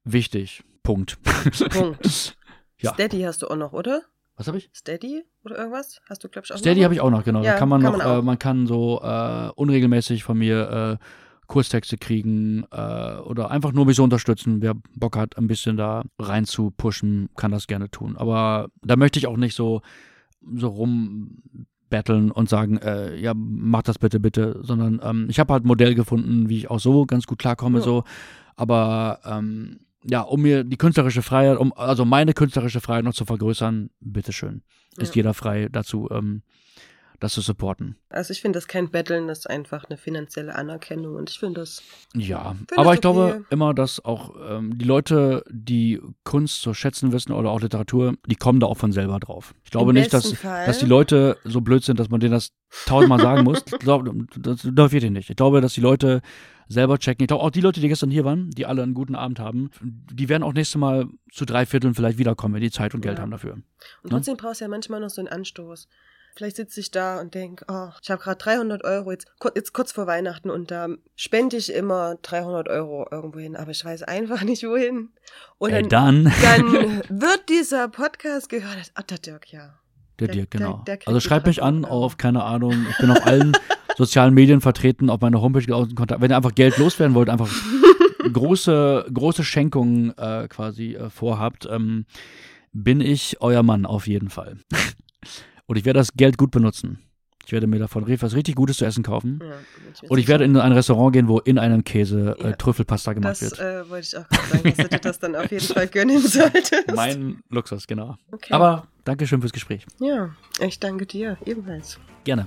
B: wichtig. Punkt.
A: Punkt. (laughs) ja. Steady hast du auch noch, oder?
B: Was habe ich?
A: Steady oder irgendwas? Hast du, glaube ich, auch
B: Steady habe ich auch noch, genau. Ja, da kann man kann noch, man, äh, man kann so äh, unregelmäßig von mir äh, Kurstexte kriegen äh, oder einfach nur mich so unterstützen. Wer Bock hat, ein bisschen da rein zu pushen, kann das gerne tun. Aber da möchte ich auch nicht so, so rumbetteln und sagen, äh, ja, mach das bitte, bitte, sondern ähm, ich habe halt ein Modell gefunden, wie ich auch so ganz gut klarkomme, ja. so. Aber ähm, ja, um mir die künstlerische Freiheit, um also meine künstlerische Freiheit noch zu vergrößern, bitteschön. Ist ja. jeder frei dazu, ähm, das zu supporten.
A: Also ich finde das kein Betteln, das ist einfach eine finanzielle Anerkennung und ich finde das.
B: Ja, find aber das ich okay. glaube immer, dass auch ähm, die Leute, die Kunst zu schätzen wissen oder auch Literatur, die kommen da auch von selber drauf. Ich glaube Im nicht, dass, dass die Leute so blöd sind, dass man denen das tausendmal sagen muss. (laughs) Ich glaube, das, das wird nicht. Ich glaube, dass die Leute selber checken. Ich glaube, auch die Leute, die gestern hier waren, die alle einen guten Abend haben, die werden auch nächstes Mal zu drei Vierteln vielleicht wiederkommen, wenn die Zeit und Geld ja. haben dafür. Und
A: ne? trotzdem ne? brauchst du ja manchmal noch so einen Anstoß. Vielleicht sitze ich da und denke, oh, ich habe gerade 300 Euro, jetzt, jetzt kurz vor Weihnachten und da spende ich immer 300 Euro irgendwo hin, aber ich weiß einfach nicht wohin. Und
B: dann, dann.
A: dann (laughs) wird dieser Podcast gehört, ach, der Dirk, ja.
B: Der, der Dirk, genau. Der, der also schreibt mich an auf, keine Ahnung, ich bin auf allen (laughs) sozialen Medien vertreten, auf meiner Homepage Kontakt. Wenn ihr einfach Geld loswerden wollt, einfach (laughs) große, große Schenkungen äh, quasi äh, vorhabt, ähm, bin ich euer Mann auf jeden Fall. Und ich werde das Geld gut benutzen. Ich werde mir davon was richtig Gutes zu essen kaufen. Ja, und ich werde in ein Restaurant gehen, wo in einem Käse äh, ja, äh, Trüffelpasta gemacht
A: das,
B: wird.
A: Das äh, wollte ich auch gerade sagen, dass du dir das dann auf jeden Fall gönnen (laughs) solltest.
B: Mein Luxus, genau. Okay. Aber danke schön fürs Gespräch.
A: Ja, ich danke dir ebenfalls.
B: Gerne.